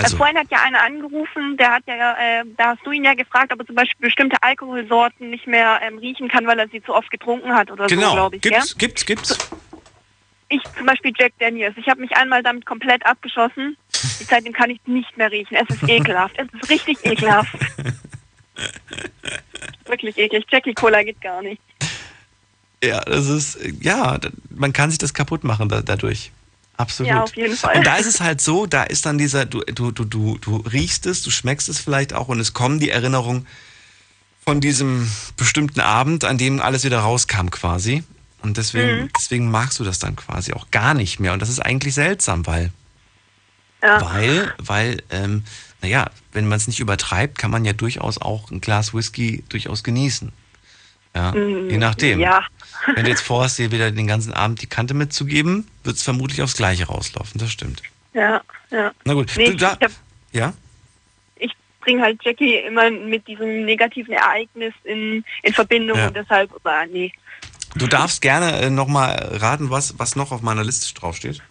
Also, vorhin hat ja einer angerufen, der hat ja, äh, da hast du ihn ja gefragt, ob er zum Beispiel bestimmte Alkoholsorten nicht mehr ähm, riechen kann, weil er sie zu oft getrunken hat oder so, genau, glaube ich. gibt's, ja? gibt's, gibt's. Ich zum Beispiel Jack Daniels. Ich habe mich einmal damit komplett abgeschossen. Seitdem kann ich nicht mehr riechen. Es ist ekelhaft. Es ist richtig ekelhaft. (laughs) Wirklich eklig. Jackie Cola geht gar nicht. Ja, das ist, ja, man kann sich das kaputt machen da, dadurch. Absolut. Ja, auf jeden Fall. Und da ist es halt so, da ist dann dieser, du, du, du, du, du riechst es, du schmeckst es vielleicht auch und es kommen die Erinnerungen von diesem bestimmten Abend, an dem alles wieder rauskam quasi. Und deswegen, Mhm. deswegen magst du das dann quasi auch gar nicht mehr. Und das ist eigentlich seltsam, weil, Ja. weil, weil, ähm, naja, wenn man es nicht übertreibt, kann man ja durchaus auch ein Glas Whisky durchaus genießen. Ja, Mm, je nachdem. Ja. Wenn du jetzt vorhast, dir wieder den ganzen Abend die Kante mitzugeben, wird es vermutlich aufs Gleiche rauslaufen. Das stimmt. Ja, ja. Na gut. Nee, du, da, ich hab- ja? ich bringe halt Jackie immer mit diesem negativen Ereignis in, in Verbindung Ja. und deshalb, aber nee. Du darfst gerne äh, nochmal raten, was, was noch auf meiner Liste draufsteht.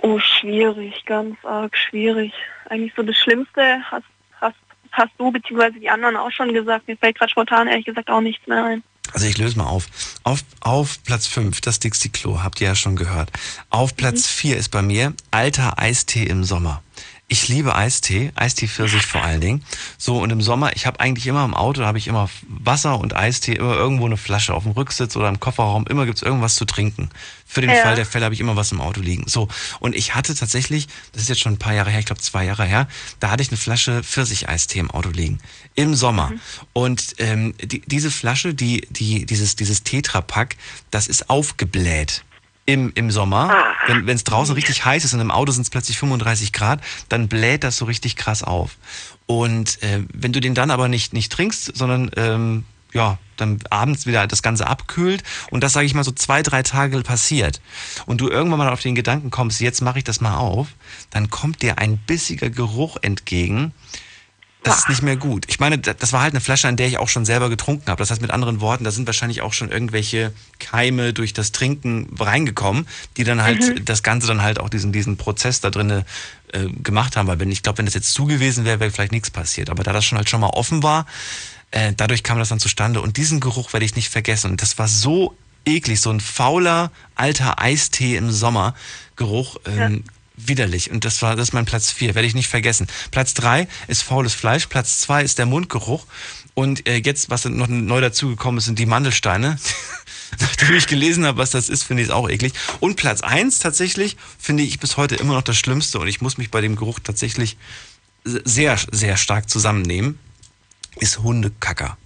Oh, schwierig, ganz arg schwierig. Eigentlich so das Schlimmste hast, hast, hast du beziehungsweise die anderen auch schon gesagt. Mir fällt gerade spontan ehrlich gesagt auch nichts mehr ein. Also ich löse mal auf. Auf, auf Platz 5, das Dixie Klo, habt ihr ja schon gehört. Auf Platz 4 ist bei mir alter Eistee im Sommer. Ich liebe Eistee, Eistee Pfirsich vor allen Dingen. So, und im Sommer, ich habe eigentlich immer im Auto, habe ich immer Wasser und Eistee, immer irgendwo eine Flasche auf dem Rücksitz oder im Kofferraum, immer gibt's irgendwas zu trinken. Für den ja. Fall der Fälle habe ich immer was im Auto liegen. So, und ich hatte tatsächlich, das ist jetzt schon ein paar Jahre her, ich glaube zwei Jahre her, da hatte ich eine Flasche Pfirsich-Eistee im Auto liegen. Im Sommer. Mhm. Und ähm, die, diese Flasche, die, die, dieses, dieses Tetrapack, das ist aufgebläht im, im Sommer, ah. wenn es draußen richtig heiß ist und im Auto sind es plötzlich 35 Grad, dann bläht das so richtig krass auf. Und äh, wenn du den dann aber nicht, nicht trinkst, sondern ähm, ja, dann abends wieder das Ganze abkühlt und das, sage ich mal, so zwei, drei Tage passiert und du irgendwann mal auf den Gedanken kommst, jetzt mache ich das mal auf, dann kommt dir ein bissiger Geruch entgegen, das ist nicht mehr gut. Ich meine, das war halt eine Flasche, an der ich auch schon selber getrunken habe. Das heißt mit anderen Worten, da sind wahrscheinlich auch schon irgendwelche Keime durch das Trinken reingekommen, die dann halt mhm. das Ganze dann halt auch diesen, diesen Prozess da drinnen äh, gemacht haben. Weil wenn ich glaube, wenn das jetzt zu gewesen wäre, wäre vielleicht nichts passiert. Aber da das schon halt schon mal offen war, äh, dadurch kam das dann zustande. Und diesen Geruch werde ich nicht vergessen. Und das war so eklig, so ein fauler alter Eistee im Sommer Geruch. Ähm, ja widerlich. Und das war, das ist mein Platz vier, werde ich nicht vergessen. Platz drei ist faules Fleisch, Platz zwei ist der Mundgeruch. Und äh, jetzt, was noch neu dazugekommen ist, sind die Mandelsteine. (laughs) Nachdem ich gelesen habe, was das ist, finde ich es auch eklig. Und Platz eins tatsächlich finde ich bis heute immer noch das Schlimmste. Und ich muss mich bei dem Geruch tatsächlich sehr, sehr stark zusammennehmen, ist Hundekacker.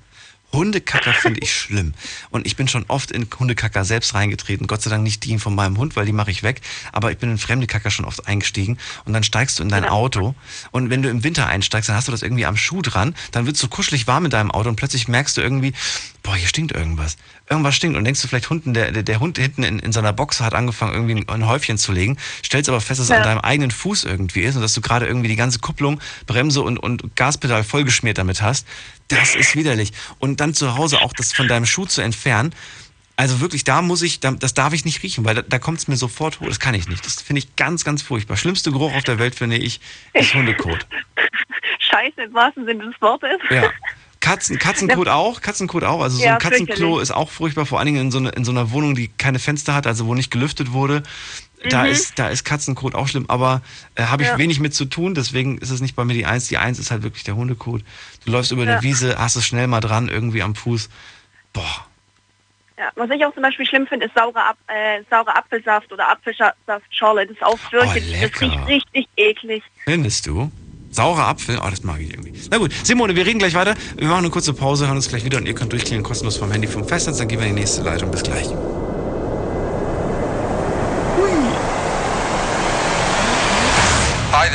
Hundekacker finde ich schlimm. Und ich bin schon oft in Hundekacker selbst reingetreten. Gott sei Dank nicht die von meinem Hund, weil die mache ich weg. Aber ich bin in fremde Kacker schon oft eingestiegen. Und dann steigst du in dein Auto. Und wenn du im Winter einsteigst, dann hast du das irgendwie am Schuh dran. Dann wird es so kuschelig warm in deinem Auto. Und plötzlich merkst du irgendwie, boah, hier stinkt irgendwas. Irgendwas stinkt. Und denkst du vielleicht, Hunden, der, der, der Hund hinten in, in seiner Box hat angefangen, irgendwie ein, ein Häufchen zu legen, stellst aber fest, dass es ja. an deinem eigenen Fuß irgendwie ist und dass du gerade irgendwie die ganze Kupplung, Bremse und, und Gaspedal vollgeschmiert damit hast. Das ist widerlich. Und dann zu Hause auch das von deinem Schuh zu entfernen. Also wirklich, da muss ich, das darf ich nicht riechen, weil da, da kommt es mir sofort hoch. Das kann ich nicht. Das finde ich ganz, ganz furchtbar. Schlimmste Geruch auf der Welt, finde ich, ist Hundekot. (laughs) Scheiße, im wahrsten Sinne des Wortes. Ja. Katzen, Katzenkot auch, Katzenkot auch. Also so ja, ein Katzenklo ist auch furchtbar, vor allen Dingen in so, eine, in so einer Wohnung, die keine Fenster hat, also wo nicht gelüftet wurde. Da mhm. ist, da ist Katzenkot auch schlimm, aber äh, habe ich ja. wenig mit zu tun, deswegen ist es nicht bei mir die Eins. Die Eins ist halt wirklich der Hundekot. Du läufst über ja. eine Wiese, hast es schnell mal dran, irgendwie am Fuß. Boah. Ja, was ich auch zum Beispiel schlimm finde, ist saure, Ap äh, saure Apfelsaft oder Apfelsaftschorle. Das ist auch wirklich, oh, das riecht richtig eklig. Findest du? Saurer Apfel, oh, das mag ich irgendwie. Na gut, Simone, wir reden gleich weiter. Wir machen eine kurze Pause, hören uns gleich wieder und ihr könnt durchklicken kostenlos vom Handy vom Festnetz. Dann gehen wir in die nächste Leitung. Bis gleich.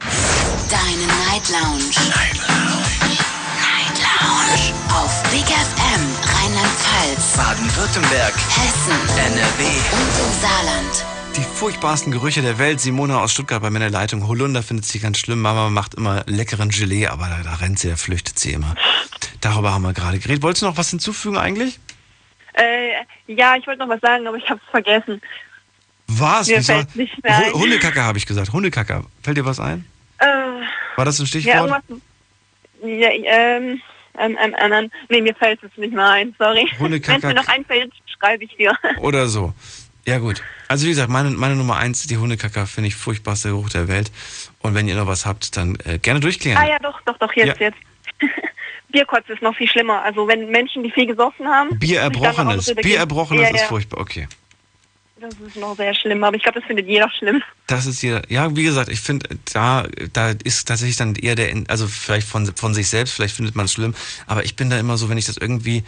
Deine Night Lounge. Night Lounge. Night Lounge. Auf Big FM Rheinland-Pfalz, Baden-Württemberg, Hessen, NRW und im Saarland. Die furchtbarsten Gerüche der Welt. Simona aus Stuttgart bei meiner Leitung. Holunder findet sie ganz schlimm. Mama macht immer leckeren Gelee, aber da, da rennt sie, da flüchtet sie immer. Darüber haben wir gerade geredet. Wolltest du noch was hinzufügen eigentlich? Äh, ja, ich wollte noch was sagen, aber ich habe es vergessen. Was? Mir fällt nicht mehr ein. Hundekacke habe ich gesagt. Hundekacke. Fällt dir was ein? Äh, War das ein Stichwort? Ja, ähm, ähm, ähm, ähm, nee, mir fällt es nicht mehr ein, sorry. Wenn es mir noch einfällt, schreibe ich dir. (laughs) Oder so. Ja, gut. Also wie gesagt, meine, meine Nummer eins, die Hundekacker, finde ich furchtbarster Geruch der Welt. Und wenn ihr noch was habt, dann äh, gerne durchklären. Ah ja, doch, doch, doch, jetzt, ja. jetzt. (laughs) Bierkotz ist noch viel schlimmer. Also wenn Menschen, die viel gesoffen haben. Bier erbrochenes. Bier erbrochenes ja, ist ja. furchtbar, okay. Das ist noch sehr schlimm, aber ich glaube, das findet jeder schlimm. Das ist jeder. Ja, wie gesagt, ich finde, da, da ist tatsächlich dann eher der, also vielleicht von, von sich selbst, vielleicht findet man es schlimm, aber ich bin da immer so, wenn ich das irgendwie,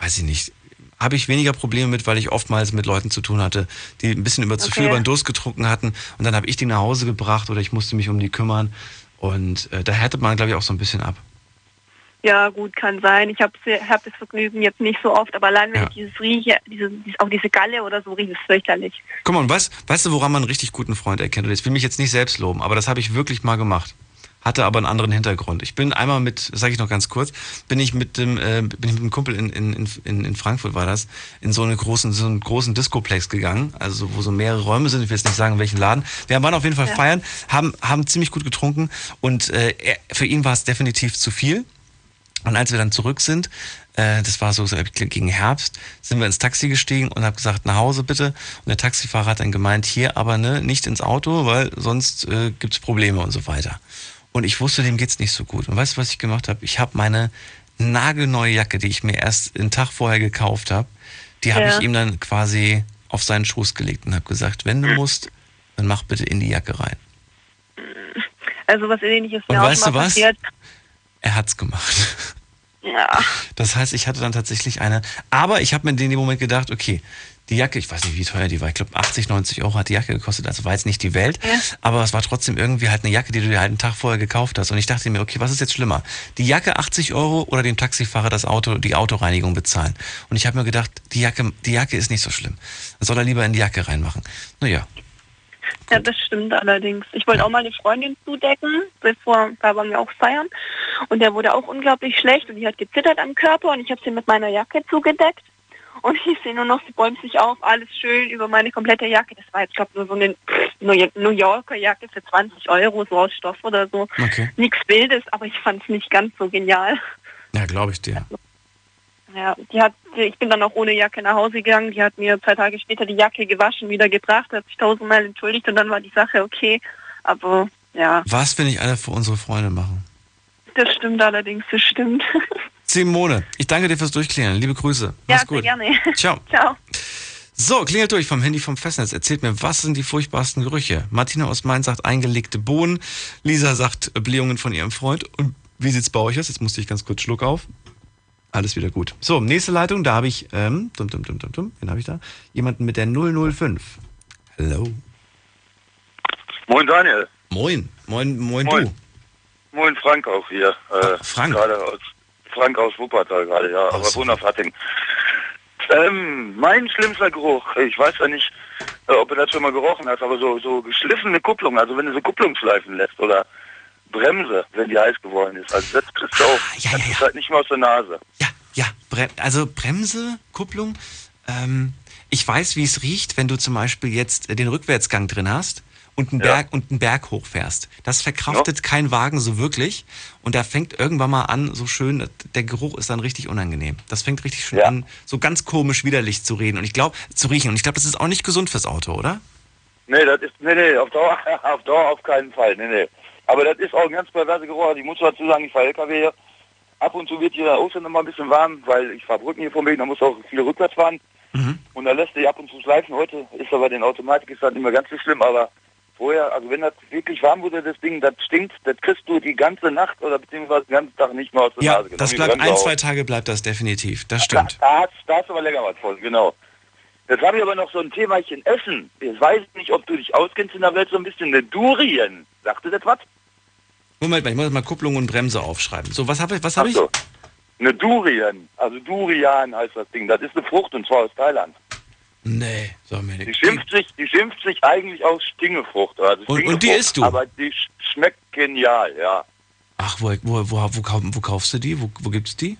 weiß ich nicht, habe ich weniger Probleme mit, weil ich oftmals mit Leuten zu tun hatte, die ein bisschen über zu okay. viel über den Durst getrunken hatten und dann habe ich die nach Hause gebracht oder ich musste mich um die kümmern und äh, da härtet man, glaube ich, auch so ein bisschen ab. Ja, gut, kann sein. Ich habe hab das Vergnügen jetzt nicht so oft, aber allein wenn ja. ich dieses rieche, diese, auch diese Galle oder so rieche, ist fürchterlich. Guck mal, weißt, weißt du, woran man einen richtig guten Freund erkennt? Und ich will mich jetzt nicht selbst loben, aber das habe ich wirklich mal gemacht. hatte aber einen anderen Hintergrund. Ich bin einmal mit, sage ich noch ganz kurz, bin ich mit dem, äh, bin ich mit einem Kumpel in, in, in, in Frankfurt war das, in so, eine großen, so einen großen Discoplex gegangen, also wo so mehrere Räume sind, ich will jetzt nicht sagen, welchen Laden. Wir waren auf jeden Fall ja. feiern, haben, haben ziemlich gut getrunken und äh, für ihn war es definitiv zu viel. Und als wir dann zurück sind, äh, das war so gegen Herbst, sind wir ins Taxi gestiegen und habe gesagt, nach Hause bitte. Und der Taxifahrer hat dann gemeint, hier aber ne, nicht ins Auto, weil sonst äh, gibt's Probleme und so weiter. Und ich wusste, dem geht's nicht so gut. Und weißt du, was ich gemacht habe? Ich habe meine nagelneue Jacke, die ich mir erst einen Tag vorher gekauft habe, die ja. habe ich ihm dann quasi auf seinen Schoß gelegt und habe gesagt, wenn du musst, dann mach bitte in die Jacke rein. Also was ähnliches mir und weißt du was? Passiert. Er hat's gemacht. Ja. Das heißt, ich hatte dann tatsächlich eine, aber ich habe mir in dem Moment gedacht, okay, die Jacke, ich weiß nicht, wie teuer die war, ich glaube 80, 90 Euro hat die Jacke gekostet, also war jetzt nicht die Welt, ja. aber es war trotzdem irgendwie halt eine Jacke, die du dir halt einen Tag vorher gekauft hast. Und ich dachte mir, okay, was ist jetzt schlimmer? Die Jacke 80 Euro oder dem Taxifahrer das Auto, die Autoreinigung bezahlen? Und ich habe mir gedacht, die Jacke, die Jacke ist nicht so schlimm. Das soll er lieber in die Jacke reinmachen. Naja, ja, das stimmt allerdings. Ich wollte auch mal eine Freundin zudecken, bevor, da waren wir auch feiern. Und der wurde auch unglaublich schlecht und die hat gezittert am Körper und ich habe sie mit meiner Jacke zugedeckt. Und ich sehe nur noch, sie bäumt sich auf, alles schön über meine komplette Jacke. Das war jetzt, glaube nur so eine New Yorker Jacke für 20 Euro, so aus Stoff oder so. Okay. Nichts Wildes, aber ich fand es nicht ganz so genial. Ja, glaube ich dir. Also, ja, die hat, ich bin dann auch ohne Jacke nach Hause gegangen. Die hat mir zwei Tage später die Jacke gewaschen, wieder gebracht, hat sich tausendmal entschuldigt und dann war die Sache okay. Aber ja. Was, wenn ich einer für unsere Freunde machen? Das stimmt allerdings, das stimmt. (laughs) Simone, ich danke dir fürs Durchklären. Liebe Grüße. Mach's ja, gut. gerne. (laughs) Ciao. Ciao. So, klingelt durch vom Handy vom Festnetz. Erzählt mir, was sind die furchtbarsten Gerüche? Martina aus Main sagt eingelegte Bohnen. Lisa sagt Blähungen von ihrem Freund. Und wie sieht's bei euch aus? Jetzt musste ich ganz kurz Schluck auf. Alles wieder gut. So, nächste Leitung, da habe ich, ähm, dum, dum, dum, dum, dum, wen habe ich da? Jemanden mit der 005. Hallo. Moin Daniel. Moin. Moin, moin, moin. du. Moin Frank auch hier. Äh, Frank. Gerade aus, Frank aus Wuppertal gerade, ja, aus aber Wunderfatting. Ähm, mein schlimmster Geruch, ich weiß ja nicht, äh, ob du das schon mal gerochen hast, aber so, so geschliffene Kupplung, also wenn du so Kupplungsschleifen lässt oder Bremse, wenn die heiß geworden ist. Also das kriegst du auch. Ah, ja, das ja, ist halt nicht mehr aus der Nase. Ja, ja. Bre also Bremse, Kupplung. Ähm, ich weiß, wie es riecht, wenn du zum Beispiel jetzt den Rückwärtsgang drin hast und einen, Berg, und einen Berg hochfährst. Das verkraftet ja. kein Wagen so wirklich. Und da fängt irgendwann mal an, so schön, der Geruch ist dann richtig unangenehm. Das fängt richtig schön ja. an, so ganz komisch widerlich zu reden. Und ich glaube, zu riechen. Und ich glaube, das ist auch nicht gesund fürs Auto, oder? Nee, das ist, nee, nee, auf Dauer, (laughs) auf Dauer auf keinen Fall. Nee, nee. Aber das ist auch ein ganz perverse Geruch. Also ich muss dazu sagen, ich fahre LKW hier. Ab und zu wird hier Ostern immer ein bisschen warm, weil ich fahre Brücken hier vom Weg, da muss auch viel rückwärts fahren. Mhm. Und da lässt sich ab und zu schleifen. Heute ist aber den Automatik ist das nicht mehr ganz so schlimm, aber vorher, also wenn das wirklich warm wurde, das Ding, das stinkt, das kriegst du die ganze Nacht oder beziehungsweise den ganzen Tag nicht mehr aus der ja, Nase. Das bleibt ein, zwei Tage bleibt das definitiv. Das stimmt. Da, da, da hast du aber länger was von, genau. Jetzt habe ich aber noch so ein Themachen Essen. Ich weiß nicht, ob du dich auskennst in der Welt so ein bisschen eine Durien. Sagte das was? Moment mal, ich muss mal Kupplung und Bremse aufschreiben. So, was habe ich? Was habe ich? Eine Durian. Also Durian heißt das Ding. Das ist eine Frucht und zwar aus Thailand. Nee, sag mir nicht. Die schimpft sich, die schimpft sich eigentlich aus Stingefrucht. Also und, und, die isst du? Aber die schmeckt genial, ja. Ach, wo, wo, wo, wo, wo kaufst du die? Wo, wo gibt's die?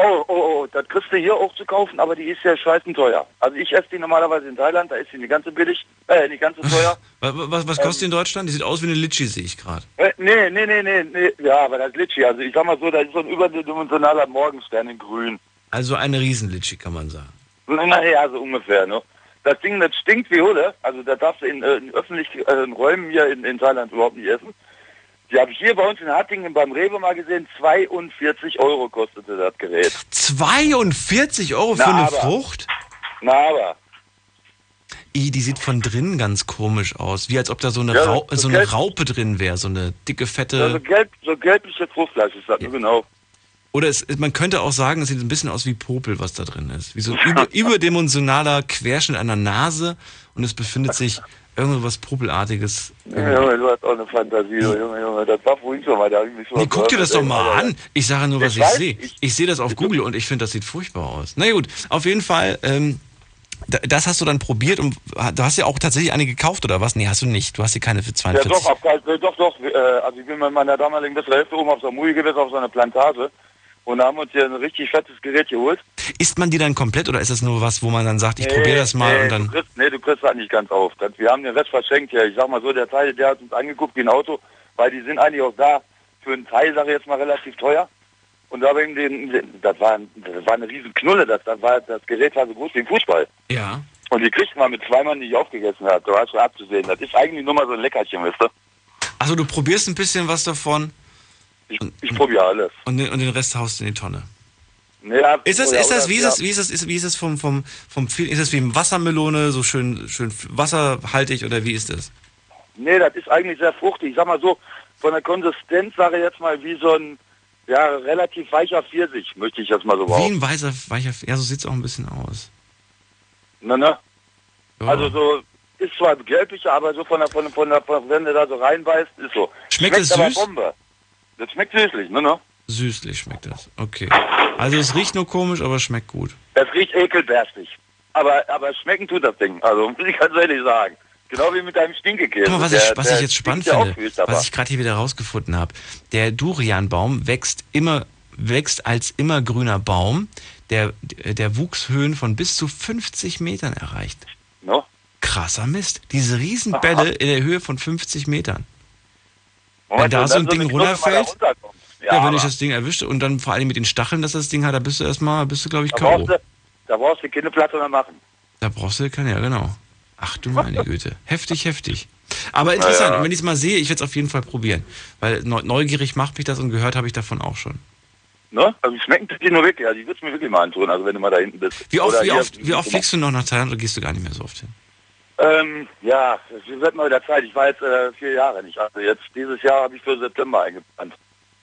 Oh, oh, oh, das kriegst du hier auch zu kaufen, aber die ist ja scheißen teuer. Also ich esse die normalerweise in Thailand, da ist sie nicht ganz so billig, äh, nicht ganz so (laughs) teuer. was, was, was kostet ähm, in Deutschland? Die sieht aus wie eine Litschi, sehe ich gerade. Äh, nee, nee, nee, nee, nee, ja, aber das ist Litschi. Also ich sag mal so, das ist so ein überdimensionaler Morgenstern in grün. Also eine Riesenlitschi, kann man sagen. Naja, so ungefähr, ne? Das Ding, das stinkt wie Hulle. Also da darfst du in, äh, in öffentlichen äh, Räumen hier in, in Thailand überhaupt nicht essen. Die habe ich hier bei uns in Hattingen beim Rewe mal gesehen. 42 Euro kostete das Gerät. 42 Euro für Na, eine aber. Frucht? Na aber. I, die sieht von drinnen ganz komisch aus. Wie als ob da so eine, ja, Rau so, so eine Raupe drin wäre. So eine dicke, fette... Ja, so, gelb, so gelbliche Fruchtfleisch ist das, ja. genau. Oder es, man könnte auch sagen, es sieht ein bisschen aus wie Popel, was da drin ist. Wie so ein (laughs) über, überdimensionaler Querschnitt einer Nase und es befindet sich irgendwas Popelartiges. Ja, Junge, du hast auch eine Fantasie, du, Junge, Junge. Das war vorhin schon mal. Da ich mich nee, guck dir das doch mal an. Ich sage nur, was ich, ich sehe. Ich, ich sehe das auf Google und ich finde, das sieht furchtbar aus. Na gut, auf jeden Fall. Ähm, Da- Das hast du dann probiert und du hast ja auch tatsächlich eine gekauft oder was? Nee, hast du nicht. Du hast dir keine für Ja, 42. doch, auf, äh, doch, doch. Äh, also ich bin mit meiner damaligen besseren Hälfte oben auf so einer Mui gewesen, auf so einer Plantage. Und da haben wir uns hier ein richtig fettes Gerät geholt. Isst man die dann komplett oder ist das nur was, wo man dann sagt, ich probiere das mal nee, und dann. Du kriegst, nee, du kriegst das nicht ganz auf. Wir haben den Rest verschenkt hier. Ich sag mal so, der Teil, der hat uns angeguckt wie ein Auto, weil die sind eigentlich auch da für einen Teil, sage ich jetzt mal, relativ teuer. Und da haben wir den, den, das war, das war eine riesen Knulle, das, das, war, das Gerät war so groß wie ein Fußball. Ja. Und die kriegt man mit zwei Mann, die ich aufgegessen habe. Da war schon abzusehen. Das ist eigentlich nur mal so ein Leckerchen, weißt du? Also du probierst ein bisschen was davon. Ich, ich probiere alles. Und den, und den Rest haust du in die Tonne. Ja, Ist das, ist das, wie ist das, wie ist das, ist, wie ist das vom, vom, vom, ist das wie Wassermelone, so schön, schön wasserhaltig oder wie ist das? Nee, das ist eigentlich sehr fruchtig. Ich sag mal so, von der Konsistenz sage ich jetzt mal wie so ein ja, relativ weicher Pfirsich, möchte ich jetzt mal so Wie behaupten. ein weißer, weicher, ja, so sieht's auch ein bisschen aus. Ne, ne? Ja. Also so, ist zwar gelblich, aber so von der, von, der- von der, wenn du da so reinbeißt, ist so. Schmeckt es aber süß? Bombe. Das schmeckt süßlich, ne, ne? Süßlich schmeckt das. Okay. Also es riecht nur komisch, aber schmeckt gut. Das riecht ekelberstig. Aber, aber schmecken tut das Ding. Also, (laughs) muss ich ganz ehrlich sagen. Genau wie mit deinem Stinkekäse. Mal, was, Der- ich, was ich jetzt spannend finde, aber- was ich gerade hier wieder rausgefunden habe. Der Durianbaum wächst immer, wächst als immergrüner Baum, der, der Wuchshöhen von bis zu 50 Metern erreicht. No? Krasser Mist. Diese Riesenbälle in der Höhe von 50 Metern. Wenn Moment, da und so ein Ding da runterfällt, ja, Ja, wenn ich das Ding erwische und dann vor allem mit den Stacheln, dass das Ding hat, da bist du erstmal, bist du glaube ich da K.O. da brauchst du keine Platte mehr machen. Da brauchst du, kann ja, genau. Ach du meine Güte. (laughs) Heftig, heftig. Aber interessant, und wenn ich es mal sehe, ich werde es auf jeden Fall probieren. Weil neu- neugierig macht mich das und gehört habe ich davon auch schon. Ne? Also schmecken tut die nur wirklich. Also ich würde mir wirklich mal antun, also wenn du mal da hinten bist. Wie oft, Oder wie oft, wie oft fliegst du noch nach Thailand oder gehst du gar nicht mehr so oft hin? Ähm, ja, es wird mal wieder Zeit. Ich war jetzt äh, vier Jahre nicht. Also jetzt dieses Jahr habe ich für September eingeplant.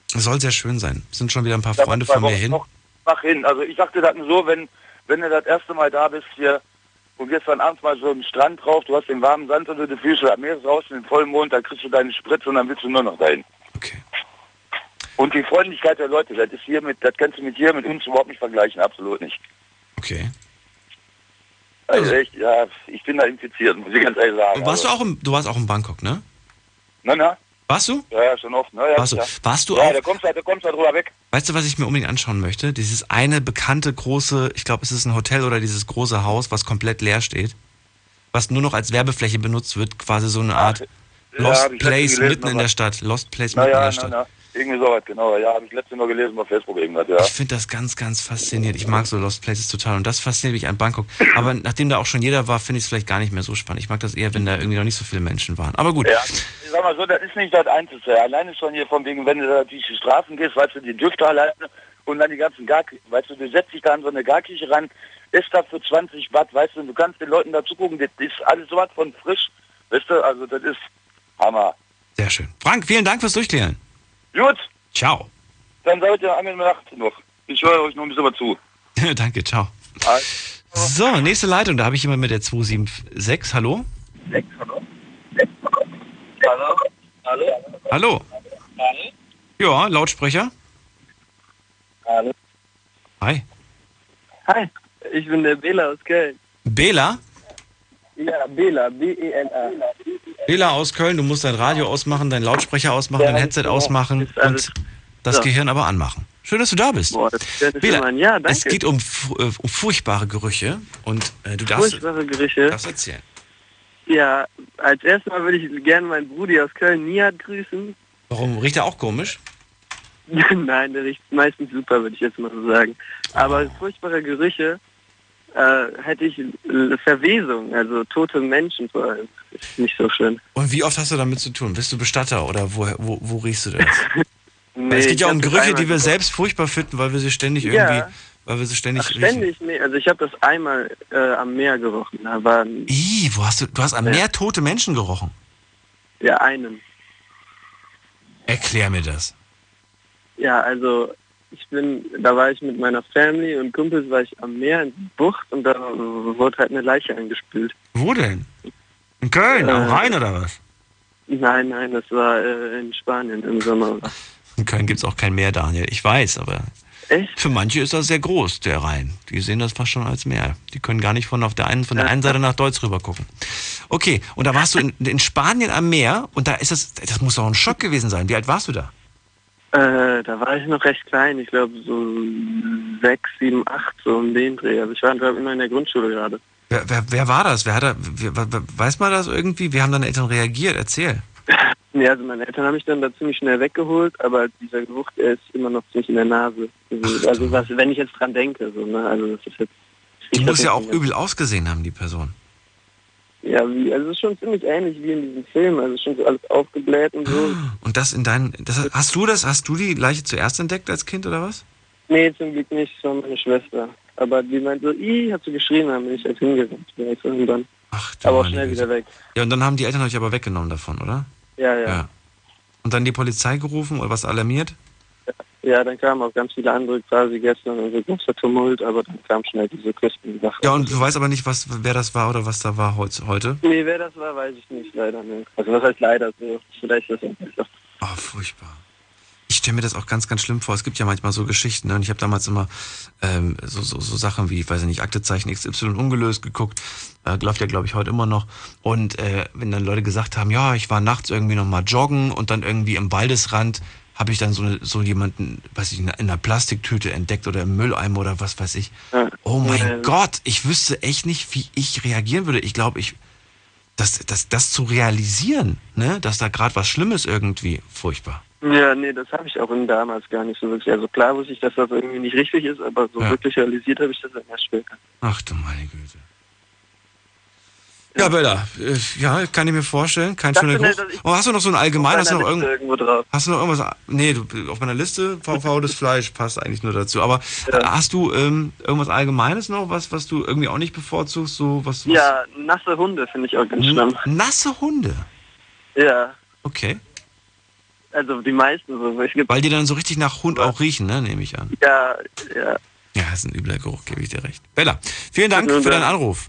Soll sehr schön sein. Sind schon wieder ein paar Da Freunde von mir Wochen hin. Noch, mach hin. Also ich das nur so, wenn, wenn du das erste Mal da bist hier und gehst dann abends mal so im Strand drauf, du hast den warmen Sand unter die Füße, am Meer raus in den Vollmond, dann kriegst du deine Spritze und dann willst du nur noch dahin. Okay. Und die Freundlichkeit der Leute, das ist hier mit, das kannst du mit hier mit uns überhaupt nicht vergleichen, absolut nicht. Okay. Also echt, ja, ich bin da infiziert, muss ich ganz ehrlich sagen. Warst du also, auch im, du warst auch in Bangkok, ne? Na, na? Warst du? Ja, ja, schon oft. Ne? Ja, Warst du, ja. warst du ja, auch? da kommst du, da kommst du drüber weg. Weißt du, was ich mir unbedingt anschauen möchte? Dieses eine bekannte große, ich glaube, es ist ein Hotel oder dieses große Haus, was komplett leer steht, was nur noch als Werbefläche benutzt wird, quasi so eine Art ja, Lost Place mitten in der Stadt. Lost Place mitten in der Stadt. na, irgendwie sowas, genau. Ja, habe ich letztens noch gelesen bei Facebook irgendwas, ja. Ich finde das ganz, ganz faszinierend. Ich mag so Lost Places total und das fasziniert mich an Bangkok. Aber nachdem da auch schon jeder war, finde ich es vielleicht gar nicht mehr so spannend. Ich mag das eher, wenn da irgendwie noch nicht so viele Menschen waren. Aber gut. Ja, ich sag mal so, das ist nicht das Einzige. Alleine schon hier von wegen, wenn du da durch die Straßen gehst, weißt du, die Düfte alleine und dann die ganzen Garküchen, weißt du, du setzt dich da an so eine Garküche ran, isst da für 20 Watt, weißt du, und du kannst den Leuten da zugucken, das ist alles so was von frisch, weißt du, also das ist Hammer. Sehr schön. Frank, vielen Dank fürs Durchklären. Gut, Ciao. dann seid ihr angenehme Nacht noch. Ich höre euch noch ein bisschen mal zu. (laughs) Danke, ciao. Also, So, nächste Leitung. Da habe ich jemand mit der 276. Hallo? Hallo? Hallo? Hallo? Ja, Lautsprecher. Hallo? Hi. Hi, ich bin der Bela aus Köln. Bela? Ja, Bela, B-E-L-A. Bela aus Köln, du musst dein Radio ausmachen, dein Lautsprecher ausmachen, Ja, dein Headset genau. ausmachen und das so. Gehirn aber anmachen. Schön, dass du da bist. Boah, das dass Bela, ja, danke. es geht um, äh, um furchtbare Gerüche und äh, du darfst, Furchtbare Gerüche. darfst erzählen. Ja, als erstes Mal würde ich gerne meinen Brudi aus Köln, Nihat, grüßen. Warum riecht er auch komisch? (laughs) Nein, der riecht meistens super, würde ich jetzt mal so sagen. Aber furchtbare Gerüche äh, hätte ich Verwesung, also tote Menschen vor allem. Ist nicht so schön. Und wie oft hast du damit zu tun? Bist du Bestatter oder wo, wo, wo riechst du das? (laughs) Nee, es geht ja um Gerüche, die wir selbst furchtbar finden, weil wir sie ständig Ja. irgendwie, weil wir sie ständig Ach, riechen. ständig, nee, also ich habe das einmal äh, am Meer gerochen. Da waren Ih, wo hast du, du hast am Ja. Meer tote Menschen gerochen. ja einen. Erklär mir das. Ja, also ich bin, da war ich mit meiner Family und Kumpels war ich am Meer in der Bucht und da wurde halt eine Leiche angespült. Wo denn? In Köln, am Äh, Rhein oder was? Nein, nein, das war äh, in Spanien im Sommer. In Köln gibt es auch kein Meer, Daniel. Ich weiß, aber Echt? Für manche ist das sehr groß, der Rhein. Die sehen das fast schon als Meer. Die können gar nicht von, auf der einen, von der einen Seite nach Deutsch rüber gucken. Okay, und da warst du in, in Spanien am Meer und da ist das, das muss doch ein Schock gewesen sein. Wie alt warst du da? Äh, da war ich noch recht klein. Ich glaube so sechs, sieben, acht, so um den Dreh. Also ich war glaube immer in der Grundschule gerade. Wer, wer, wer war das? Wer hat da, wer, weiß man das irgendwie? Wie haben deine Eltern reagiert? Erzähl. (laughs) Ja, also meine Eltern haben mich dann da ziemlich schnell weggeholt, aber dieser Geruch, der ist immer noch ziemlich in der Nase. Also, also was, wenn ich jetzt dran denke, so, ne? Also das ist jetzt. Die muss ja auch übel ausgesehen haben, die Person. Ja, wie, also es ist schon ziemlich ähnlich wie in diesem Film, also schon so alles aufgebläht und so. (gasps) Und das in deinen, das, hast du das, hast du die Leiche zuerst entdeckt als Kind oder was? Nee, zum Glück nicht, war meine Schwester. Aber die meinte so, i, hat sie geschrien, dann bin ich halt hingerannt. Und dann, Ach, aber auch schnell wieder weg. Ja, und dann haben die Eltern euch aber weggenommen davon, oder? Ja, ja. ja. Und dann die Polizei gerufen oder was alarmiert? Ja, dann kamen auch ganz viele andere quasi gestern und so großer Tumult, aber dann kam schnell diese Küstensache. Ja, und du weißt aber nicht, was, wer das war oder was da war heute? Nee, wer das war, weiß ich nicht, leider nicht. Also was heißt leider so? Vielleicht ist das einfach. Oh, furchtbar. Ich stelle mir das auch ganz, ganz schlimm vor. Es gibt ja manchmal so Geschichten. Ne? Und ich habe damals immer ähm, so, so, so Sachen wie, ich weiß nicht, Aktezeichen XY ungelöst geguckt. Äh, läuft ja, glaube ich, heute immer noch. Und äh, wenn dann Leute gesagt haben, ja, ich war nachts irgendwie nochmal joggen und dann irgendwie im Waldesrand habe ich dann so, so jemanden, weiß ich, in einer Plastiktüte entdeckt oder im Mülleimer oder was weiß ich. Oh mein. Gott, ich wüsste echt nicht, wie ich reagieren würde. Ich glaube, ich, das, das, das zu realisieren, ne, dass da gerade was Schlimmes irgendwie, furchtbar. Ja, nee, das habe ich auch in damals gar nicht so wirklich. Also klar wusste ich, dass das irgendwie nicht richtig ist, aber so ja. wirklich realisiert habe ich das dann erst später. Ach du meine Güte. Ja, Bella, äh, ja, kann ich mir vorstellen. Kein schöner Geruch. Oh, hast du noch so ein allgemein, hast du noch, irgend, hast du noch irgendwas? Nee, du, auf meiner Liste verfaules Fleisch passt eigentlich nur dazu. Aber ja. hast du ähm, irgendwas Allgemeines noch, was, was du irgendwie auch nicht bevorzugst? So, was, was? Ja, nasse Hunde finde ich auch ganz schlimm. Nasse Hunde? Ja. Okay. Also die meisten so. Weil die dann so richtig nach Hund auch riechen, ne, nehme ich an. Ja, ja. Ja, das ist ein übler Geruch, gebe ich dir recht. Bella, vielen Dank für deinen Anruf.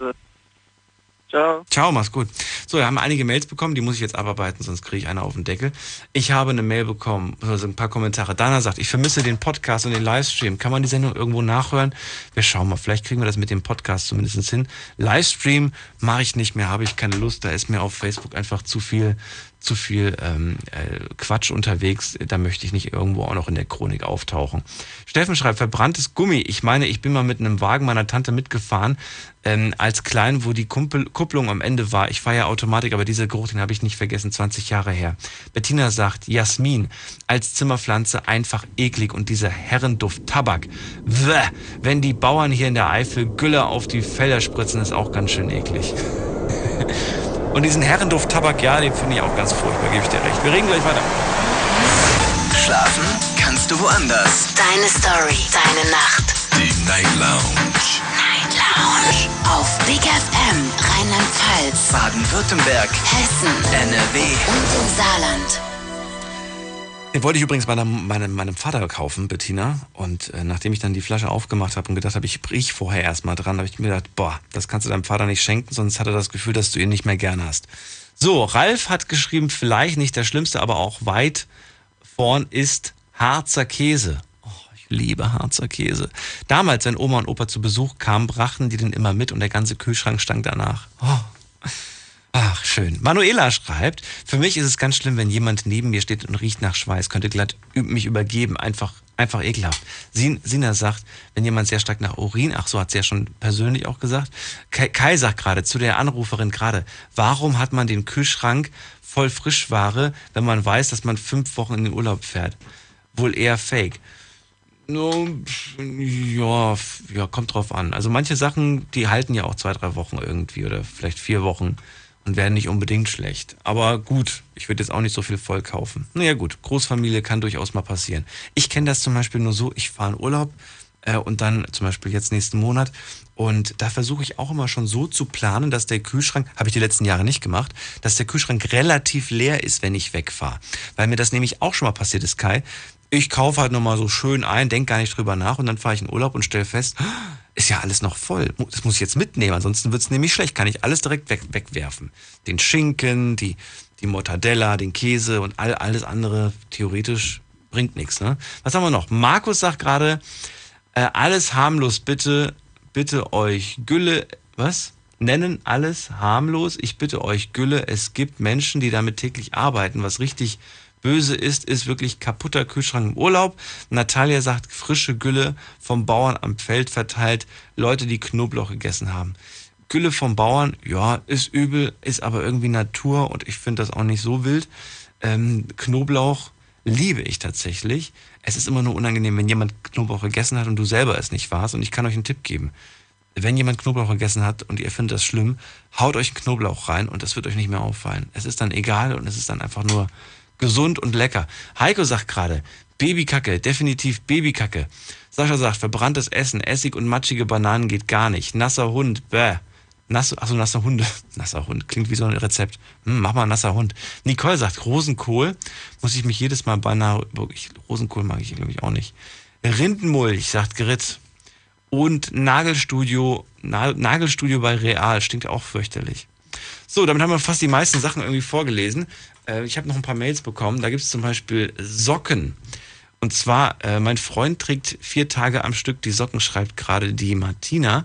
Ciao. Ciao, mach's gut. So, wir haben einige Mails bekommen, die muss ich jetzt abarbeiten, sonst kriege ich eine auf den Deckel. Ich habe eine Mail bekommen, also ein paar Kommentare. Dana sagt, ich vermisse den Podcast und den Livestream. Kann man die Sendung irgendwo nachhören? Wir schauen mal, vielleicht kriegen wir das mit dem Podcast zumindest hin. Livestream mache ich nicht mehr, habe ich keine Lust. Da ist mir auf Facebook einfach zu viel zu viel ähm, äh, Quatsch unterwegs, da möchte ich nicht irgendwo auch noch in der Chronik auftauchen. Steffen schreibt, verbranntes Gummi. Ich meine, ich bin mal mit einem Wagen meiner Tante mitgefahren, ähm, als klein, wo die Kumpel, Kupplung am Ende war. Ich fahre ja Automatik, aber dieser Geruch, den habe ich nicht vergessen, 20 Jahre her. Bettina sagt, Jasmin, als Zimmerpflanze einfach eklig und dieser Herrenduft Tabak. Bäh, wenn die Bauern hier in der Eifel Gülle auf die Felder spritzen, ist auch ganz schön eklig. (laughs) Und diesen Herrenduft Tabak, ja, den finde ich auch ganz furchtbar, gebe ich dir recht. Wir reden gleich weiter. Schlafen kannst du woanders. Deine Story, deine Nacht. Die Night Lounge. Night Lounge. Auf Big FM, Rheinland-Pfalz, Baden-Württemberg, Hessen, NRW und im Saarland. Den wollte ich übrigens meinem, meinem, meinem Vater kaufen, Bettina. Und äh, nachdem ich dann die Flasche aufgemacht habe und gedacht habe, ich riech vorher erstmal dran, habe ich mir gedacht, boah, das kannst du deinem Vater nicht schenken, sonst hat er das Gefühl, dass du ihn nicht mehr gern hast. So, Ralf hat geschrieben, vielleicht nicht der schlimmste, aber auch weit vorn ist Harzer Käse. Oh, ich liebe Harzer Käse. Damals, wenn Oma und Opa zu Besuch kamen, brachten die den immer mit und der ganze Kühlschrank stank danach. Oh. Ach, schön. Manuela schreibt, für mich ist es ganz schlimm, wenn jemand neben mir steht und riecht nach Schweiß, könnte glatt mich übergeben, einfach, einfach ekelhaft. Sina sagt, wenn jemand sehr stark nach Urin, ach so hat sie ja schon persönlich auch gesagt. Kai, Kai sagt gerade zu der Anruferin gerade, warum hat man den Kühlschrank voll Frischware, wenn man weiß, dass man fünf Wochen in den Urlaub fährt? Wohl eher fake. No, ja, ja, kommt drauf an. Also manche Sachen, die halten ja auch zwei, drei Wochen irgendwie oder vielleicht vier Wochen und werden nicht unbedingt schlecht. Aber gut, ich würde jetzt auch nicht so viel voll kaufen. Naja gut, Großfamilie kann durchaus mal passieren. Ich kenne das zum Beispiel nur so, ich fahre in Urlaub äh, und dann zum Beispiel jetzt nächsten Monat und da versuche ich auch immer schon so zu planen, dass der Kühlschrank, habe ich die letzten Jahre nicht gemacht, dass der Kühlschrank relativ leer ist, wenn ich wegfahre. Weil mir das nämlich auch schon mal passiert ist, Kai. Ich kaufe halt nochmal so schön ein, denke gar nicht drüber nach und dann fahre ich in Urlaub und stelle fest, ist ja alles noch voll. Das muss ich jetzt mitnehmen, ansonsten wird es nämlich schlecht. Kann ich alles direkt weg, wegwerfen. Den Schinken, die, die Mortadella, den Käse und all, alles andere theoretisch bringt nichts. Ne? Was haben wir noch? Markus sagt gerade, äh, alles harmlos, bitte, bitte euch Gülle, was? Nennen alles harmlos. Ich bitte euch Gülle. Es gibt Menschen, die damit täglich arbeiten, was richtig böse ist, ist wirklich kaputter Kühlschrank im Urlaub. Natalia sagt, frische Gülle vom Bauern am Feld verteilt, Leute, die Knoblauch gegessen haben. Gülle vom Bauern, ja, ist übel, ist aber irgendwie Natur und ich finde das auch nicht so wild. Ähm, Knoblauch liebe ich tatsächlich. Es ist immer nur unangenehm, wenn jemand Knoblauch gegessen hat und du selber es nicht warst. Und ich kann euch einen Tipp geben. Wenn jemand Knoblauch gegessen hat und ihr findet das schlimm, haut euch einen Knoblauch rein und das wird euch nicht mehr auffallen. Es ist dann egal und es ist dann einfach nur gesund und lecker. Heiko sagt gerade, Babykacke, definitiv Babykacke. Sascha sagt, verbranntes Essen, Essig und matschige Bananen geht gar nicht. Nasser Hund, bäh. Nass, achso, nasser Hunde. (laughs) Nasser Hund. Klingt wie so ein Rezept. Hm, mach mal nasser Hund. Nicole sagt, Rosenkohl. Muss ich mich jedes Mal beinahe, wirklich, Rosenkohl mag ich glaube ich auch nicht. Rindenmulch, sagt Grit. Und Nagelstudio, Na, Nagelstudio bei Real. Stinkt auch fürchterlich. So, damit haben wir fast die meisten Sachen irgendwie vorgelesen. Äh, ich habe noch ein paar Mails bekommen. Da gibt es zum Beispiel Socken. Und zwar, äh, mein Freund trägt vier Tage am Stück die Socken, schreibt gerade die Martina.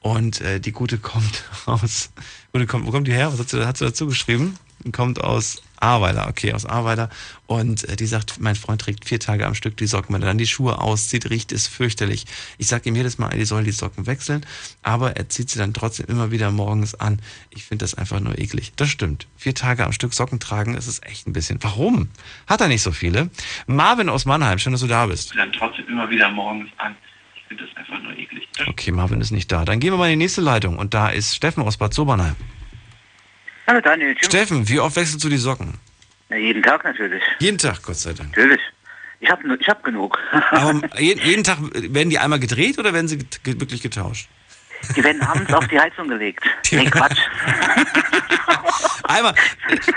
Und äh, die Gute kommt (laughs) aus. Gute kommt, wo kommt die her? Was hat sie, hat sie dazu geschrieben? Kommt aus Ahrweiler, okay, aus Ahrweiler. Und äh, die sagt, mein Freund trägt vier Tage am Stück die Socken. Wenn er dann die Schuhe auszieht, riecht es fürchterlich. Ich sage ihm jedes Mal, er soll die Socken wechseln, aber er zieht sie dann trotzdem immer wieder morgens an. Ich finde das einfach nur eklig. Das stimmt. Vier Tage am Stück Socken tragen, das ist echt ein bisschen. Warum? Hat er nicht so viele? Marvin aus Mannheim, schön, dass du da bist. Dann trotzdem immer wieder morgens an. Ich finde das einfach nur eklig. Das Okay, Marvin ist nicht da. Dann gehen wir mal in die nächste Leitung. Und da ist Steffen aus Bad Sobernheim. Hallo Daniel. Steffen, wie oft wechselst du die Socken? Na, jeden Tag natürlich. Jeden Tag, Gott sei Dank. Natürlich. Ich habe ich hab genug. (laughs) Aber jeden, jeden Tag werden die einmal gedreht oder werden sie get ge- wirklich getauscht? Die werden abends auf die Heizung gelegt. (laughs) Nee, Quatsch. (laughs) Einmal,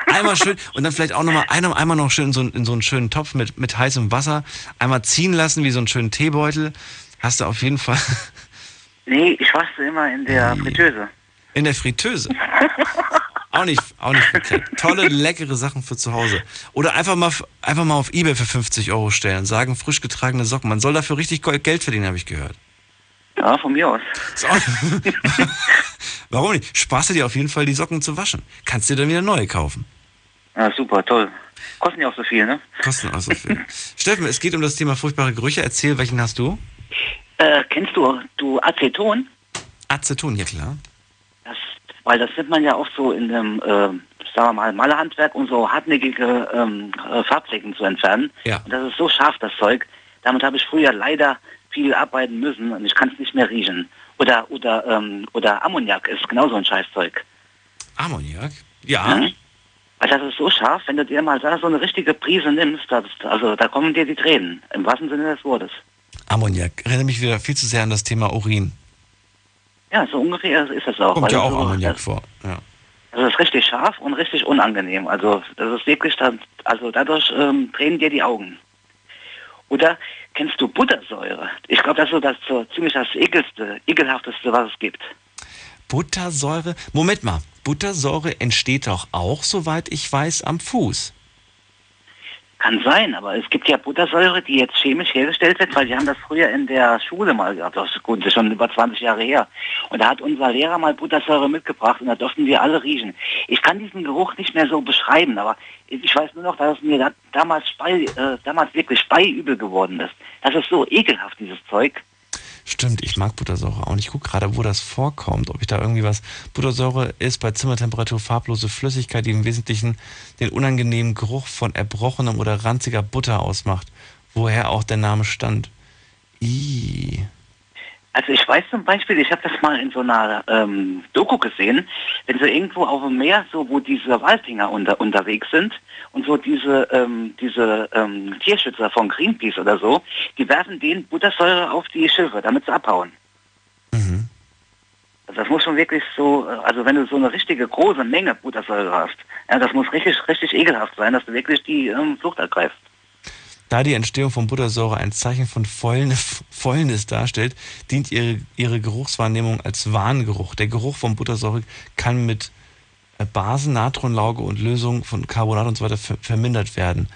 einmal schön und dann vielleicht auch nochmal einmal, einmal noch schön in so, einen- in so einen schönen Topf mit, mit heißem Wasser. Einmal ziehen lassen wie so einen schönen Teebeutel. Hast du auf jeden Fall Nee, ich wasche immer in der Fritteuse. in der Fritteuse. Auch nicht, auch nicht verkehrt. Tolle, leckere Sachen für zu Hause. Oder einfach mal, einfach mal auf Ebay für 50 Euro stellen. Sagen, frisch getragene Socken. Man soll dafür richtig Geld verdienen, habe ich gehört. Ja, von mir aus. Ist auch- (laughs) Warum nicht? Du dir auf jeden Fall die Socken zu waschen. Kannst dir dann wieder neue kaufen. Ja, super, toll. Kosten ja auch so viel, ne? Kosten auch so viel. (laughs) Steffen, es geht um das Thema furchtbare Gerüche. Erzähl, welchen hast du? Äh, kennst du, du Aceton? Aceton, ja klar. Weil das nimmt man ja auch so in dem, äh, sagen wir mal, Malerhandwerk, um so hartnäckige ähm, äh, Farbflecken zu entfernen. Ja. Und das ist so scharf, das Zeug. Damit habe ich früher leider viel arbeiten müssen und ich kann es nicht mehr riechen. Oder oder ähm, oder Ammoniak ist genauso ein Scheißzeug. Ammoniak? Ja. Mhm. Weil das ist so scharf, wenn du dir mal da so eine richtige Prise nimmst, das, also da kommen dir die Tränen, im wahrsten Sinne des Wortes. Ammoniak. Erinnere mich wieder viel zu sehr an das Thema Urin. Ja, so ungefähr ist es auch. Kommt ja das auch so, Ammoniak das, vor. Ja. das ist richtig scharf und richtig unangenehm. Also das ist wirklich dann, also dadurch ähm, drehen dir die Augen. Oder kennst du Buttersäure? Ich glaube, das ist so das so ziemlich das ekelste, ekelhafteste, was es gibt. Buttersäure. Moment mal. Buttersäure entsteht doch auch, soweit ich weiß, am Fuß. Kann sein, aber es gibt ja Buttersäure, die jetzt chemisch hergestellt wird, weil wir haben das früher in der Schule mal gehabt, das ist gut, das ist schon über 20 Jahre her. Und da hat unser Lehrer mal Buttersäure mitgebracht und da durften wir alle riechen. Ich kann diesen Geruch nicht mehr so beschreiben, aber ich weiß nur noch, dass es mir da, damals, spei, äh, damals wirklich speiübel geworden ist. Das ist so ekelhaft, dieses Zeug. Stimmt, ich mag Buttersäure auch nicht. Ich gucke gerade, wo das vorkommt. Ob ich da irgendwie was. Buttersäure ist bei Zimmertemperatur farblose Flüssigkeit, die im Wesentlichen den unangenehmen Geruch von erbrochenem oder ranziger Butter ausmacht. Woher auch der Name stand. Ih. Also ich weiß zum Beispiel, ich habe das mal in so einer ähm, Doku gesehen, wenn sie irgendwo auf dem Meer, so wo diese Walfinger unter, unterwegs sind und so diese ähm, diese ähm, Tierschützer von Greenpeace oder so, die werfen denen Buttersäure auf die Schiffe, damit sie abhauen. Also das muss schon wirklich so, also wenn du so eine richtige große Menge Buttersäure hast, ja, das muss richtig richtig ekelhaft sein, dass du wirklich die ähm, Flucht ergreifst. Da die Entstehung von Buttersäure ein Zeichen von Fäulnis, darstellt, dient ihre, ihre Geruchswahrnehmung als Warngeruch. Der Geruch von Buttersäure kann mit äh, Basen, Natronlauge und Lösung von Carbonat und so weiter ver vermindert werden.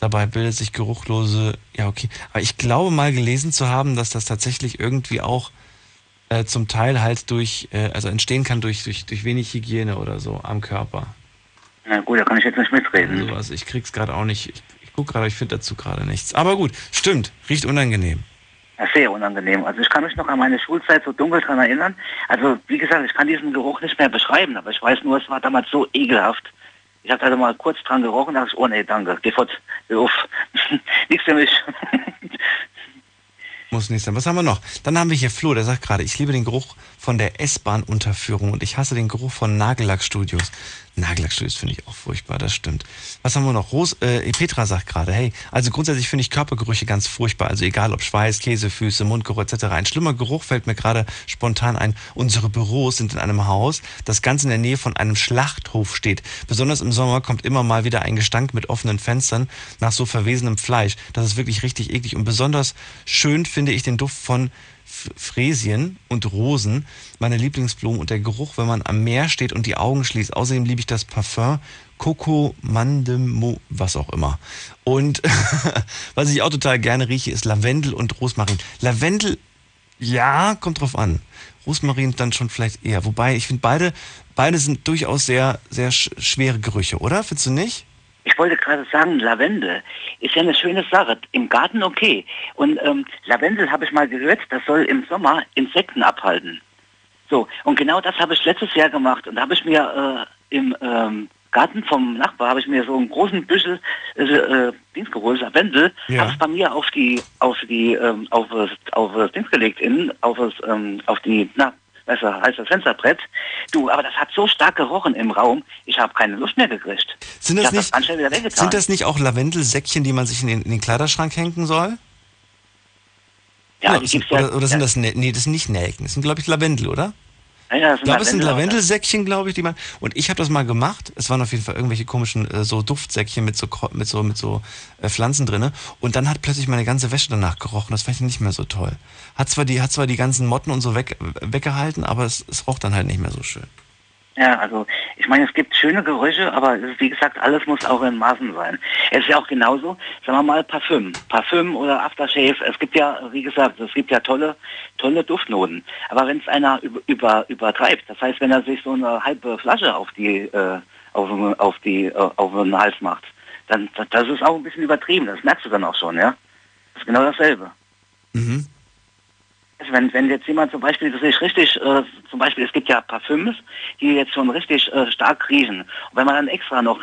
Dabei bildet sich geruchlose, ja okay. Aber ich glaube mal gelesen zu haben, dass das tatsächlich irgendwie auch äh, zum Teil halt durch, äh, also entstehen kann durch, durch, durch wenig Hygiene oder so am Körper. Na gut, da kann ich jetzt nicht mitreden. Sowas. Ich krieg's gerade auch nicht. Ich, ich gucke gerade, ich finde dazu gerade nichts. Aber gut, stimmt, riecht unangenehm. Ja, sehr unangenehm. Also ich kann mich noch an meine Schulzeit so dunkel dran erinnern. Also wie gesagt, ich kann diesen Geruch nicht mehr beschreiben, aber ich weiß nur, es war damals so ekelhaft. Ich habe also mal kurz dran gerochen, dachte ich, oh nee, danke, geh fort, auf. (laughs) Nichts für mich. Muss nicht sein. Was haben wir noch? Dann haben wir hier Flo, der sagt gerade, ich liebe den Geruch von der S-Bahn-Unterführung und ich hasse den Geruch von Nagellackstudios. Nagellackstudios finde ich auch furchtbar, das stimmt. Was haben wir noch? Ros, äh, Petra sagt gerade, hey, also grundsätzlich finde ich Körpergerüche ganz furchtbar. Also egal ob Schweiß, Käsefüße, Mundgeruch etc. Ein schlimmer Geruch fällt mir gerade spontan ein. Unsere Büros sind in einem Haus, das ganz in der Nähe von einem Schlachthof steht. Besonders im Sommer kommt immer mal wieder ein Gestank mit offenen Fenstern nach so verwesenem Fleisch. Das ist wirklich richtig eklig und besonders schön finde ich den Duft von Fräsien und Rosen, meine Lieblingsblumen und der Geruch, wenn man am Meer steht und die Augen schließt. Außerdem liebe ich das Parfum Coco Mandemo, was auch immer. Und (laughs) was ich auch total gerne rieche, ist Lavendel und Rosmarin. Lavendel, ja, kommt drauf an. Rosmarin dann schon vielleicht eher. Wobei, ich finde beide, beide sind durchaus sehr, sehr schwere Gerüche, oder? Findest du nicht? Ich wollte gerade sagen, Lavendel ist ja eine schöne Sache. Im Garten okay. Und ähm, Lavendel habe ich mal gehört, das soll im Sommer Insekten abhalten. So, und genau das habe ich letztes Jahr gemacht. Und da habe ich mir äh, im ähm, Garten vom Nachbar habe ich mir so einen großen Büschel äh, äh, Dings geholt, Lavendel, ja. habe es bei mir auf die auf die ähm, auf das auf das Dings gelegt, in auf das ähm, auf die na du, heißt das Fensterbrett. Du, aber das hat so stark gerochen im Raum, ich habe keine Lust mehr gekriegt. Sind das, nicht, das sind das nicht auch Lavendelsäckchen, die man sich in den, in den Kleiderschrank hängen soll? Ja, oder, die gibt's oder, oder sind ja. das, nee, das sind nicht Nelken, das sind glaube ich Lavendel, oder? Ja, ja, ich glaube, es sind Lavendelsäckchen, glaube ich, die man. Und ich habe das mal gemacht. Es waren auf jeden Fall irgendwelche komischen äh, so Duftsäckchen mit so mit so mit so äh, Pflanzen drinne. Und dann hat plötzlich meine ganze Wäsche danach gerochen. Das fand ich nicht mehr so toll. Hat zwar die hat zwar die ganzen Motten und so weg, weggehalten, aber es, es roch dann halt nicht mehr so schön. Ja, also ich meine, es gibt schöne Gerüche, aber wie gesagt, alles muss auch in Maßen sein. Es ist ja auch genauso, sagen wir mal, Parfüm. Parfüm oder Aftershave, es gibt ja, wie gesagt, es gibt ja tolle, tolle Duftnoten. Aber wenn es einer über, über, übertreibt, das heißt, wenn er sich so eine halbe Flasche auf die, äh, auf, auf die, äh, auf den Hals macht, dann das ist auch ein bisschen übertrieben, das merkst du dann auch schon, ja? Das ist genau dasselbe. Mhm. Also wenn, wenn jetzt jemand zum Beispiel das ist richtig, äh, zum Beispiel es gibt ja Parfüms, die jetzt schon richtig äh, stark riechen. Und wenn man dann extra noch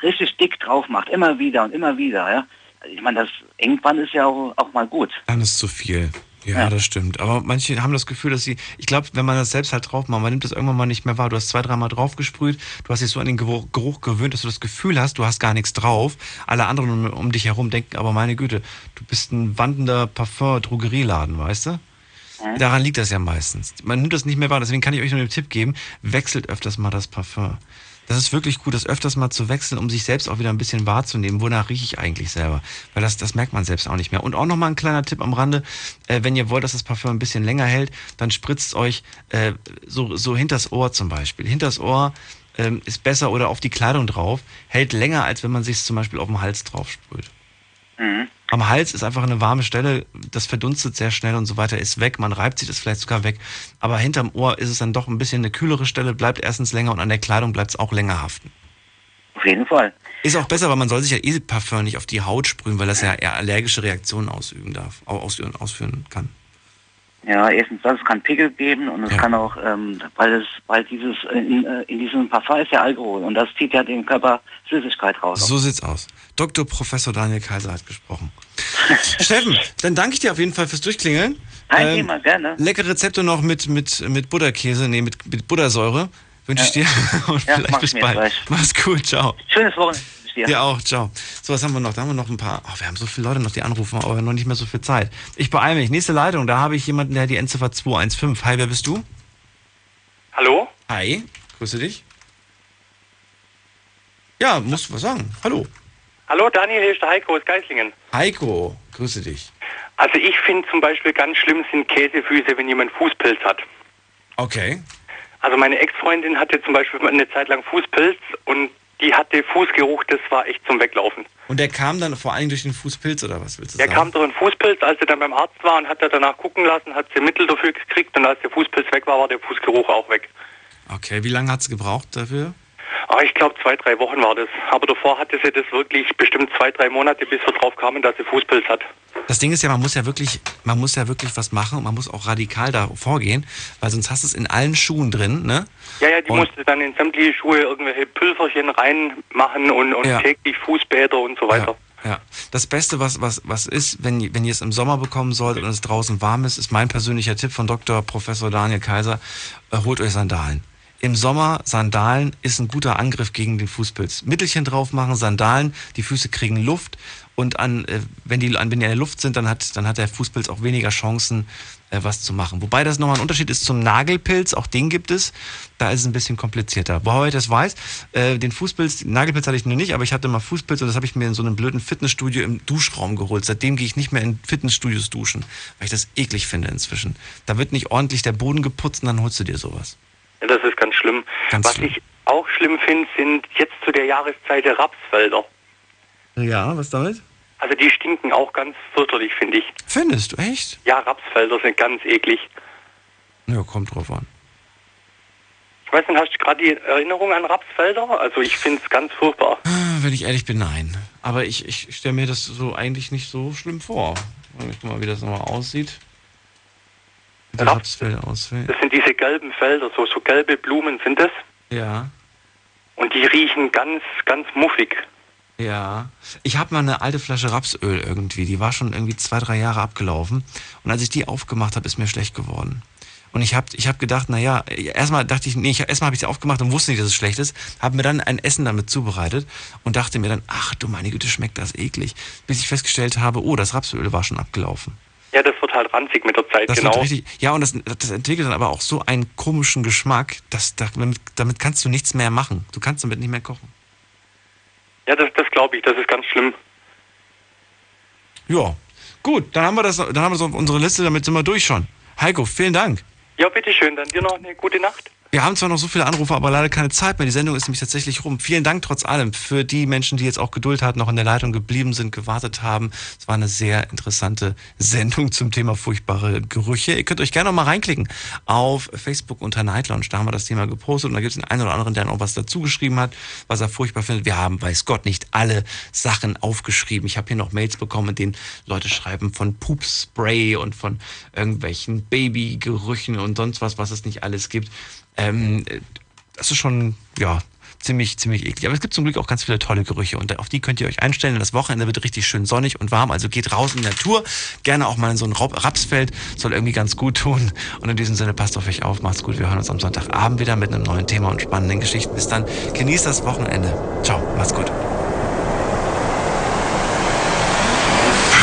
richtig dick drauf macht, immer wieder und immer wieder, ja, ich meine, das irgendwann ist ja auch, auch mal gut. Dann ist zu viel. Ja, ja, das stimmt. Aber manche haben das Gefühl, dass sie, ich glaube, wenn man das selbst halt drauf macht, man nimmt das irgendwann mal nicht mehr wahr. Du hast zwei, dreimal drauf gesprüht, du hast dich so an den Geruch, Geruch, gewöhnt, dass du das Gefühl hast, du hast gar nichts drauf. Alle anderen um, um dich herum denken, aber meine Güte, du bist ein wandelnder Parfum-Drogerieladen, weißt du? Daran liegt das ja meistens. Man nimmt das nicht mehr wahr, deswegen kann ich euch nur den Tipp geben, wechselt öfters mal das Parfum. Das ist wirklich gut, das öfters mal zu wechseln, um sich selbst auch wieder ein bisschen wahrzunehmen. Wonach rieche ich eigentlich selber? Weil das, das merkt man selbst auch nicht mehr. Und auch nochmal ein kleiner Tipp am Rande. Äh, wenn ihr wollt, dass das Parfum ein bisschen länger hält, dann spritzt euch äh, so, so hinters Ohr zum Beispiel. Hinters Ohr ähm, ist besser oder auf die Kleidung drauf. Hält länger, als wenn man sich zum Beispiel auf den Hals drauf sprüht. Mhm. Am Hals ist einfach eine warme Stelle, das verdunstet sehr schnell und so weiter, ist weg. Man reibt sich das vielleicht sogar weg. Aber hinterm Ohr ist es dann doch ein bisschen eine kühlere Stelle, bleibt erstens länger und an der Kleidung bleibt es auch länger haften. Auf jeden Fall. Ist auch besser, weil man soll sich ja eh Parfum nicht auf die Haut sprühen, weil das ja eher allergische Reaktionen ausüben darf, ausführen, ausführen kann. Ja, erstens das, es kann Pickel geben und es ja. kann auch, ähm, weil es, weil dieses, in, äh, in diesem Parfum ist ja Alkohol und das zieht ja den Körper Flüssigkeit raus. So sieht's aus. Dr. Professor Daniel Kaiser hat gesprochen. (laughs) Steffen, dann danke ich dir auf jeden Fall fürs Durchklingeln. Kein ähm, Thema, gerne. Leckere Rezepte noch mit, mit, mit Butterkäse, nee, mit, mit Buttersäure wünsche ich dir. (laughs) Und ja, vielleicht bis bald. Gleich. Mach's gut, ciao. Schönes Wochenende. Dir. dir auch, ciao. So, was haben wir noch? Da haben wir noch ein paar. Oh, wir haben so viele Leute noch, die anrufen, aber noch nicht mehr so viel Zeit. Ich beeile mich. Nächste Leitung, da habe ich jemanden, der hat die Endziffer 215. Hi, wer bist du? Hallo? Hi, grüße dich. Ja, musst du was sagen. Hallo. Hallo, Daniel, hier ist der Heiko aus Geislingen. Heiko, grüße dich. Also ich finde zum Beispiel ganz schlimm sind Käsefüße, wenn jemand Fußpilz hat. Okay. Also meine Ex-Freundin hatte zum Beispiel eine Zeit lang Fußpilz und die hatte Fußgeruch, das war echt zum Weglaufen. Und der kam dann vor allem durch den Fußpilz oder was willst du Der sagen? kam durch einen Fußpilz, als sie dann beim Arzt war und hat er danach gucken lassen, hat sie Mittel dafür gekriegt und als der Fußpilz weg war, war der Fußgeruch auch weg. Okay, wie lange hat es gebraucht dafür? Ah, ich glaube zwei, drei Wochen war das. Aber davor hatte sie das wirklich bestimmt zwei, drei Monate, bis wir drauf kamen, dass sie Fußpilz hat. Das Ding ist ja, man muss ja wirklich, man muss ja wirklich was machen und man muss auch radikal da vorgehen, weil sonst hast du es in allen Schuhen drin, ne? Ja, ja, die Und- musste dann in sämtliche Schuhe irgendwelche Pülverchen reinmachen und, und Ja. täglich Fußbäder und so weiter. Ja. Das Beste, was, was, was ist, wenn, wenn ihr es im Sommer bekommen solltet und es draußen warm ist, ist mein persönlicher Tipp von Dr. Professor Daniel Kaiser, äh, holt euch Sandalen. Im Sommer Sandalen ist ein guter Angriff gegen den Fußpilz. Mittelchen drauf machen, Sandalen, die Füße kriegen Luft und an, äh, wenn, die, an, wenn die in der Luft sind, dann hat, dann hat der Fußpilz auch weniger Chancen, äh, was zu machen. Wobei das nochmal ein Unterschied ist zum Nagelpilz, auch den gibt es. Da ist es ein bisschen komplizierter. Woher ich das weiß, äh, den Fußpilz, den Nagelpilz hatte ich nur nicht, aber ich hatte mal Fußpilz und das habe ich mir in so einem blöden Fitnessstudio im Duschraum geholt. Seitdem gehe ich nicht mehr in Fitnessstudios duschen, weil ich das eklig finde inzwischen. Da wird nicht ordentlich der Boden geputzt und dann holst du dir sowas. Ja, das ist ganz schlimm. Ganz Was schlimm. ich auch schlimm finde, sind jetzt zu der Jahreszeit Rapsfelder. Ja, was damit? Also die stinken auch ganz fürchterlich, finde ich. Findest du, echt? Ja, Rapsfelder sind ganz eklig. Ja, kommt drauf an. Ich weiß nicht, hast du gerade die Erinnerung an Rapsfelder? Also ich finde es ganz furchtbar. Ah, Wenn ich ehrlich bin, nein. Aber ich, ich stelle mir das so eigentlich nicht so schlimm vor. Ich guck mal, wie das nochmal aussieht. Die Rapsfelder aussehen. Das sind diese gelben Felder, so, so gelbe Blumen sind das. Ja. Und die riechen ganz, ganz muffig. Ja. Ich habe mal eine alte Flasche Rapsöl irgendwie. Die war schon irgendwie zwei, drei Jahre abgelaufen. Und als ich die aufgemacht habe, ist mir schlecht geworden. Und ich habe ich hab gedacht, naja, erstmal dachte ich, nee, ich, erstmal habe ich sie aufgemacht und wusste nicht, dass es schlecht ist. Habe mir dann ein Essen damit zubereitet und dachte mir dann, ach du meine Güte, schmeckt das eklig. Bis ich festgestellt habe, oh, das Rapsöl war schon abgelaufen. Ja, das wird halt ranzig mit der Zeit, Das genau. richtig, ja, und das, das entwickelt dann aber auch so einen komischen Geschmack, dass damit, damit kannst du nichts mehr machen. Du kannst damit nicht mehr kochen. Ja, das, das glaube ich, das ist ganz schlimm. Ja, gut, dann haben wir das, dann haben wir so unsere Liste, damit sind wir durch schon. Heiko, vielen Dank. Ja, bitteschön, dann dir noch eine gute Nacht. Wir haben zwar noch so viele Anrufe, aber leider keine Zeit mehr. Die Sendung ist nämlich tatsächlich rum. Vielen Dank trotz allem für die Menschen, die jetzt auch Geduld hatten, noch in der Leitung geblieben sind, gewartet haben. Es war eine sehr interessante Sendung zum Thema furchtbare Gerüche. Ihr könnt euch gerne noch mal reinklicken auf Facebook unter Night Lounge. Da haben wir das Thema gepostet und da gibt es den einen oder anderen, der noch was dazu geschrieben hat, was er furchtbar findet. Wir haben, weiß Gott, nicht alle Sachen aufgeschrieben. Ich habe hier noch Mails bekommen, in denen Leute schreiben von Poopspray und von irgendwelchen Babygerüchen und sonst was, was es nicht alles gibt. Ähm, das ist schon, ja, ziemlich, ziemlich eklig. Aber es gibt zum Glück auch ganz viele tolle Gerüche und auf die könnt ihr euch einstellen. Das Wochenende wird richtig schön sonnig und warm, also geht raus in die Natur. Gerne auch mal in so ein Rapsfeld, soll irgendwie ganz gut tun. Und in diesem Sinne, passt auf euch auf, macht's gut. Wir hören uns am Sonntagabend wieder mit einem neuen Thema und spannenden Geschichten. Bis dann, genießt das Wochenende. Ciao, macht's gut.